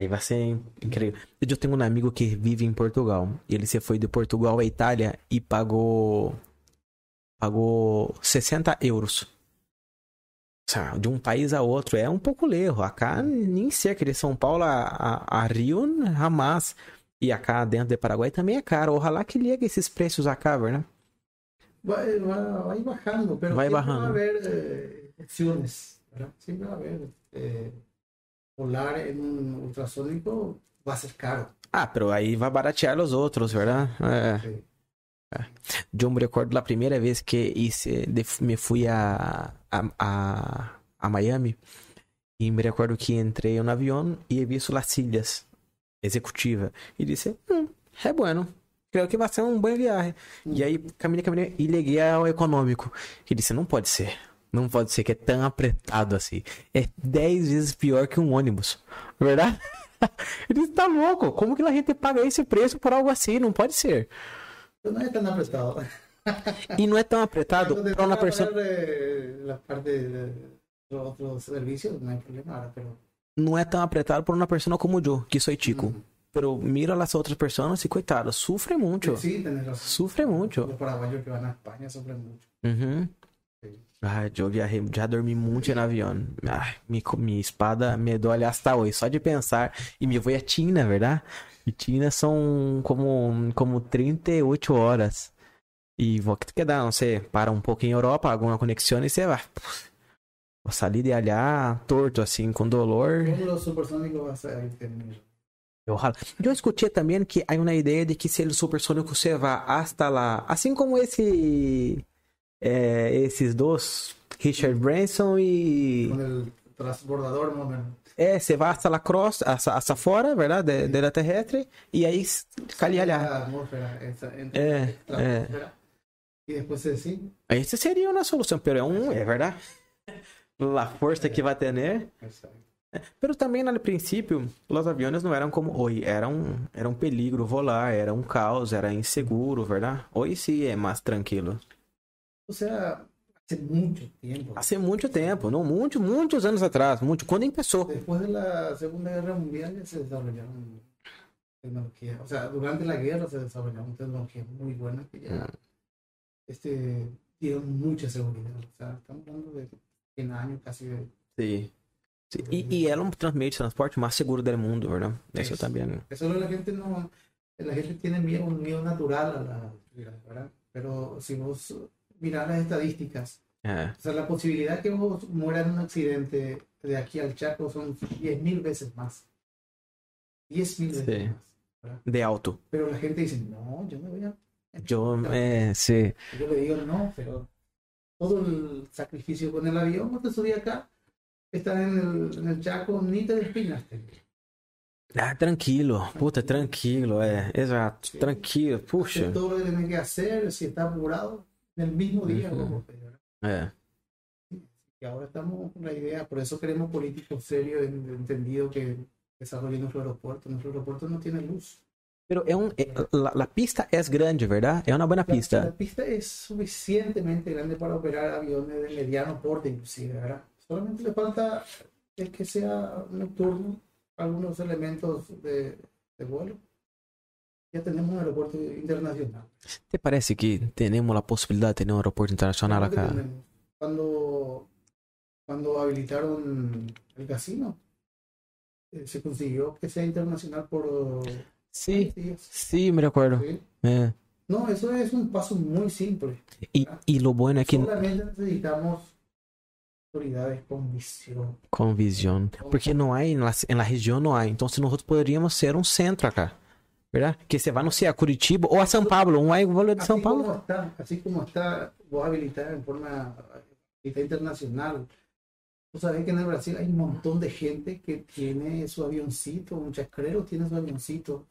E vai ser incrível. Eu tenho um amigo que vive em Portugal. E ele se foi de Portugal à Itália e pagou. Pagou 60 euros. De um país a outro. É um pouco lerro. Acá, nem cerca de São Paulo a, a, a Rio, jamais. E acá dentro de Paraguai também é caro. Ojalá que llegue esses preços acá, né? Va, va- va a ir bajando, pero Va a ir siempre va bajando. a haber eh, opciones. ¿verdad? Siempre va a haber. eh, volar en un ultrasónico va a ser caro. Ah, pero aí vai baratear os outros, verdade? É. sí. Eu me recordo da primeira vez que me fui a, a, a, a Miami e me recordo que entrei no avião e he visto las e disse, hum, é bueno, creio que vai ser um bom viagem. E aí caminhei, caminhei e liguei ao econômico e disse, não pode ser, não pode ser que é tão apertado assim, é 10 vezes pior que um ônibus, verdade? Ele disse, tá louco, como que a gente paga esse preço por algo assim? Não pode ser. Pero no es tan apretado. E não é tão apertado Cuando para pessoa. pagar, eh, la parte de los otros servicios, no hay problema ahora, pero. Não é tão apertado para uma pessoa como eu, que sou tico. Mm. Pero mira as outras pessoas e coitado, sofre muito. Sí, tenés razón. Sufre mucho. Los paraguayos que van a España sufren mucho. Uhum. Sí. Ai, eu viajei, já dormi muito no avião. Ai, mi, minha espada me dói hasta hoje, só de pensar. E me vou a China, verdade? E China são como, como 38 horas. E vou que dar, não sei, para um pouco em Europa, alguma conexão e você vai. Vou sair de allá torto, assim, com dolor. Ojalá. Eu escutei também que há uma ideia de que se ele supersônico você vá hasta lá, assim como esse é, esses dois, Richard Branson e transbordador o menos. é, você vai hasta la cross, hasta, hasta fora, verdade, de, de la terrestre e aí esa, entre É, é. Después se sí. Essa seria uma solução, pero é um, é verdade. La força que vai ter, né? Exacto. Pero também, no princípio, os aviões não eram como hoje. Era um, era um peligro volar, era um caos, era inseguro, verdade? Hoje sim é mais tranquilo. O sea, hace mucho tiempo. Hace muito tempo, não muito, muitos anos atrás, muito, quando começou. Después de la Segunda Guerra Mundial se desarrollaron tecnologías. O sea, durante la guerra se desarrollaron tecnologías muy buenas que Mm. Este, dieron mucha seguridad. O sea, estamos hablando de 100 años casi de Sim. Sim. E, e era de transporte mais seguro do mundo, verdade? Isso Isso. também. Eso la gente no, la gente tiene miedo, un miedo natural a la ¿verdad? Pero si vos mirás las estadísticas, o sea, la posibilidad que vos mueras en un accidente de aquí al Chaco son 10.000 veces más. 10.000 veces Sí. más. ¿verdad? De alto. Pero la gente dice, no, yo me voy a... Eu, é, sim. Yo le digo, no, pero todo el sacrificio con el avión, no te subí acá, estás en el, en el Chaco, ni te despinaste. Ah, tranquilo. Puta, tranquilo, é. Exato. Tranquilo. Puxa. Todo lo que tienes que hacer, si está apurado, en el mismo día. É. Y ahora estamos con la idea, por eso queremos políticos serios, en- entendidos que desarrollen nuestro aeropuerto. Nuestro aeropuerto no tiene luz. Pero é um, é- la, la pista é grande, verdade? É uma boa La, pista. la pista es suficientemente grande para operar aviones de mediano porte, inclusive, ¿verdad? Solamente le falta es que sea nocturno, algunos elementos de, de vuelo. Ya tenemos un aeropuerto internacional. Te parece que temos a possibilidade de ter um aeroporto internacional acá? tenemos. Cuando, cuando habilitaron el casino, eh, se consiguió que sea internacional por Días. sim, me recordo. ¿sí? É. No, eso es un paso muy simple. E, e lo bueno é que Solamente necesitamos autoridades con visión. com visão, porque não há na, na região não há. Então, se nós poderíamos ser um centro acá, verdade? Que você vai não sei a Curitiba ou a São Paulo, é igual de São Paulo. como está, así como está vos habilitada en forma internacional. Vos sabés que en el Brasil hay un montón de gente que tiene su avioncito, un chascrero tiene su avioncito.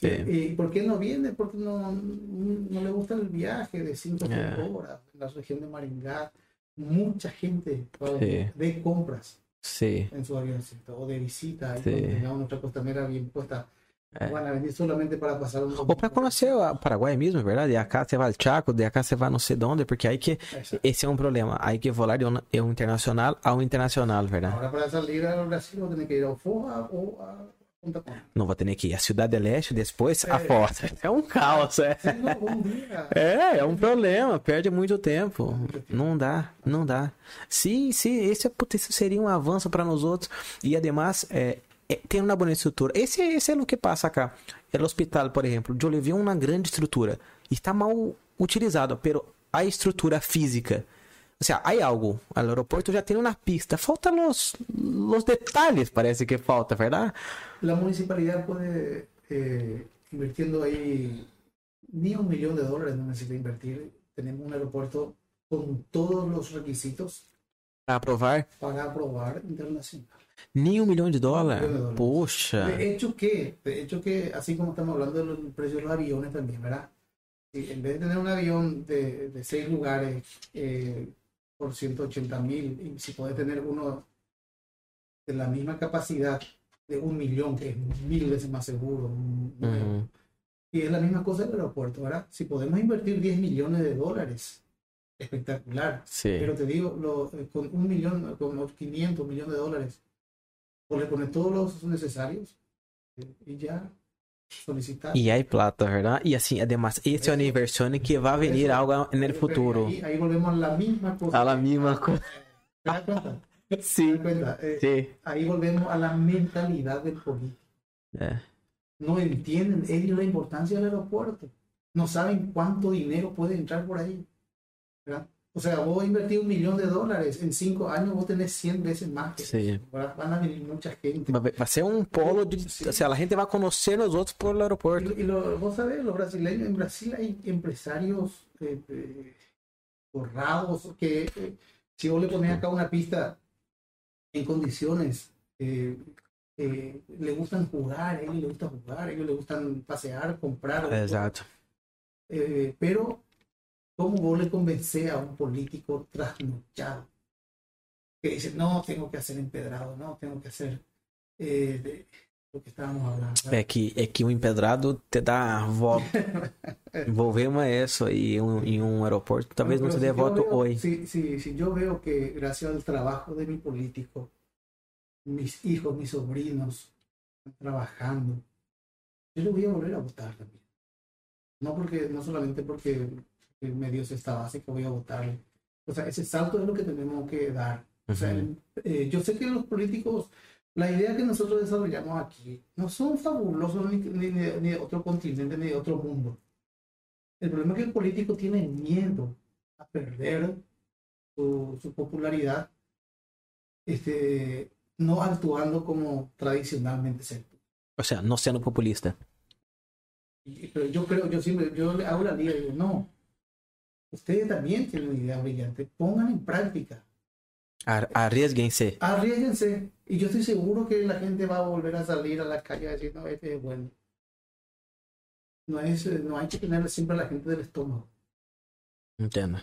Sí. ¿Y por qué no viene? Porque no, no le gusta el viaje de 5 Yeah. horas en la región de Maringá. Mucha gente Sí. de compras Sim. en su avioncito o de visita. Sí. tengamos nuestra costanera bien puesta, É. van a venir solamente para pasar un Ou para conhecer o Paraguai mesmo, verdade? E acá você vai al Chaco, de acá você vai não sei de onde, porque aí que Exacto. esse é um problema. Aí que volar de um, internacional a um internacional, verdade? Ahora para salir al Brasil tenés que ir a Foja o a Não vou ter que ir a Cidade do Leste, depois a É. Foz. É um caos, é. É, é um problema, perde muito tempo. Não dá, não dá. Sim, sim, esse é, seria um avanço para nós outros. E además, é, é, tem uma boa estrutura. Esse, esse é o que passa acá. El hospital, por exemplo, eu levei uma grande estrutura. Está mal utilizado, pero a estrutura física. O sea, hay algo. O aeroporto já tem uma pista. Falta los, los detalhes, parece que falta, verdade? La municipalidad puede, eh, invirtiendo ahí, ni un millón de dólares no necesita invertir. Tenemos un aeropuerto con todos los requisitos Para aprovar, para aprobar internacional. nem um milhão de dólares. de dólares. Poxa. De hecho que, de hecho que, así como estamos hablando del precio de los aviones también, ¿verdad? Si en vez de tener un avión de, de seis lugares eh, por 180 mil, y si puedes tener uno de la misma capacidad de un millón, que es mil veces más seguro, un- Uhum. y es la misma cosa del aeropuerto, ¿verdad? Si podemos invertir 10 millones de dólares, espectacular. Sim. Pero te digo, lo- eh, con un millón, con los 500 millones de dólares, pues le pones todos los necesarios eh, y ya solicitar. E aí, plata, verdade? E assim, además, esse é o aniversário que vai vir Eso- algo no futuro. Ahí, ahí volvemos a la misma cosa. A la misma coisa. ¿Te das cuenta? ¿Te das Sim. cuenta? Eh, Sim. ahí volvemos a la mentalidad del político. É. No entienden ellos la importancia del aeropuerto. No saben cuánto dinero puede entrar por ahí. ¿verdad? O sea, vos invertís un millón de dólares, en cinco años vos tenés 100 veces más. que Sí. Van a venir mucha gente. Vai vai ser um polo de. Assim, a gente vai conhecer os outros por Y, aeroporto. y lo- vos sabés, los brasileños, en Brasil hay empresarios eh, eh, forrados que eh, si vos le pones acá una pista en condiciones, eh, eh, le gustan jugar, a ellos les gusta jugar, a ellos les gustan pasear, comprar. Exato. Eh, pero, ¿cómo vos le convencés a un político trasnochado? Que dice, no, tengo que hacer empedrado, no, tengo que hacer eh, de- lo que estábamos hablando. É que, é que o empedrado te dá voto. Envolvemos isso em um, em um aeroporto. Talvez não Pero te si dê yo voto veo- hoje. Si, si, si yo veo que gracias al trabajo de mi político, mis hijos, mis sobrinos están trabajando, yo le voy a volver a votar también. No porque, no solamente porque me dio esta que voy a votar. O sea, ese salto es lo que tenemos que dar. O sea, eh, yo sé que los políticos, la idea que nosotros desarrollamos aquí, no son fabulosos ni, ni- ni de- otro continente ni de otro mundo. El problema es que el político tiene miedo a perder su, su popularidad, este, no actuando como tradicionalmente se actúa. Ou seja, não sendo populista. Y- Pero yo creo, yo siempre, yo le hago la liga y digo, no, ustedes también tienen una idea brillante, pongan en práctica. Ar- Arriesguem-se. Arriesguense. Y yo estoy seguro que la gente va a volver a salir a la calle a decir, no, este es bueno. No, es, no hay que tener siempre a la gente del estómago. Entendo.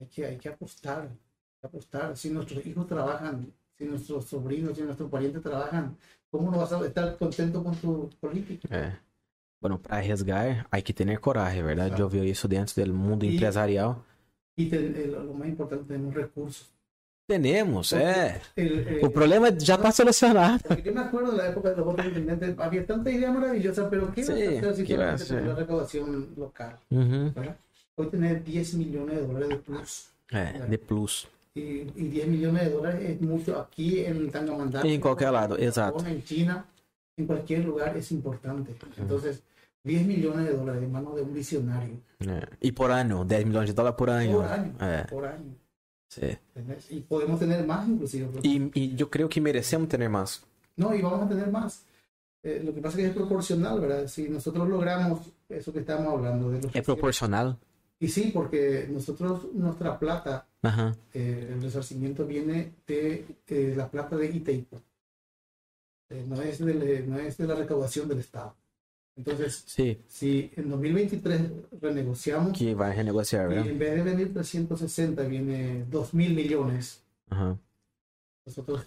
Hay que, hay que apostar. Hay que apostar. Si nuestros hijos trabajan, si nuestros sobrinos, si nuestros parientes trabajan, ¿cómo no vas a estar contento con tu política? É. Bueno, para arriesgar, hay que tener coraje, ¿verdad? Exacto. Yo veo eso dentro del mundo Y- empresarial. Y te- el- lo más importante, tenemos recursos. Tenemos, é. El, eh, O problema já está solucionado. Porque yo me acuerdo de la época de los votos de intendente, había tanta idea maravillosa, pero ¿qué Sí, vas a hacer si ¿qué vas a solamente hacer? tenés la recaudación local? Uhum. ¿verdad? Hoy tener 10 millones de dólares de plus É, de plus. y, y 10 millones de dólares es mucho aquí en Tangamandapé. En cualquier lado, en exacto. Japón, En China, en cualquier lugar es importante. Entonces, 10 millones de dólares de manos de un visionario É. E por ano, 10 milhões de dólares por año, por año. sim. ¿entendés? Y podemos tener más inclusive. e eu creio que merecemos ter mais. No, y vamos a tener más. Eh, lo que pasa es que es proporcional, ¿verdad? Si nosotros logramos eso que estamos hablando de los É proporcional. Y sí, porque nosotros, nuestra plata, eh, el resarcimiento viene de, eh, la plata de Itaipu. Eh, no, es del- no es de la recaudación del Estado. Entonces, Sim. si en 2023 renegociamos Que vai renegociar, y en vez de venir 360 viene 2 mil millones, Aham. nosotros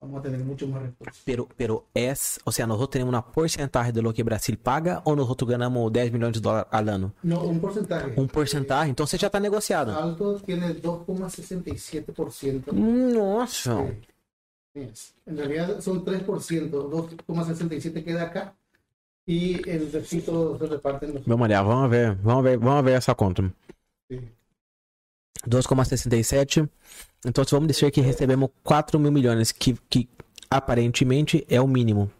vamos a tener mucho más recursos. Pero, pero es, o sea, nosotros tenemos una porcentaje de lo que Brasil paga ou nosotros ganamos 10 milhões de dólares al ano? No, un porcentaje. Um porcentaje, então você já está negociado. Alto tiene 2,67%. Nossa! Sí. En realidad son 3%, 2,67 queda acá y el resto se reparte los... Vamos olhar, vamos ver, vamos ver, vamos ver essa conta. Sí. 2,67. Então vamos dizer que recebemos 4 mil milhões, que, que aparentemente é o mínimo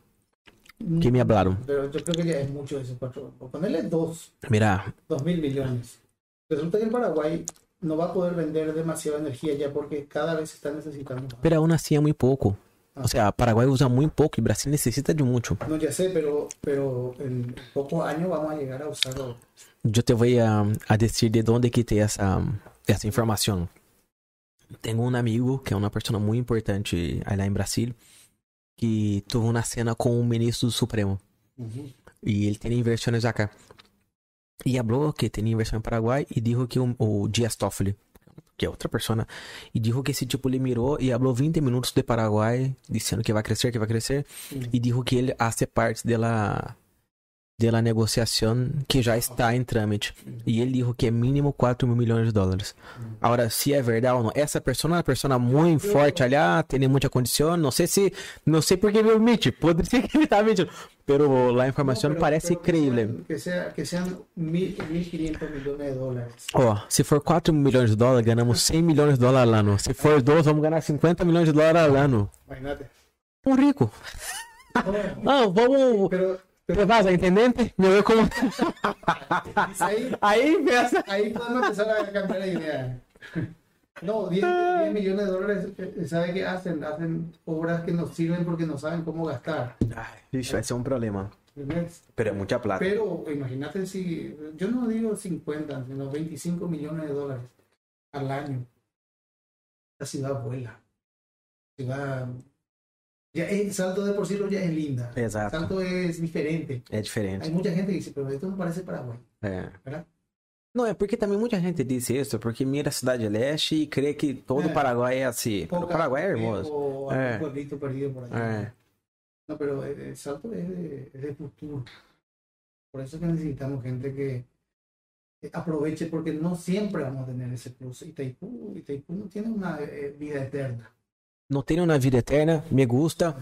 que me hablaron. Pero yo creo que ya es mucho eso, cuatro. Por ponerle 2, Mira, 2 mil millones. Resulta que el Paraguay no va a poder vender demasiada energía ya porque cada vez se está necesitando más. pero aún assim é muito pouco. O sea, Paraguay usa muito pouco e Brasil necessita de muito. No, ya sé, pero, pero en pocos años vamos a llegar a usarlo. Eu te vou a, a decir de onde que tem essa, essa informação. Tenho um amigo que é uma pessoa muito importante aí lá em Brasil que teve uma cena com o ministro Supremo e ele tem inversões acá. E falou que tem inversão em Paraguai e disse que o, o Dias Toffoli, que é outra pessoa, e disse que esse tipo ele mirou e falou 20 minutos de Paraguai, dizendo que vai crescer, que vai crescer, e disse que ele hace parte dela da negociação que já está em trâmite. E ele disse que é mínimo 4 mil milhões de dólares. Agora, se é verdade ou não, essa pessoa é uma pessoa muito forte ali, tem muita condição. Não sei se. Não sei por que me omite. Pode ser que ele está mentindo. Pero la informação No, pero- parece pero creíble. Que, sea, que sean mil- 1.500 millones de dólares. Ó, se for 4 milhões de dólares, ganhamos 100 milhões de dólares ao ano. Se for 2, vamos ganhar 50 milhões de dólares ao ano. Um rico. Não, vamos. pero, pero Você vas, entendente? Me veo como. ahí, Aí pensa. ahí podemos empezar a cambiar la idea. No, 10, 10 millones de dólares, eh, ¿sabe qué hacen? Hacen obras que nos sirven porque no saben cómo gastar. Vixe, vai ser um problema. Pero é muita plata. Pero imagínate si, yo no digo 50, sino 25 millones de dólares al año. La ciudad vuela. La ciudad. Ya es, Salto de por sí ya es linda. Exato. Salto es diferente. É diferente. Hay mucha gente que dice, pero esto no parece Paraguay, É. ¿verdad? Não, é porque também muita gente diz isso, porque mira a Cidade Leste e crê que todo É. o Paraguai é assim. Pero o Paraguai é hermoso. Eh. algún pueblito perdido por allá. É. No, pero el, salto es de, es de futuro. Por eso que necesitamos gente que aproveche, porque no siempre vamos a tener ese plus. Itaipú, Itaipú no tiene una eh, vida eterna. Não tem uma vida eterna, me gusta,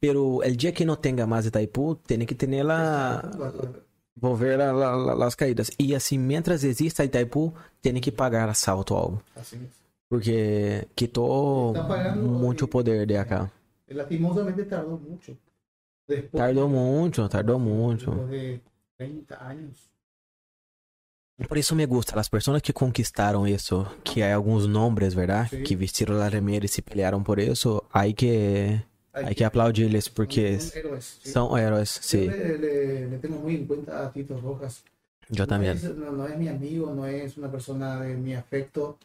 pero el dia que não tenha mais Itaipu, tem que ter ela volver a, la- la- las caídas. E assim, mientras exista Itaipu, tem que pagar assalto algo. Es. Porque quitou pagando- muito poder de acá. Lastimosamente mucho. Después, Tardou muito, tardou muito. después de 30 años. Por isso me gusta, as pessoas que conquistaram isso, que há alguns nomes, verdade? Que vestiram a remera e se pelearam por isso, aí que, aí que aplaudir-lhes, porque Son héroes, sí. são heróis, Yo sim. le, le- le tengo muy en cuenta a Tito Rojas. Eu No também. es, no, no es mi amigo, no es una persona de mi afecto,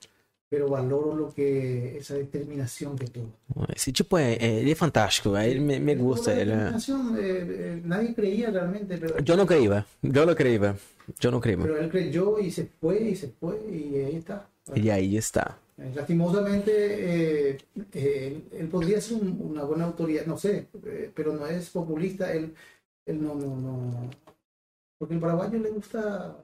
pero valoro lo que esa determinación que tuvo. Esse tipo ele é fantástico, aí ele me, me gusta. la Ele é... determinación, eh, eh, nadie creía realmente, pero, Eu não creio, eu não creio, eu não creio. pero él creyó y se fue y se fue y ahí está. E aí está. Eh, lastimosamente, eh, eh, él, podría ser una buena autoridad, no sé, pero no es populista, él, él no, no, no, porque el paraguayo le gusta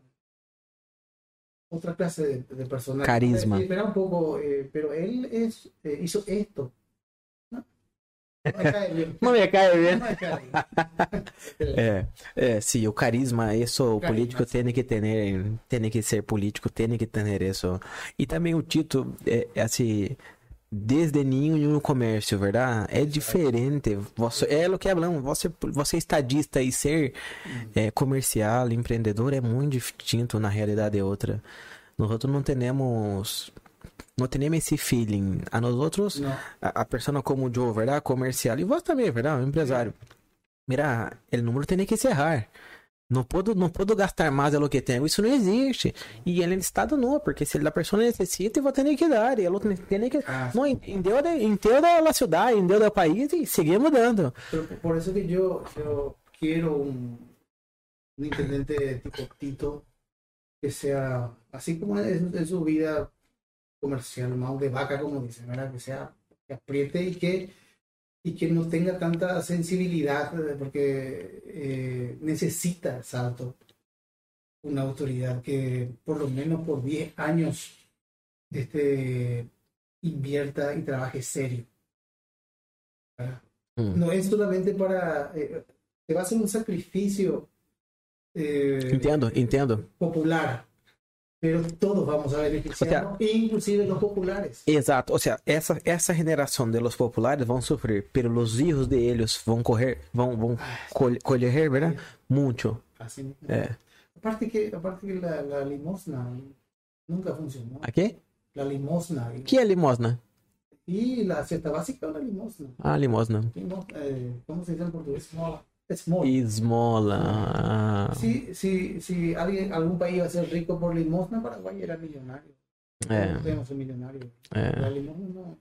otra clase de, de personas. Carisma. Espera un poco, pero él es, hizo esto, Não me cai bien. é, é, sim, o carisma, isso o político tem que ter, tem que ser político, tem que ter isso. E também o Tito, é, é assim, desde ninho no comércio, verdade? É diferente. Você, é o que falamos, você, você estadista e ser é, comercial, empreendedor é muito distinto na realidade é outra. Nós outros não temos no tenemos ese feeling. A nosotros, no. a, a, persona como yo, ¿verdad? Comercial. Y vos también, ¿verdad? Empresario. Mira, el número tiene que cerrar. Não posso, não posso gastar mais do que tenho. Isso não existe. E ele é Estado não, porque se a pessoa necessita, eu vou ter que dar. E ela tem que. Ah, não, Deus, em Deus da cidade, em Deus do país, e seguimos dando. Por isso que eu, eu quero um, um intendente tipo Tito que seja, assim como é, sua vida comercial, más de vaca, como dicen, ¿verdad? Que sea, que apriete y que, y que no tenga tanta sensibilidad, eh, porque eh, necesita Salto una autoridad que por lo menos por 10 años este, invierta y trabaje serio. Mm. No es solamente para... Eh, te va a hacer un sacrificio. Eh, entiendo, entiendo. Popular pero todos vamos a beneficiar, o sea, inclusive los populares. Exato, o sea, essa, essa geração de los populares vão sofrer, pero los hijos de ellos vão correr, vão, vão col colher, ¿verdad? Sí. Mucho. Así é. Aparte que, aparte que la, la, limosna nunca funcionó. ¿A qué? La limosna. ¿Qué es limosna? Y la cesta básica es una limosna. Ah, limosna. Eh, ¿Cómo se dice en portugués? Mola. Esmola. Esmola. Si, si, si alguien, algún país iba a ser rico por limosna, Paraguay era millonario. Eh. No tenemos un millonario. Eh. La limosna no,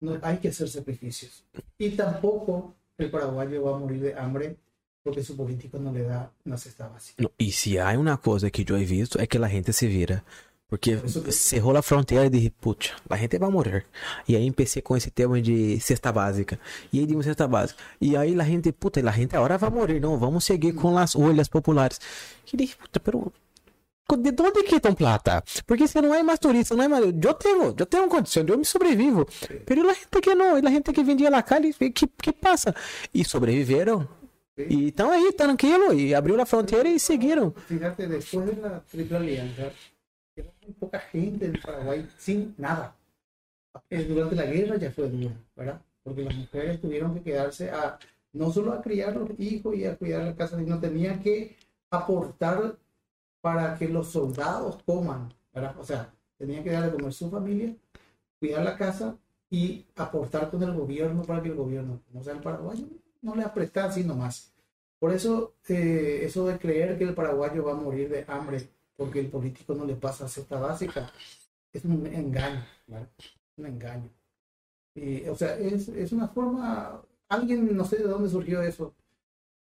no, hay que hacer sacrificios. Y tampoco el paraguayo va a morir de hambre porque su político no le da una cesta básica. No, y si hay una cosa que yo he visto es que la gente se vira. Porque cerrou a fronteira e disse, putz, a gente vai morrer. E aí empecei com esse tema de cesta básica. E aí dimos cesta básica. E aí a gente, puta, a gente agora vai morrer. Não, vamos seguir com as olhas populares. E disse, puta, pero... De onde que estão plata? Porque se não é mais turista, não é mais... Eu tenho, eu tenho condição, eu me sobrevivo. Pero a gente que não, a gente que vendia lá cá, que, que passa? E sobreviveram. E estão aí, tranquilo, e abriu a fronteira e seguiram. Fíjate, depois da Triple Poca gente en Paraguay sin nada. Eh, durante la guerra ya fue duro, ¿verdad? Porque las mujeres tuvieron que quedarse a no solo a criar los hijos y a cuidar la casa, sino tenían que aportar para que los soldados coman, ¿verdad? O sea, tenían que darle a comer su familia, cuidar la casa y aportar con el gobierno para que el gobierno, como sea el paraguayo, no le apretara así nomás. Por eso, eh, eso de creer que el paraguayo va a morir de hambre porque el político no le pasa cesta básica. Es un engaño, ¿vale? Un engaño. Y, o sea, es, es, una forma, alguien, no sé de dónde surgió eso,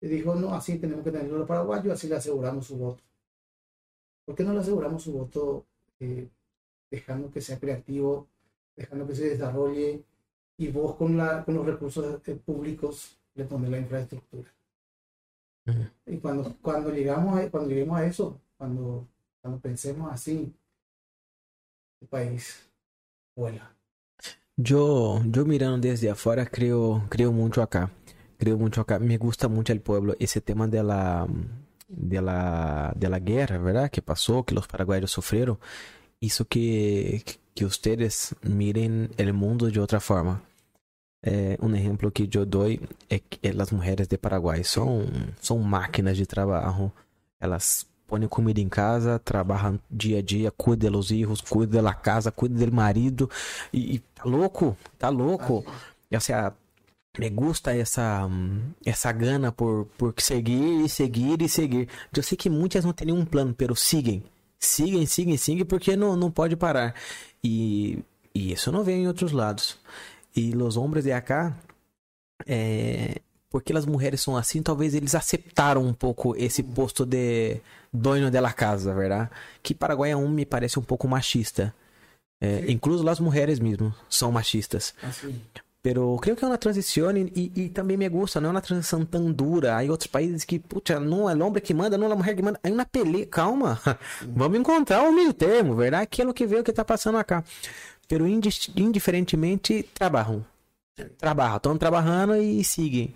y dijo, no, así tenemos que tenerlo los paraguayos, así le aseguramos su voto. ¿Por qué no le aseguramos su voto eh, dejando que sea creativo, dejando que se desarrolle y vos con, la, con los recursos eh, públicos le pones la infraestructura? Y cuando, cuando, llegamos a, cuando lleguemos a eso, cuando cuando pensemos así, el país vuela. Yo, yo mirando desde afuera creo, creo mucho acá. Creo mucho acá. Me gusta mucho el pueblo. Ese tema de la, de la, de la guerra, ¿verdad? Que pasó, que los paraguayos sufrieron. Hizo que, que ustedes miren el mundo de otra forma. Eh, un ejemplo que yo doy es que las mujeres de Paraguay son, son máquinas de trabajo. Elas põe comida em casa, trabalha dia a dia, cuida dos filhos, cuida da casa, cuida do marido. E, e tá louco, tá louco. E, assim, me gusta essa essa gana por, por seguir e seguir e seguir. Eu sei que muitas não têm nenhum plano, pero seguem. Seguem, seguem, seguem, porque não, não pode parar. E, e isso não vem em outros lados. E os homens de acá, é, porque as mulheres são assim, talvez eles aceitaram um pouco esse posto de dono de la casa, verdade? Que Paraguai é um me parece um pouco machista. Eh, incluso las mujeres mismo son machistas. Así. Pero creo que é uma transição e, e, também me gusta, não é uma transição tão dura. Há outros países que, puxa, não é o homem que manda, não é a mulher que manda. Aí uma pele, calma, vamos encontrar o meio termo, verdade? Aquilo que vê o que tá passando acá. Pero indiferentemente, trabalham. Trabalham, estão trabalhando e seguem.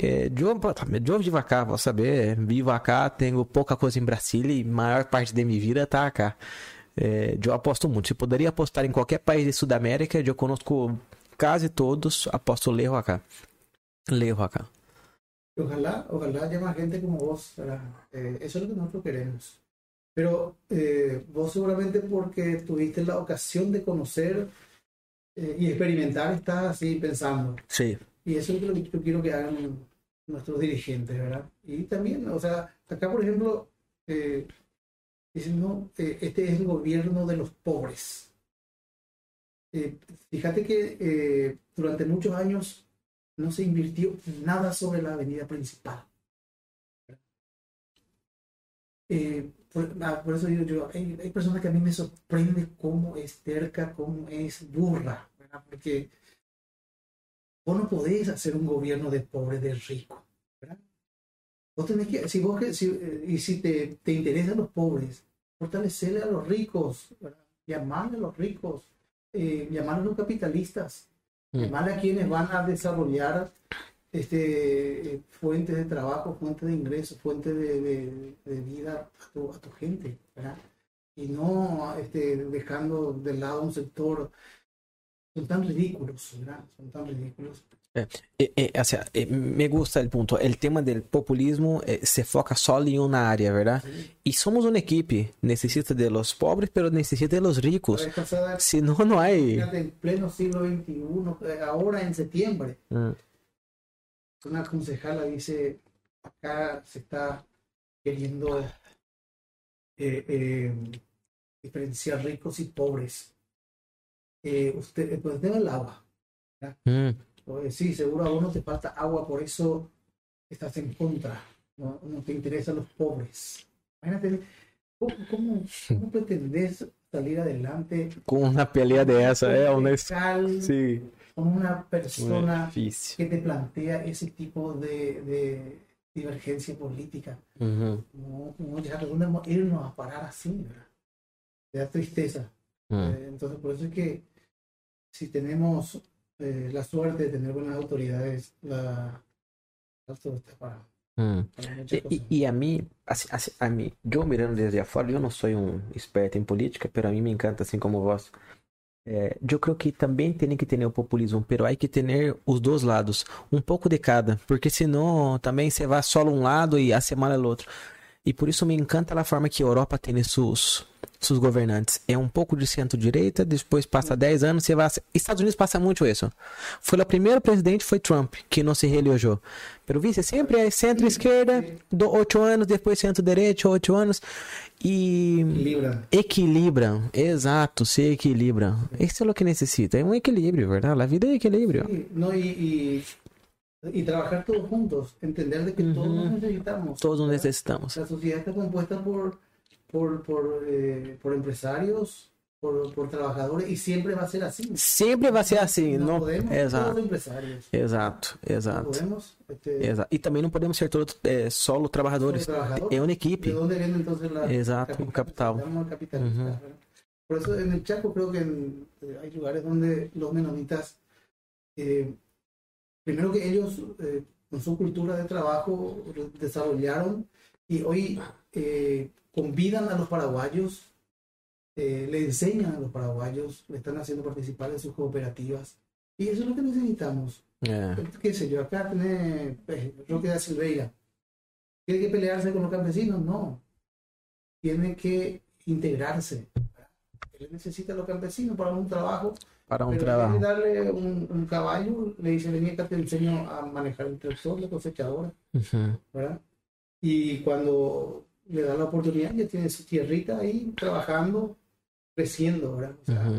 É, eu, eu vivo acá, vou saber, vivo acá, tenho pouca coisa em Brasília e maior parte da minha vida tá acá. É, eu aposto muito. Se poderia apostar em qualquer país de Sudamérica, eu conosco casi todos apóstolos lejos acá. Lejos acá. Ojalá, ojalá haya más gente como vos, eh, eso es lo que nosotros queremos. Pero eh, vos seguramente porque tuviste la ocasión de conocer eh, y experimentar, estás así pensando. Sí. Y eso es lo que yo quiero que hagan nuestros dirigentes, ¿verdad? Y también, o sea, acá por ejemplo, dicen, no, este es el gobierno de los pobres. Eh, fíjate que eh, durante muchos años no se invirtió nada sobre la avenida principal. Eh, ah, por, eso digo yo, hay, personas que a mí me sorprende cómo es terca, cómo es burra, porque vos no podés hacer un gobierno de pobre, de rico. Vos tenés que, si vos, y si te, te interesan los pobres, fortalecerle a los ricos, llamarle a los ricos, eh, llamar a los capitalistas, mm. llamar a quienes van a desarrollar este, fuentes de trabajo, fuentes de ingresos, fuentes de, vida a tu, a tu gente, ¿verdad? Y no este, dejando de lado un sector, son tan ridículos, ¿verdad? Son tan ridículos. É, é, é, assim, me gusta o ponto. O tema do populismo se foca só em uma área, verdade? Sí. E somos uma equipe. Necessita de los pobres, pero necessita de los ricos. Se não, não há. Em pleno siglo XXI, agora em setembro, mm. uma concejala disse: acá se está querendo eh, eh, diferenciar ricos y pobres. Eh, usted, pues tema el agua. Mm. Sí, seguro a uno te falta agua, por eso estás en contra. No, no te interesan los pobres. Imagínate, ¿cómo, cómo, pretendes salir adelante? Con una pelea de esa, ¿eh? Una... Sí. Con una persona que te plantea ese tipo de, de divergencia política. no, no, ya irnos a parar así, ¿verdad? Te da tristeza. Mm. Eh, entonces, por eso es que si tenemos eh, la suerte de tener buenas autoridades, la, todo está para, hum. e, e, a mim, assim, assim, a mim, eu mirando desde afora, eu não sou um experto em política, mas a mim me encanta assim como vós. É, eu creio que também tem que ter o populismo, pero há que ter os dois lados, um pouco de cada, porque senão também você vai só um lado e a semana é o outro. E por isso me encanta a forma que a Europa tem seus seus governantes. É um pouco de centro-direita, depois passa 10 anos, você vai. Estados Unidos passa muito isso. Foi o primeiro presidente, foi Trump, que não se reelegeu. Pelo vice, sempre é centro-esquerda, 8 anos, depois centro-direita, 8 anos. E. Equilibra. Equilibram, exato, se equilibram. Isso é o que necessita, é um equilíbrio, verdade? A vida é equilíbrio. Sí, no, y, y, trabajar todos juntos, entender de que todos necesitamos. Todos necesitamos. A sociedade está compuesta por por, por, eh, por empresarios, por, por, trabajadores y siempre va a ser así. Siempre va a ser así, no, no podemos exato. empresarios. Exato, exato. No podemos, este... exato. E também não podemos ser todos é, solo trabalhadores. É uma equipe. ¿De dónde viene entonces la Exato, capital? capital. Uh -huh. Por eso en el Chaco creo que en, eh, hay lugares donde los menonitas, eh, primero que ellos eh, con su cultura de trabajo desarrollaron y hoy eh, convidan a los paraguayos, eh, le enseñan a los paraguayos, le están haciendo participar en sus cooperativas. Y eso es lo que necesitamos. ¿Qué sé yo? Acá tiene pues, Roque da Silveira. ¿Tiene que pelearse con los campesinos? No. Tiene que integrarse. Él necesita a los campesinos para un trabajo. Para un trabajo. darle un, caballo, le dice, vení acá te enseño a manejar el tractor, la cosechadora. ¿verdad? Y cuando le da la oportunidad, ya tiene su tierrita ahí trabajando, creciendo, ¿verdad? O sea,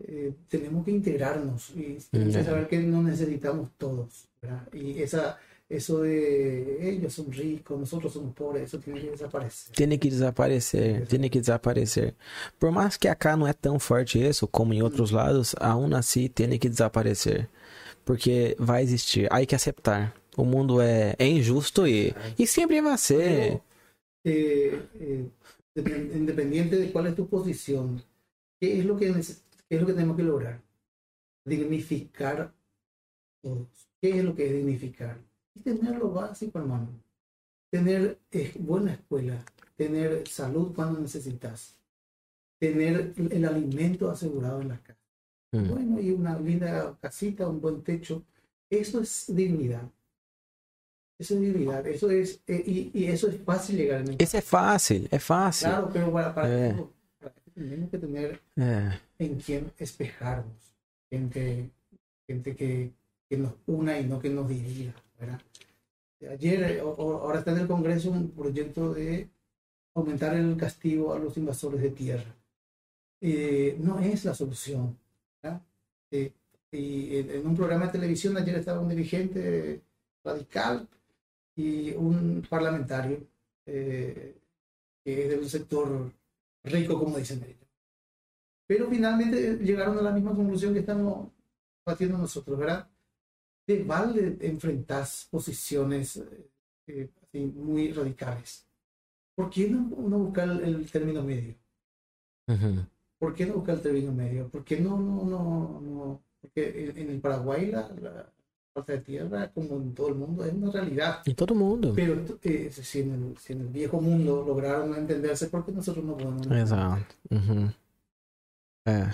eh, tenemos que integrarnos y tenemos que saber que no necesitamos todos, ¿verdad? Y esa, eso de ellos son ricos, nosotros somos pobres, eso tiene que desaparecer. Tiene que desaparecer, tiene que desaparecer. Por mais que acá não é tão forte isso como em outros lados, aún assim tem que desaparecer. Porque vai existir, há que aceitar. O mundo é, é injusto e, e sempre vai ser. Eh, eh, independiente de cuál es tu posición, ¿qué es lo que, qué es lo que tenemos que lograr? Dignificar todos. ¿Qué es lo que es dignificar? Y tener lo básico, hermano. Tener eh, buena escuela, tener salud cuando necesitas, tener el, el alimento asegurado en la casa. Hum. Bueno, y una linda casita, un buen techo. Eso es dignidad. Eso es dignidad. Eso es, eh, y, y eso es fácil a Esse é fácil, é fácil. Claro, pero para, para Eh. eso, para eso tenemos que tener É. en quién espejarnos. Gente, gente que, que nos una y no que nos divida. ¿verdad? Ayer, eh, o- ahora está en el Congreso un proyecto de aumentar el castigo a los invasores de tierra. Eh, no es la solución. ¿verdad? Eh, y en, en un programa de televisión ayer estaba un dirigente radical y un parlamentario eh, que es del sector rico, como dicen ellos. Pero finalmente llegaron a la misma conclusión que estamos haciendo nosotros, ¿verdad? Te vale enfrentar posiciones eh, eh, muy radicales. ¿Por qué no, no buscar el, el término medio? ¿Por qué no buscar el término medio? ¿Por qué no, no, no, no? Porque en, en el Paraguay la, la falta de tierra, como en todo el mundo, es una realidad. Em todo mundo. Pero eh, si, en el, si en el viejo mundo lograron entenderse, ¿por qué nosotros no podemos? Exato. Uhum. É.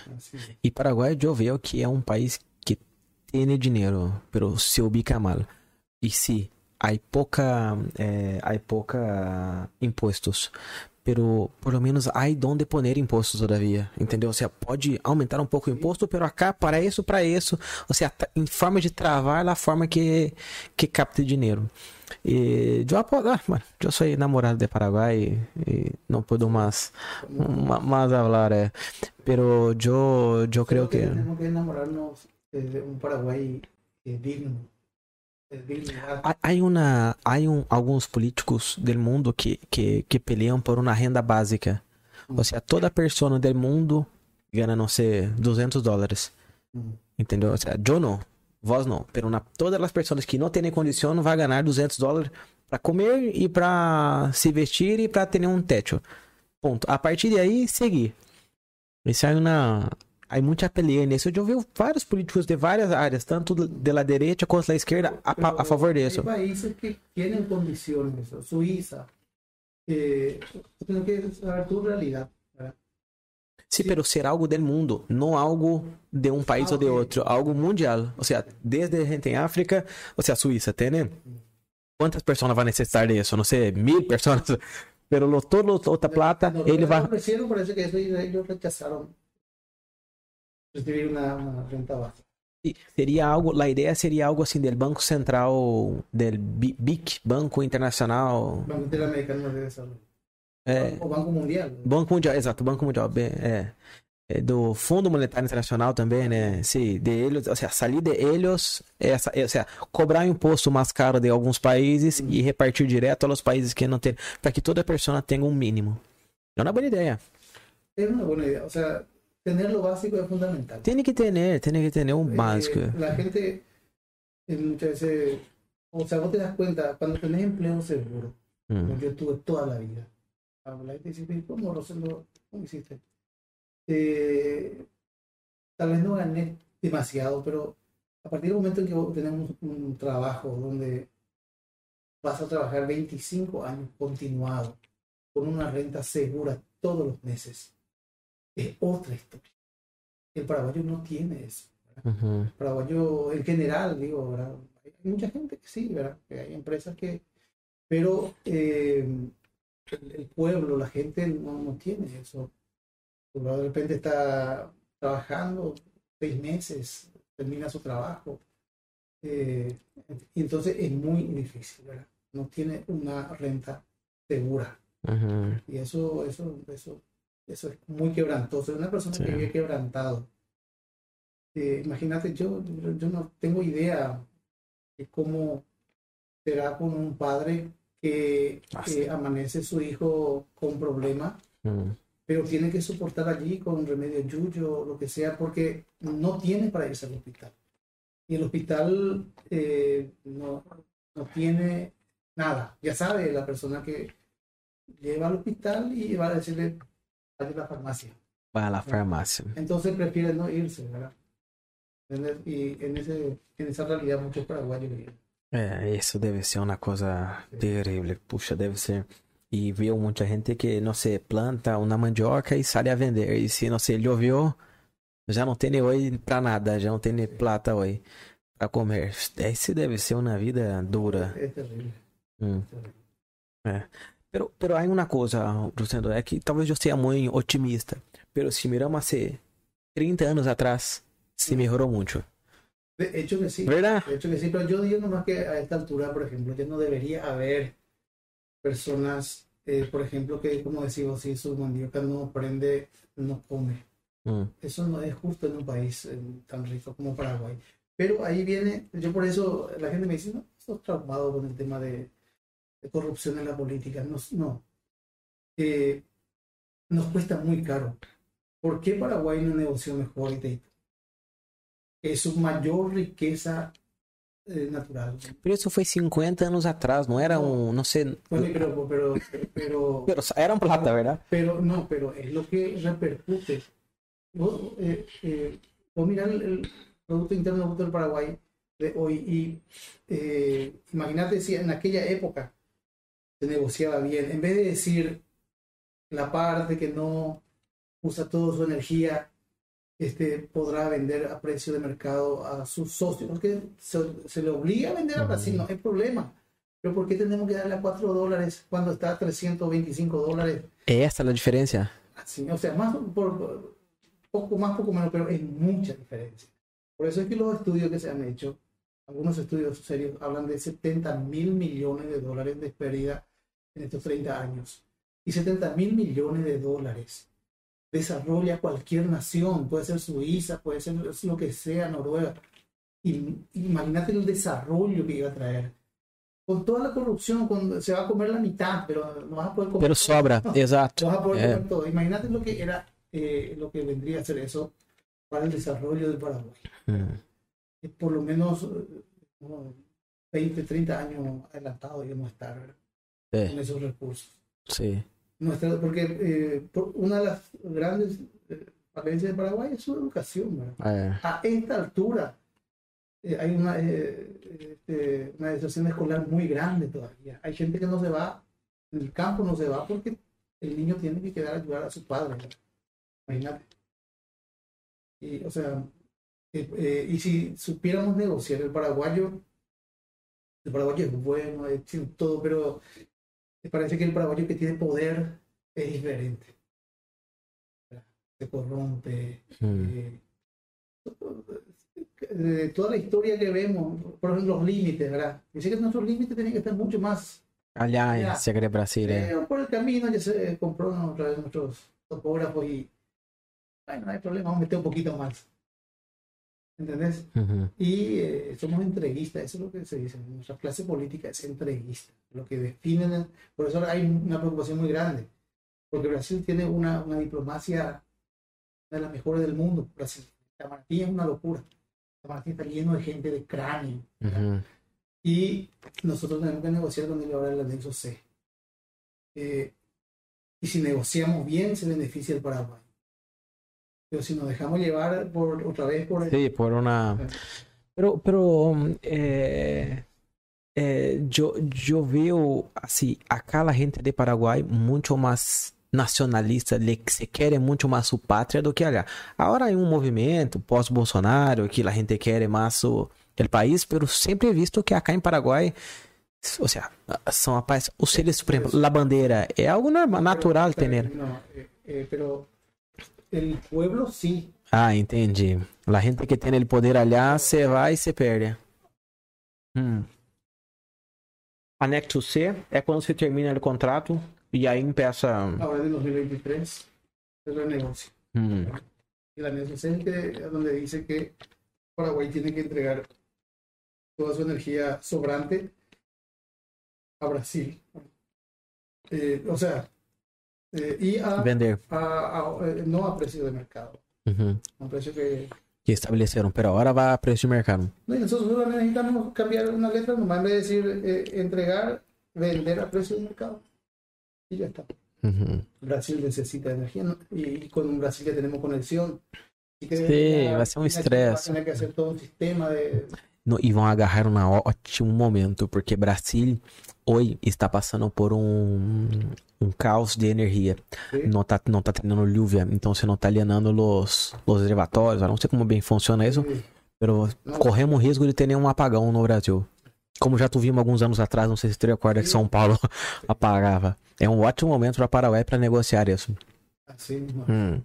E Paraguai eu vejo que é um país que tem dinheiro, pero se ubica mal. E se há pouca, eh, há pouca impostos, pero por lo menos há donde poner impostos todavia, entendeu? Seja, pode aumentar um pouco o imposto, pero acá para isso, para isso, ou seja, em forma de travar a forma que que capte dinheiro. E eu ah, mano, eu sou namorado de Paraguai e não puedo mais ma- más hablar, eh. pero yo, yo creo Solo que tenemos que enamorarnos de un Paraguay eh, digno, hay una, hay un, alguns políticos del mundo que, que, que peleam por uma renda básica. Ou seja, toda pessoa del mundo gana, não sei, 200 dólares. Mm. Entendeu? Ou seja, eu não, vós não. Pero na, todas as pessoas que não têm condição vão ganhar 200 dólares para comer e para se vestir e para ter um teto. Ponto. A partir de aí, seguir. Isso é uma... Há muita pelea nisso. Eu já ouvi vários políticos de várias áreas, tanto de la direita quanto da esquerda, a, a favor disso. Hay países que condiciones, o Suiza. Eh, tienes que saber tu realidad. ¿verdad? Sim, pero ser algo del mundo, não algo de um país Ah, ou de ok. outro, algo mundial. Ou seja, desde a gente em África, ou seja, Suíça, tem quantas pessoas vai necessitar disso? Não sei, mil pessoas. Pero lo, todo outra plata, Cuando ele vai. ofrecieron, parece que eso ellos una, una renta básica. Seria algo, a ideia seria algo assim del Banco Central, Bi- BIC, Banco Internacional, Banco Interamericano de Desarrollo. é, O Banco Mundial. Banco Mundial, exato, Banco Mundial, é, é do Fundo Monetário Internacional também, né? Sim, de eles, ou seja, sair de eles, essa, é, ou seja, cobrar imposto mais caro de alguns países e repartir direto aos países que não têm, para que toda pessoa tenha um mínimo. É uma boa ideia. Es una buena idea. O sea, tener lo básico es fundamental. Tem que ter, tem que ter um Eh, básico. la gente eh, muchas veces, o sea, vos te das cuenta, cuando tenés empleo seguro, como yo tuve toda la vida, habla y te dice, "Pero ¿cómo, Rosendo? ¿Cómo hiciste? Eh, tal vez no gané demasiado, pero a partir del momento en que vos tenés un, un trabajo donde vas a trabajar 25 años continuado, con una renta segura todos los meses, es otra historia. El paraguayo no tiene eso. Uhum. paraguayo en general, digo, ¿verdad? Hay mucha gente que sí, ¿verdad? Que hay empresas que, pero eh, el, el pueblo, la gente no, no tiene eso. De repente está trabajando seis meses, termina su trabajo. eh, y entonces es muy difícil, ¿verdad? No tiene una renta segura. Y eso, eso, eso, eso es muy quebrantoso. Una persona Sí. que vive quebrantado. Eh, imagínate, yo, yo, no tengo idea de cómo, será con un padre que Ah, amanece su hijo con problema, Mm. pero tiene que soportar allí con remedio yuyo lo que sea, porque no tiene para irse al hospital. Y el hospital eh, no, no tiene nada. Ya sabe la persona que lleva al hospital y va a decirle, a la farmacia. Vai lá, farmácia. Entonces prefiere no irse, ¿verdad? ¿Entendés? Y en, ese, en esa realidad muchos paraguayos viven. É, isso deve ser uma coisa terrível. Puxa, deve ser. E viu muita gente que, não sei, planta uma mandioca e sai a vender. E se, não sei, choveu, já não tem nem oi pra nada, já não tem nem plata oi pra comer. Esse deve ser uma vida dura. Es terrible. Hum. es terrible. Pero, pero hay una cosa, Rosendo, é que talvez eu seja muito otimista, pero se miramos hace 30 anos atrás, se melhorou muito. De hecho que sí. ¿Verdad? De hecho que sí, pero yo digo nomás que a esta altura, por ejemplo, ya no debería haber personas, eh, por ejemplo, que, como decimos, si su mandioca no prende, no come. Hum. Eso no es justo en un país eh, tan rico como Paraguay. Pero ahí viene, yo por eso la gente me dice, no, estoy traumado con el tema de corrupción en la política. No, no. Eh, nos cuesta muy caro. ¿Por qué Paraguay no negoció mejor Itaipú? Es su mayor riqueza eh, natural. Pero isso foi 50 anos atrás, não era um, não sei, Oye, pero, pero, pero, pero era um plata, verdade? pero no, pero es lo que repercute. Vos, eh, eh, vos mirá el, el Producto Interno Bruto del Paraguay de hoy y eh, imagínate si en aquella época se negociaba bien, en vez de decir la parte que no usa toda su energía este, podrá vender a precio de mercado a sus socios, porque se, se le obliga a vender a Brasil, no hay problema. Pero ¿por qué tenemos que darle a 4 dólares cuando está a 325 dólares? Essa é a diferença. Así, o sea, más por, por- poco más, poco menos, pero es mucha diferencia. Por eso es que los estudios que se han hecho, algunos estudios serios, hablan de 70 mil millones de dólares de pérdida en estos 30 años. Y 70 mil millones de dólares desarrolla cualquier nación, puede ser Suiza, puede ser lo que sea, Noruega. Y, imagínate el desarrollo que iba a traer. Con toda la corrupción, con- se va a comer la mitad, pero no vas a poder comer Pero todo. sobra, exato. Vas a poder É. comer todo. Imagínate lo que era, eh, lo que vendría a ser eso para el desarrollo del Paraguay. Hum. Por lo menos eh, como 20, 30 años adelantado debemos estar ¿verdad? É, con esos recursos. sim. Nuestra, porque eh, por- una de las grandes eh, falencias de Paraguay es su educación. ¿verdad? É. A esta altura eh, hay una, eh, este, una deserción escolar muy grande todavía. Hay gente que no se va, en el campo no se va porque el niño tiene que quedar a ayudar a su padre. ¿verdad? Imagínate. Y, o sea, eh, eh, y si supiéramos negociar, el paraguayo, el paraguayo es bueno, es todo, pero me parece que el paraguayo que tiene poder es diferente. Se corrompe, Hum. eh, de toda la historia que vemos, por ejemplo, los límites, ¿verdad? Dice que nuestros límites tienen que estar mucho más Aliás, Ya. Segredo Brasil, é. eh, por el camino, ya se compró otra vez nuestros topógrafos y bueno, no hay problema, vamos a meter un poquito más. ¿Entendés? Y eh, somos entreguistas, eso es lo que se dice. Nuestra clase política es entreguista. Lo que definen, por eso hay una preocupación muy grande, porque Brasil tiene una, una diplomacia de las mejores del mundo. Brasil, Itamaraty es una locura. Itamaraty está lleno de gente de cráneo. Y nosotros tenemos que negociar con él ahora el anexo C. Eh, y si negociamos bien, se beneficia el Paraguay. Pero si nos dejamos llevar por otra vez por el, Sí, por una. Pero, pero um, eh, eh, yo, yo veo así, acá la gente de Paraguay mucho más nacionalista, se quiere mucho más su patria do que allá. Ahora hay un movimiento pós-Bolsonaro que la gente quiere más su, el país, pero siempre he visto que acá en Paraguay, o sea, son a paz, os seres supremos, la bandera, é algo normal, natural tener. no, eh, eh, pero el pueblo sí. Ah, entendi. La gente que tem o poder allá, você vai e se perde. Hum. Anexo C é quando você termina o contrato e aí empieza. Ahora en 2023 se renegocia. Hum. Y el anexo C es el es donde dice que Paraguay tiene que entregar toda su energía sobrante a Brasil. Eh, o sea, eh, y a, Vender. a- a- eh, no a precio de mercado, Uhum. a un precio que... Que estabeleceram, pero agora vai a preço de mercado. No, nosotros solo necesitamos cambiar una letra, nomás en vez de decir eh, entregar, vender a precio de mercado. Y ya está. Uhum. Brasil necesita energía ¿no? y, y con Brasil ya tenemos conexión. Así que Sí, va a ser un estrés. Va a tener que hacer todo un sistema de... No, e vão agarrar um ótimo momento, porque Brasil hoje está passando por um, um caos de energia. Não tá, não tá tendo lluvia, então você não tá alienando os, os reservatórios. Não sei como bem funciona isso, mas corremos o risco de ter nenhum apagão no Brasil. Como já tuvimos alguns anos atrás, não sei se você recorda que São Paulo apagava. É um ótimo momento para Paraguai para negociar isso. así mismo. Hum.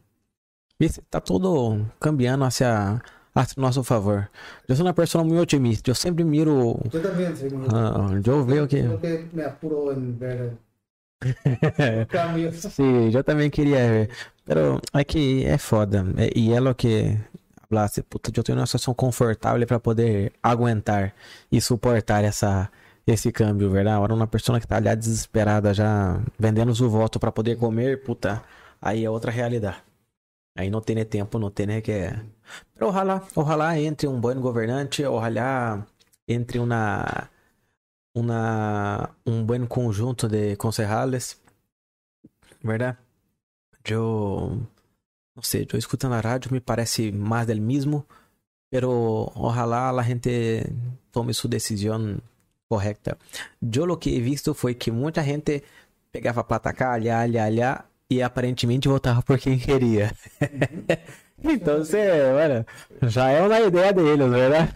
Tá tudo cambiando hacia, hacia nosso favor. Eu sou uma pessoa muito otimista. Eu sempre miro. Yo también soy muy... ah, eu vejo que. Me apuro en ver cambios. Sim, eu também queria ver. Pero é que é foda. É- e lo que. Hablasse, puta, eu tenho uma situação confortável para poder aguentar e suportar essa, esse câmbio, verdade? Agora uma pessoa que tá ali desesperada já vendendo o voto para poder comer, puta, aí é outra realidade. Aí não tem tempo, não tem que. Pero ojalá, ojalá entre um bom governante, ojalá entre uma una, un buen conjunto de concejales, ¿verdad? Yo, no sé, yo escuchando la radio me parece más del mismo, pero ojalá la gente tome su decisión correcta. Yo lo que he visto fue que mucha gente pegaba para atacar, allá, allá, allá, y aparentemente votaba por quien quería. Entonces, bueno, ya es una idea de ellos, ¿verdad?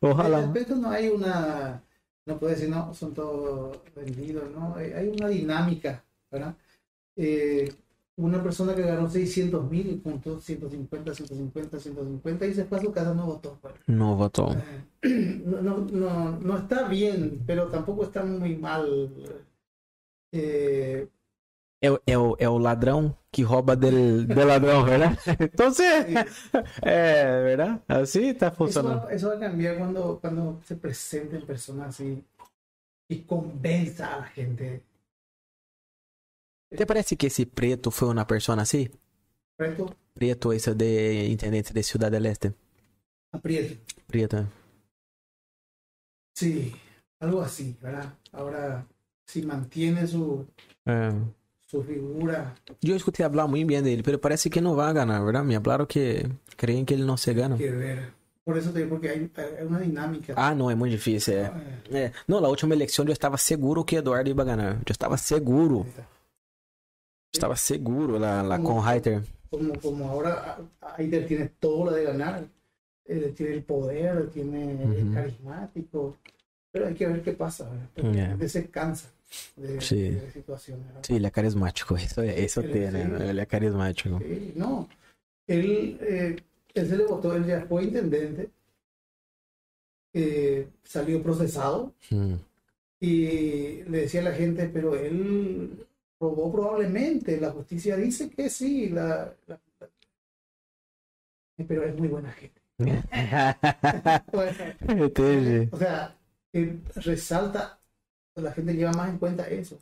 Ojalá. Pero no hay una, no puede decir, no, son todos vendidos, ¿no? Hay una dinámica, ¿verdad? Eh, una persona que ganó 600 mil puntos, 150, 150, 150 y se fue a su casa, no votó. ¿verdad? No votó. Eh, No, no, no, no está bien, pero tampoco está muy mal. Eh, É, o- é, o, é o ladrão que rouba del, del ladrão, ¿verdad? Entonces, é, ¿verdad? Así está eso, funcionando. va, eso va a cambiar cuando, cuando se presenten personas así y convenza a la gente. ¿Te parece que esse preto foi uma persona assim? Preto, Preto, esse de intendente de Ciudad del Este. apriete. Preto. Sí, algo así, ¿verdad? Ahora, si mantiene su, É. su figura, Eu escutei falar muito bem dele, pero parece que não vai ganhar, ¿verdad? Me falaram que creem que ele não se gana. que ver. Por eso te digo, porque hay, hay una dinámica. Ah, não, é muito difícil, é. Eh, é. Não, na última eleição eu estava seguro que Eduardo ia ganhar. Eu estava seguro. ahí está. Estava seguro lá, lá com o Reiter. como, como ahora Aider tiene todo lo de ganar, eh, tiene el poder, tiene es Ujú. carismático, pero hay que ver qué pasa, ¿verdad? Porque Yeah. la gente se cansa de, Sí. de situaciones. ¿verdad? Sim, ele é carismático. Isso, é- isso Ele- tem, né? sim. Ele é carismático. Sí, no, él, eh, él se le votó, él ya fue intendente, eh, salió procesado Hum. y le decía a la gente, pero él robó probablemente, la justicia dice que sí, la, la- la- pero es muy buena gente. O sea, eh, resalta, la gente lleva más en cuenta eso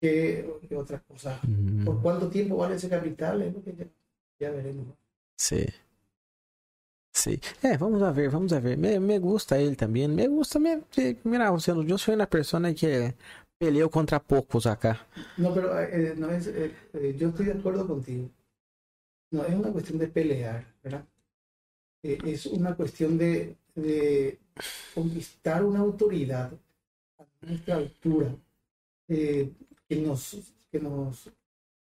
que, que otras cosas. ¿Por Hum, cuánto tiempo vale esse capital? Es lo que ya, ya veremos. Sim. Sim. É, vamos a ver, vamos a ver. Me, me gusta ele também. Me gusta me, sí, Mira, Luciano, eu sou uma pessoa que peleou contra poucos acá. No, pero eh, no es, eh, eh, yo estoy de acuerdo contigo. No es una cuestión de pelear, ¿verdad? Eh, es una cuestión de, de conquistar una autoridad a nuestra altura eh, que nos, que nos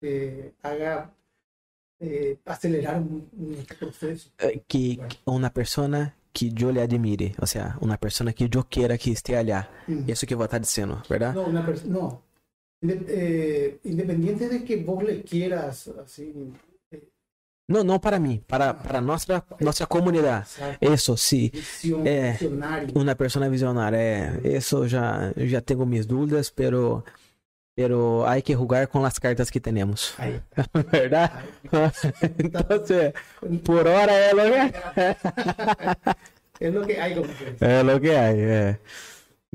eh, haga eh, acelerar un- nuestro proceso. Eh, Que uma pessoa que eu lhe admire. Ou seja, uma pessoa que eu queira que esteja allá. Mm. Isso que eu vou estar dizendo, verdade? No, una pers- no. Inde- eh, independiente de que vos le quieras así. Não, não para mim, para, para nossa, nossa comunidade. esa Isso, Eh, visionaria. Uma pessoa visionária, é. Isso já, já tenho minhas dúvidas, pero, pero hay que jugar com as cartas que temos. Ahí, ¿Verdad? ahí. Entonces, por hora é lo que es lo que hay é lo que hay. É.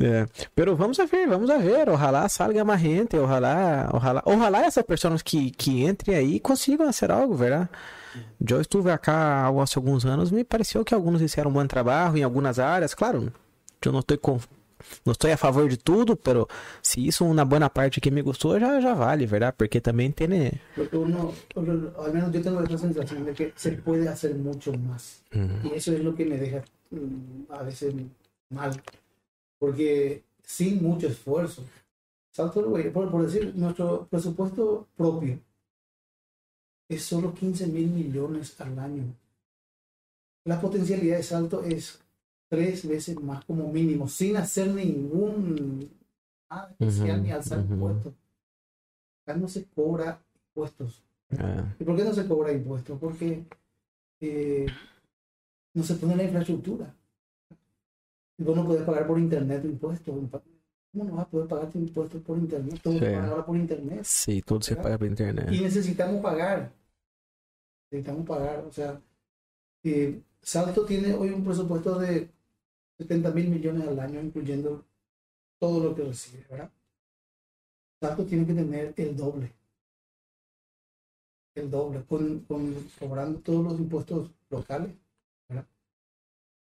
É, pero vamos a ver, vamos a ver. Ojalá salga mais gente, ojalá, ojalá, ojalá essas pessoas que, que entrem aí consigam fazer algo, verdade? Eu estive acá há alguns anos, me pareceu que alguns fizeram um bom trabalho em algumas áreas. Claro, eu não estou com, não estou a favor de tudo, pero se isso uma boa parte que me gostou, já, já vale, verdade? Porque também tem. Né? Uno, al menos yo tengo esa sensación de que se puede hacer mucho más. Uhum. Y eso es lo que me deja mm, a veces mal. Porque sin mucho esfuerzo. Salto por, por decir, nuestro presupuesto propio es solo 15 mil millones al año. La potencialidad de salto es tres veces más como mínimo, sin hacer ningún nada especial Ujú, ni alzar impuestos. Acá no se cobra impuestos. É. ¿Y por qué no se cobra impuestos? Porque eh, no se pone la infraestructura. Y vos no podés pagar por internet tu impuesto. ¿Cómo no vas a poder pagar tu impuesto por internet? Todo Sí. se ahora por internet. Sim, tudo você paga pela internet. Y necesitamos pagar. Necesitamos pagar. O sea, eh, Salto tiene hoy un presupuesto de 70 mil millones al año, incluyendo todo lo que recibe, ¿verdad? Salto tiene que tener el doble. El doble, con, con- cobrando todos los impuestos locales, ¿verdad?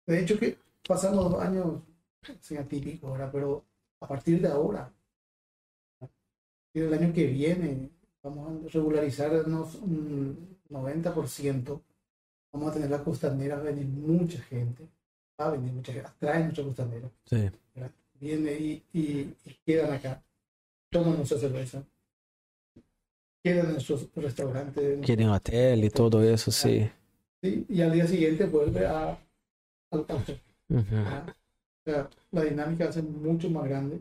De hecho, que pasamos dos años sin atípico, ¿verdad? Pero a partir de ahora, y el año que viene, vamos a regularizarnos un 90%. Vamos a tener la costanera, va a venir mucha gente. Va a venir mucha gente. Atrae mucha costanera. ¿verdad? Viene y, y, y quedan acá. Toman nuestra cerveza. Quedan en nuestros restaurantes. Querem hotel e tudo isso, sim. ¿sí? Y al día siguiente vuelve a. Sea, la dinámica va a ser mucho más grande.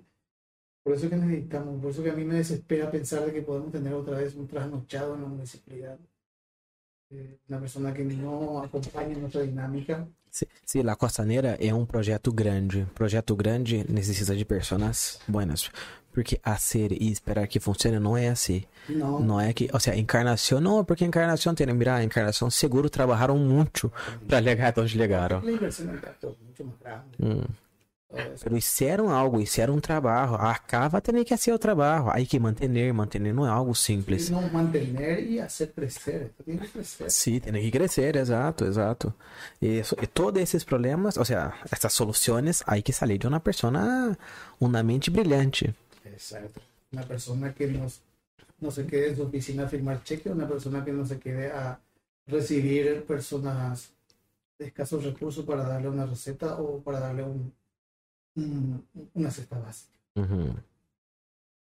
Por eso que necesitamos, por eso que a mí me desespera pensar de que podemos tener otra vez un trasnochado en la municipalidad. Eh, Una persona que no acompañe nuestra dinámica. Sim, sim, La Costaneira é um projeto grande. Projeto grande necessita de pessoas buenas. Porque hacer e esperar que funcione não é assim. No, Não é que, ou seja, Encarnação não, porque Encarnação tem, mira, Encarnação seguro trabalharam muito para chegar até onde chegaram. la inversión es mucho más grande. Hum. Pero hicieron algo, hicieron um trabalho. Acá vai ter que hacer o trabalho. Aí que manter, manter não é algo simples. No, mantener y hacer crecer. Esto tiene que crecer. Sim, tem que crescer, exato, exato. Eso- todos esses problemas, ou seja, essas soluções, aí que salir de uma pessoa, uma mente brilhante. Exacto. Una persona que nos, no se quede en su oficina a firmar cheques, una persona que no se quede a recibir personas de escasos recursos para darle una receta o para darle un, un- una cesta básica.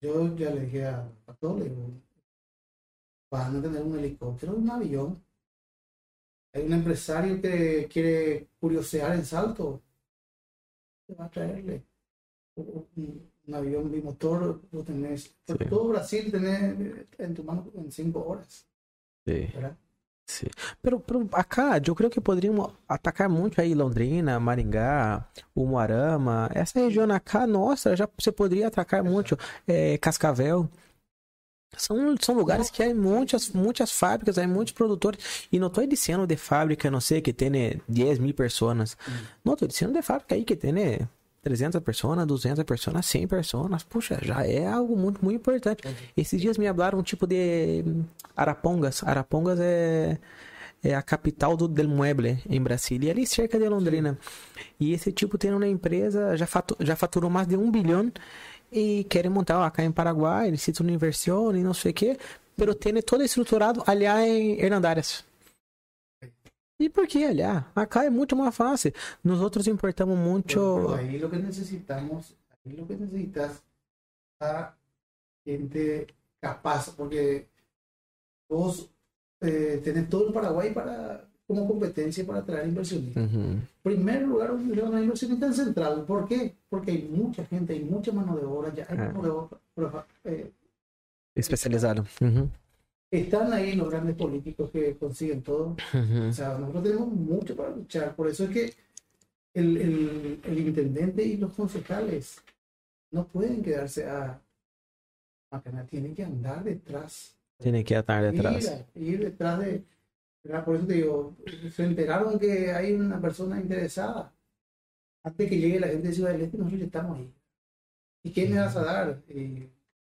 Yo ya le dije a, a todos, le digo, van a tener un helicóptero, un avión. Hay un empresario que quiere curiosear en Salto, te va a traerle un, avión bimotor, lo tenés. Sí. todo Brasil tenés en tu mano en cinco horas. ¿verdad? Sim. Pero, pero acá, eu creio que poderíamos atacar muito aí Londrina, Maringá, Umuarama. Essa região acá, nossa, já você poderia atacar muito. É, Cascavel. São, são lugares que há muitas, muitas fábricas, há muitos produtores. E não estou dizendo de fábrica, não sei, que tem né, 10 mil pessoas. Não, estou dizendo de fábrica aí que tem né, 300 pessoas, 200 pessoas, 100 pessoas. Puxa, já é algo muito, muito importante. Esses dias me hablaram um tipo de Arapongas. Arapongas é, é a capital do del mueble em Brasília, ali cerca de Londrina. E esse tipo tem uma empresa, já, fatu, já faturou mais de um bilhão e querem montar acá em Paraguai, necessitam de inversão e não sei o que, pero tem todo estruturado allá em Hernandárias. E por que allá? Acá é muito mais fácil. Nós outros importamos pero ahí lo que necesitamos, ahí lo que necesitas a gente capaz, porque vos eh, tenés todo el Paraguay para como competencia para traer inversionistas. Uhum. En primer lugar, una inversionista en central. ¿Por qué? Porque hay mucha gente, hay mucha mano de obra, ya hay Ah. mano de obra. eh, Especializado. Uhum. Están ahí los grandes políticos que consiguen todo. O sea, nosotros tenemos mucho para luchar. Por eso es que el, el, el intendente y los concejales no pueden quedarse a Macana, tienen que andar detrás. Tem que estar detrás. Ir, ir detrás de. ¿verdad? Por eso te digo, se enteraron que hay una persona interesada. antes que llegue la gente de Ciudad del Este, nosotros ya estamos ahí. ¿Y qué me vas a dar? Eh,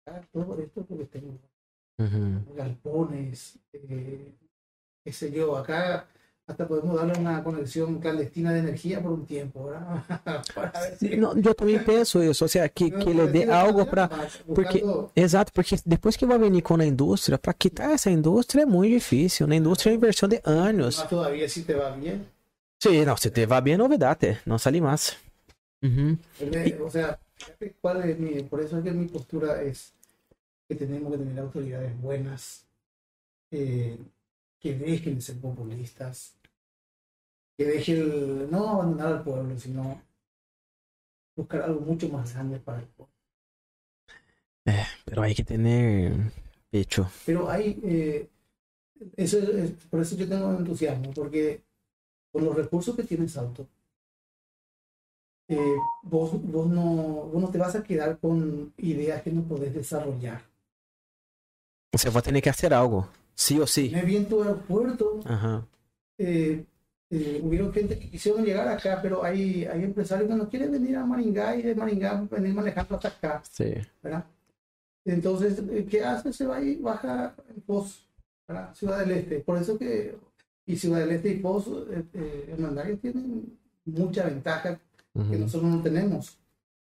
ah, todo esto porque tengo Ujú. galpones, eh, qué sé yo, acá hasta podemos darle una conexión clandestina de energía por un tiempo, ¿verdad? Ver si- Não, eu também penso isso, ou seja, que, que ele dê algo para porque- Buscando- Exato, porque depois que vai venir com a indústria, para quitar essa indústria é muito difícil. Na indústria é inversão de anos. más todavía si te va bien. Sim, não, se te vai bem, é novidade, não sale mais. Uhum. Eh, O sea, cuál es mi, por eso es que mi postura es que tenemos que tener autoridades buenas, eh, que dejen de ser populistas, que dejen el- no abandonar al pueblo, sino buscar algo mucho más grande para el pueblo. Pero hay que tener pecho. Pero hay, eh, eso es- es- por eso yo tengo entusiasmo, porque con los recursos que tiene Salto, eh, vos, vos, no, vos no te vas a quedar con ideas que no podés desarrollar. Você vai ter que fazer algo, sim ou sim. Tenés bien tu aeropuerto, Aham. eh, eh, hubieron gente que quisieron llegar acá, pero hay, hay empresarios que no quieren venir a Maringá y de Maringá venir manejando hasta acá, Sim. ¿verdad? Entonces, eh, ¿qué hace? Se va y baja en ¿verdad? Ciudad del Este. Por eso que, y Ciudad del Este y Foz, eh, eh, tienen mucha ventaja que nosotros no tenemos.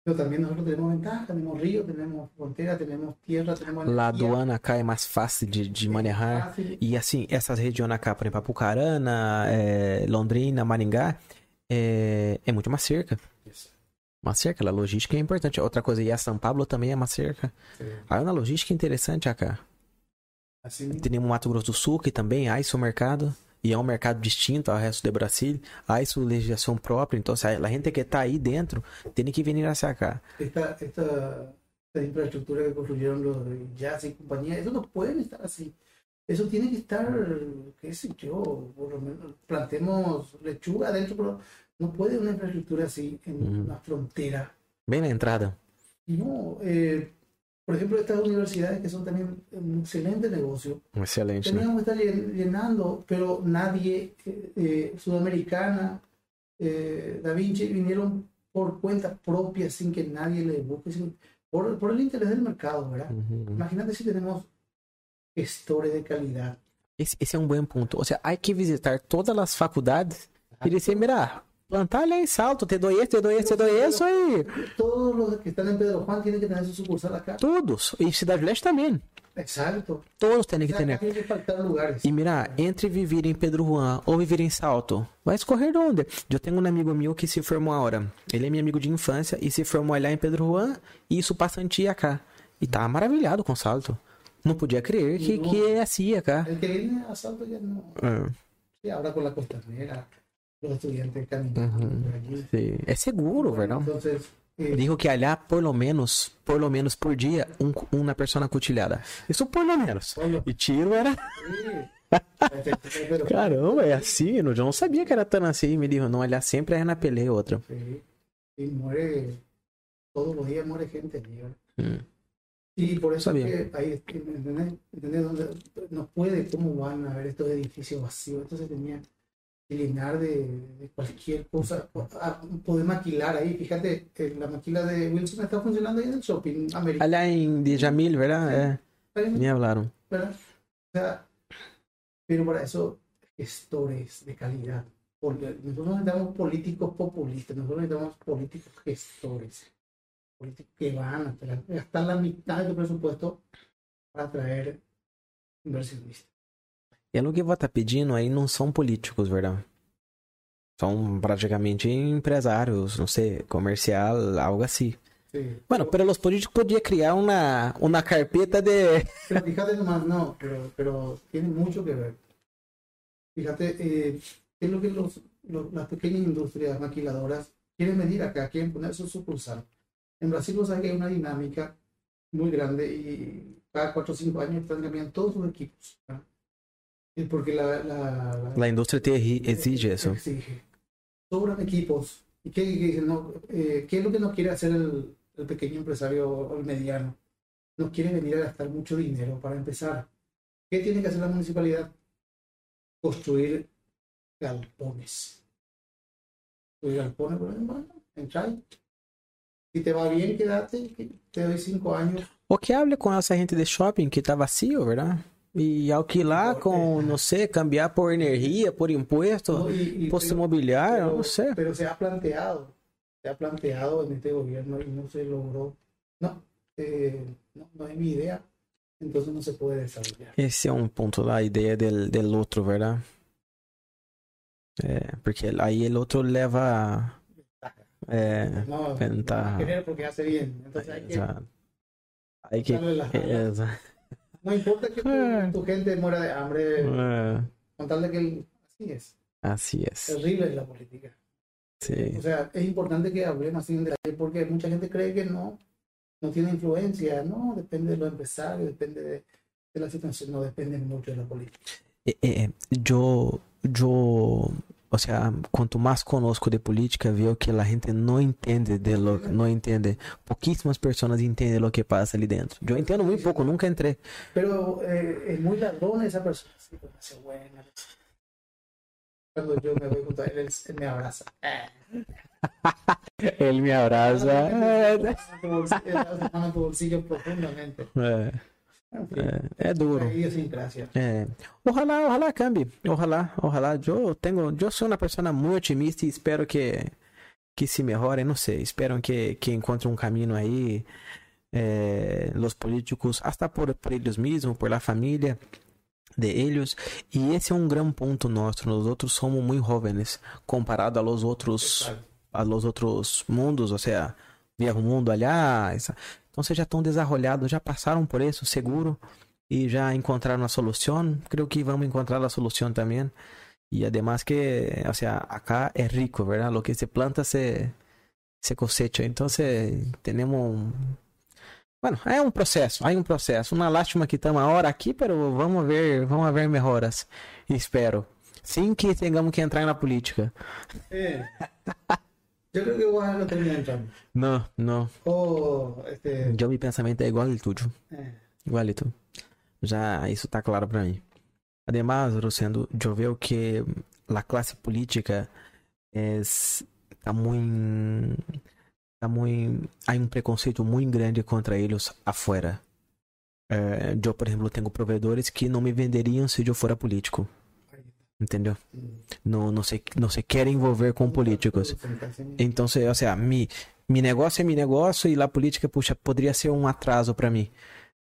Pero también nosotros tenemos ventaja, tenemos río, tenemos frontera, tenemos tierra, tenemos Lá energía. aduana cá é mais fácil de, de manejar. Fácil. E assim, essas regiões cá, por exemplo, Apucarana, é, Londrina, Maringá, é, é muito uma cerca. Uma cerca, a logística é importante. Outra coisa, e a São Paulo também é uma cerca. Sí, Aí uma logística interessante acá. así mismo. Tem o Mato Grosso do Sul, que também há esse mercado. E é um mercado distinto ao resto do Brasil. Há sua legislação própria. Então, se a gente que está aí dentro tem que vir hacia cá. esta, esta, esta infraestructura que construyeron los de Jazz y compañía, eso no pueden estar así. Eso tiene que estar, qué sé yo, por lo menos plantemos lechuga adentro, pero no puede una infraestructura así en Ujú. una frontera. Bem na entrada. No, eh, por ejemplo, estas universidades que son también un excelente negocio, Excelente, né? teníamos que estar llen- llenando, pero nadie, eh, eh, Sudamericana, eh, Da Vinci, vinieron por cuenta propia sin que nadie le busque, sin- por, por el interés del mercado, ¿verdad? Uhum. Imagínate si tenemos gestores de calidad. Esse é um bom ponto. Ou seja, há que visitar todas as faculdades e dizer, mira, plantar em salto, te dou esse, te dou esse, te dou esse, aí. Todos los que están en Pedro Juan tienen que tener su sucursal acá. Todos. E Cidade Leste também. Exacto. Todos têm que ter. tiene que lugares. E mira, entre viver em Pedro Juan ou viver em Salto, vai escorrer de onde? Eu tenho um amigo meu que se formou agora. Ele é meu amigo de infância e se formou lá em Pedro Juan e isso passantia cá. E tá maravilhado com Salto. Não podia crer que, que é assim cá. El que viene a Salto no. É, Sí, ahora con la costanera, É seguro, verdade? Entonces, eh, Dijo que allá, por lo menos, por lo menos por dia, um, uma persona cutilhada. Isso por lo menos. E tiro era. Caramba, é assim. Eu não sabia que era tão assim. Me dijo, não, allá sempre é na peleia outra. Sí, y muere, todos los días muere gente ¿verdad? Hum. Y por eso Está es que ahí, ¿entendés? ¿Entendés? Donde no puede, ¿cómo van a ver estos edificios vacíos? Entonces tenía que llenar de, de cualquier cosa, ah, poder maquilar ahí. Fíjate, que la maquila de Wilson está funcionando ahí en el shopping americano. Allá em Djamil, verdade? É. Me hablaram. ¿verdad? O sea, pero para eso, gestores de calidad. Porque nosotros necesitamos políticos populistas, nosotros necesitamos políticos gestores. Políticos que van a gastar la mitad de tu presupuesto para atraer inversionistas. E o que vou estar pedindo aí não são políticos, verdade? São praticamente empresários, não sei, comercial, algo assim. Sí. Bueno, pero los políticos podían crear una, una carpeta de... Pero fíjate nomás, no, pero, pero tiene mucho que ver. Fíjate, eh, ¿qué es lo que los, los- las pequeñas industrias maquiladoras quieren venir acá, quieren poner su sucursal? En Brasil, vos sabés que hay una dinámica muy grande y cada cuatro o cinco años están cambiando todos sus equipos. ¿verdad? Porque la, la, la- La industria te exige eso. Exige. Sobran equipos. ¿Y qué, qué dicen? No, eh, ¿Qué es lo que no quiere hacer el, el pequeño empresario o el mediano? No quiere venir a gastar mucho dinero para empezar. ¿Qué tiene que hacer la municipalidad? Construir galpones. Construir galpones, bueno, entra ahí. Si te va bien, quédate, te doy cinco años. O que hable com essa gente de shopping que tá vazio, verdade? E alquilar com, não sei, cambiar por energia, por impuesto, ¿no? Y- y- pero- imobiliário, não sei. Pero se ha planteado, se ha planteado en este gobierno y no se logró. No, eh, no, no es mi idea, entonces no se puede desarrollar. Esse é um ponto da ideia del, del outro, verdade? É, porque aí o outro leva. É, ventaja. querer porque hace bien. Entonces hay que. Aí que. No importa que Eh. tu, tu gente muera de hambre, é, contarle que el- así es. assim é. Terrible es la política. Sim. O sea, es importante que hablemos así en detalle porque mucha gente cree que no, no tiene influencia. No, depende de los empresarios, depende de, de la situación, no depende mucho de la política. É, é, eu, eu, o sea, quanto mais conosco de política, veo que a gente não entende de lo, não entende. Pouquíssimas pessoas entendem o que passa ali dentro. Eu entendo muito pouco, nunca entrei. Pero eh, es muy ladrón esa persona. Sí, pero hace buena. Cuando yo me voy junto a él, él, él me abraza. Ele me abraça. É, Tu bolsillo- él hace mano en tu bolsillo profundamente. É, é, é duro. idiosincrasia. É. Ojalá, ojalá cambie. Ojalá, ojalá. Eu tenho, eu sou uma pessoa muito otimista e espero que que se melhore, não sei. Espero que que encontre um caminho aí. eh, los políticos, hasta por, por eles mesmos, por la família de eles. E esse é um grande ponto nosso. Nós outros somos muito jovens comparado a los outros a los outros mundos, ou seja, viejo mundo allá. Então vocês já estão desarrolhados, já passaram por isso, seguro, e já encontraram a solução. Creio que vamos encontrar a solução também. E además que, o sea, acá é rico, ¿verdad? Lo que se planta se, se cosecha. Então, temos um... Bueno, é um processo, há um processo. Uma lástima que estamos agora aqui, pero vamos ver, vamos ver melhoras. Espero. Sim que tenhamos que entrar na política. Eh, yo creo que vos no termina entrando. Não, não. O, este, Eu, meu pensamento é igual ao tudo. eh, Igualito. Já isso tá claro para mim. Rosendo, eu vejo que a classe política é tá muito tá muito há um preconceito muito grande contra eles afuera. Eh, eu, por exemplo, tenho provedores que não me venderiam se eu fora político, está. Entendeu? Mm. Não, não se não se querem envolver com políticos. Então, se- ou seja, mi, mi negócio é mi negócio e a política, puxa, poderia ser um atraso para mim,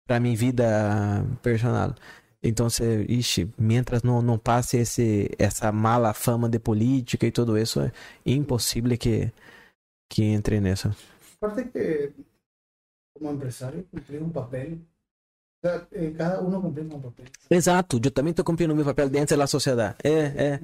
para minha vida personal. Então, se, ixi, mientras não, não passe esse, essa mala fama de política e tudo isso, é impossível que, que entre nessa. Aparte que como empresario cumplir un papel. O eh, cada uno cumplimos un papel. Exato, eu também estou cumprindo meu papel dentro da sociedade. É, é.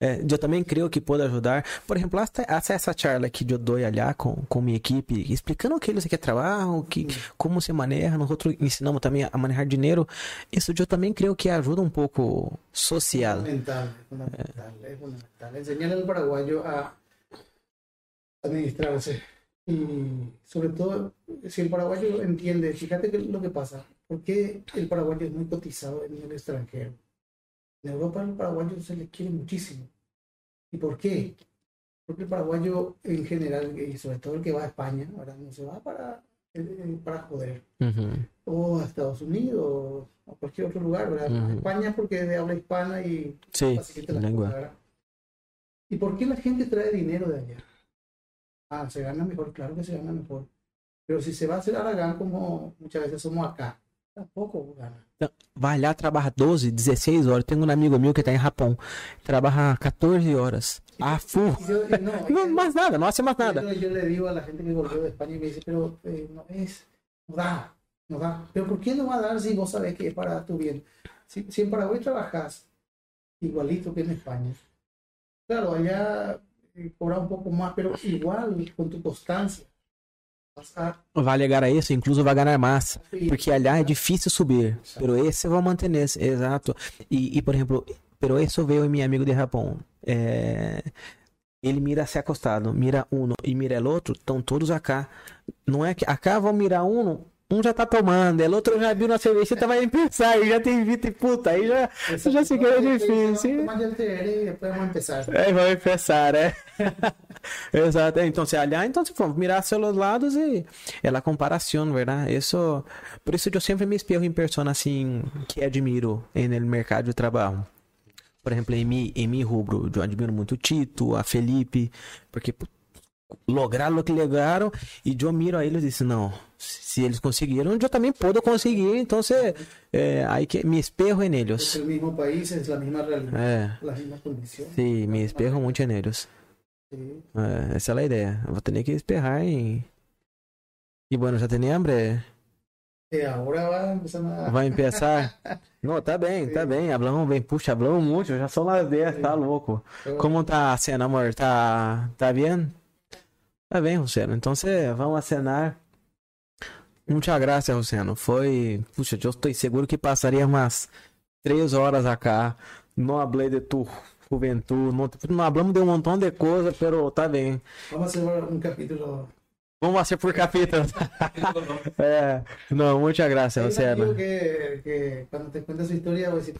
É, eu também creio que pode ajudar. Por exemplo, hasta, hasta essa charla que eu dou allá com, com minha equipe, explicando o que eles que trabalham, que, como se maneja. Nós outros ensinamos também a manejar dinheiro. Isso eu também creio que ajuda um pouco social. Fundamental, es fundamental, es fundamental. Enseñar al paraguayo a administrarse. Y sobre todo, si el paraguayo entiende, fíjate que lo que pasa, ¿por qué el paraguayo es muy cotizado en el extranjero? En Europa el paraguayo se le quiere muchísimo. ¿Y por qué? Porque el paraguayo en general, y sobre todo el que va a España, ahora no se va para, eh, para joder. O a Estados Unidos o a cualquier otro lugar, ¿verdad? España porque es de habla hispana y língua. cosas, ¿verdad? ¿Y por qué la gente trae dinero de allá? Ah, se gana mejor, claro que se gana mejor. Pero si se va a hacer Aragán como muchas veces somos acá, tampoco gana. Vai lá, trabalha 12, 16 horas. Tenho um amigo meu que está em Japão. Trabalha 14 horas. Ah. Y yo, y no, Não, es- mais nada, não hace mais nada. Yo, yo le digo a la gente que volvió de España y me dice, pero eh, no es, no da, no da. Pero ¿por qué no va a dar si vos sabés que es para tu bien? Si, si en Paraguay trabajas igualito que en España, claro, allá eh, cobra un poco más, pero igual con tu constancia. Vai chegar a isso, incluso vai ganhar subir. Porque allá é difícil subir. Pero esse vai manter esse, exato. E, e, por exemplo, pero isso veio em meu amigo de Japão. É, ele mira se acostado, mira um e mira o outro, estão todos acá. Não é que acá vão mirar um um já tá tomando, o outro já viu na cerveja, vai pensar, e já tem visto e puta, aí já, já se queda difícil. É, vai pensar, né? Exato. Então, se olhar, então, se for mirar pelos lados e é a comparação, verdade? Isso, por isso eu sempre me espelho em pessoas assim que admiro no mercado de trabalho. Por exemplo, em mim, em mim rubro, eu admiro muito o Tito, a Felipe, porque lograram o que lograram e eu miro a eles e disse, não, se eles conseguiram, eu também posso conseguir, então você, é, aí que me espelho em eles. É o mesmo país, é a mesma realidade, é. a mesma condição. Sim, me espelho muito em eles. É, essa é a ideia. Eu vou ter que esperar em... E bueno, já tem hambre? É, agora vai começar a... Vai começar? Não, tá bem, tá bem. Hablamos bem. Puxa, hablamos muito. Já são las 10, tá louco. Como tá a cena, amor? Tá, tá bem? Tá bem, Luciano. Então você vamos acenar. Muita graça, Luciano. Foi. Puxa, eu estou seguro que passaria umas três horas acá. Não hablei de tu juventude. Não, não hablamos de um montão de coisa, pero tá bem. Vamos fazer um capítulo. Vamos fazer por capítulo. é, não, muita graça, Luciano. Que, que quando te conta sua história, vou dizer,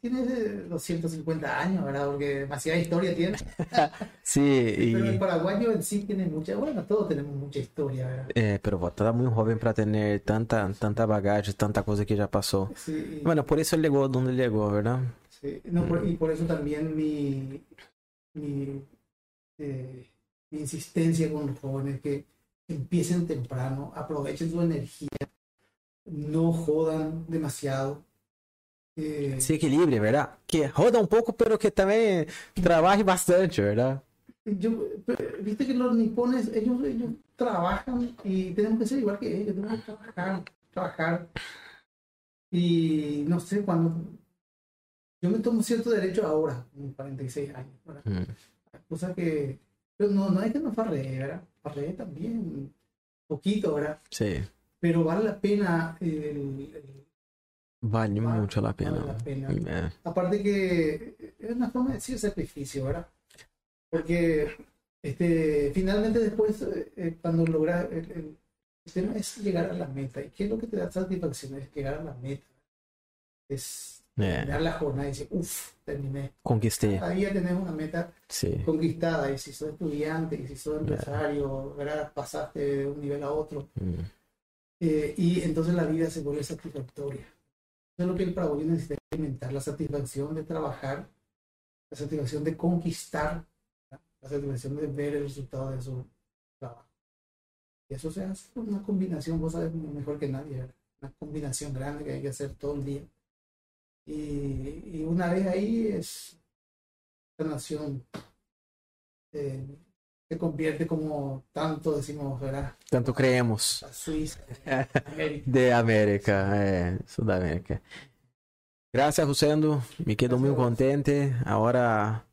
Tiene 250 años, ¿verdad? Porque demasiada historia tiene. sí. Y... Pero el paraguayo en sí tiene mucha, bueno, todos tenemos mucha historia, ¿verdad? Eh, pero vos estás muy joven para tener tanta, tanta bagaje, tanta cosa que ya pasó. Sí. Bueno, por eso llegó donde llegó, ¿verdad? Sí, no, por, y por eso también mi, mi, eh, mi insistencia con los jóvenes que empiecen temprano, aprovechen su energía, no jodan demasiado se Se equilibre, ¿verdad? Que roda un poco, pero que también trabaje bastante, ¿verdad? Yo, viste que los nipones, ellos, ellos trabajan y tenemos que ser igual que ellos, tenemos que trabajar, trabajar. Y no sé, cuando yo me tomo cierto derecho ahora, con 46 años, ¿verdad? Mm. Cosa que, pero no, no es que no farree, ¿verdad? Farree también, poquito, ¿verdad? Sí. Pero vale la pena el, el Vale mucho la pena. Vale la pena. Eh. Aparte que es una forma de decir sacrificio, ¿verdad? Porque este, finalmente después, eh, eh, cuando logras, el, tema es llegar a la meta. ¿Y qué es lo que te da satisfacción? Es llegar a la meta. Es terminar la jornada y decir, uff, terminé. Conquisté. Ahí ya tenés una meta sí. conquistada. Y si sos estudiante, y si sos empresario, ¿verdad? pasaste de un nivel a otro. Mm. y entonces la vida se vuelve satisfactoria es lo que el paraguayo necesita experimentar, la satisfacción de trabajar, la satisfacción de conquistar, la satisfacción de ver el resultado de su trabajo. Y eso se hace una combinación, vos sabes mejor que nadie, una combinación grande que hay que hacer todo el día. Y, una vez ahí es la nación eh, se convierte como tanto decimos, ¿verdad? Tanto creemos. A Suiza, América. de América, eh, Sudamérica. Gracias, Rosendo. Me quedo muy contente. Ahora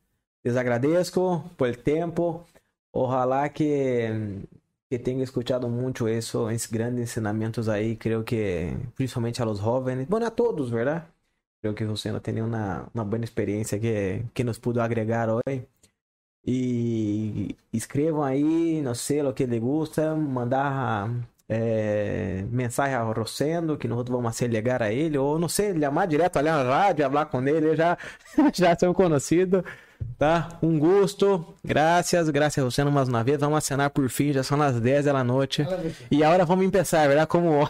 les agradezco por el tiempo. Ojalá que, que tenha escuchado mucho eso, esos grandes ensinamentos ahí. Creo que principalmente a los jóvenes, bueno, a todos, ¿verdad? Creo que Rosendo tiene una, una buena experiencia que, que nos pudo agregar hoy. E escrevam aí, não sei o que lhe gusta, mandar é, mensagem a Rosendo, que nós vamos se ligar a ele, ou não sei, chamar direto ali na rádio, falar com ele, já, já sou conhecido, tá? Um gosto, graças, graças a Rosendo mais uma vez, vamos acenar por fim, já são as 10 da noite, e agora vamos começar, verdade? Como...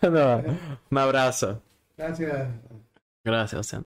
não, um abraço. Graças. Graças, Rosendo.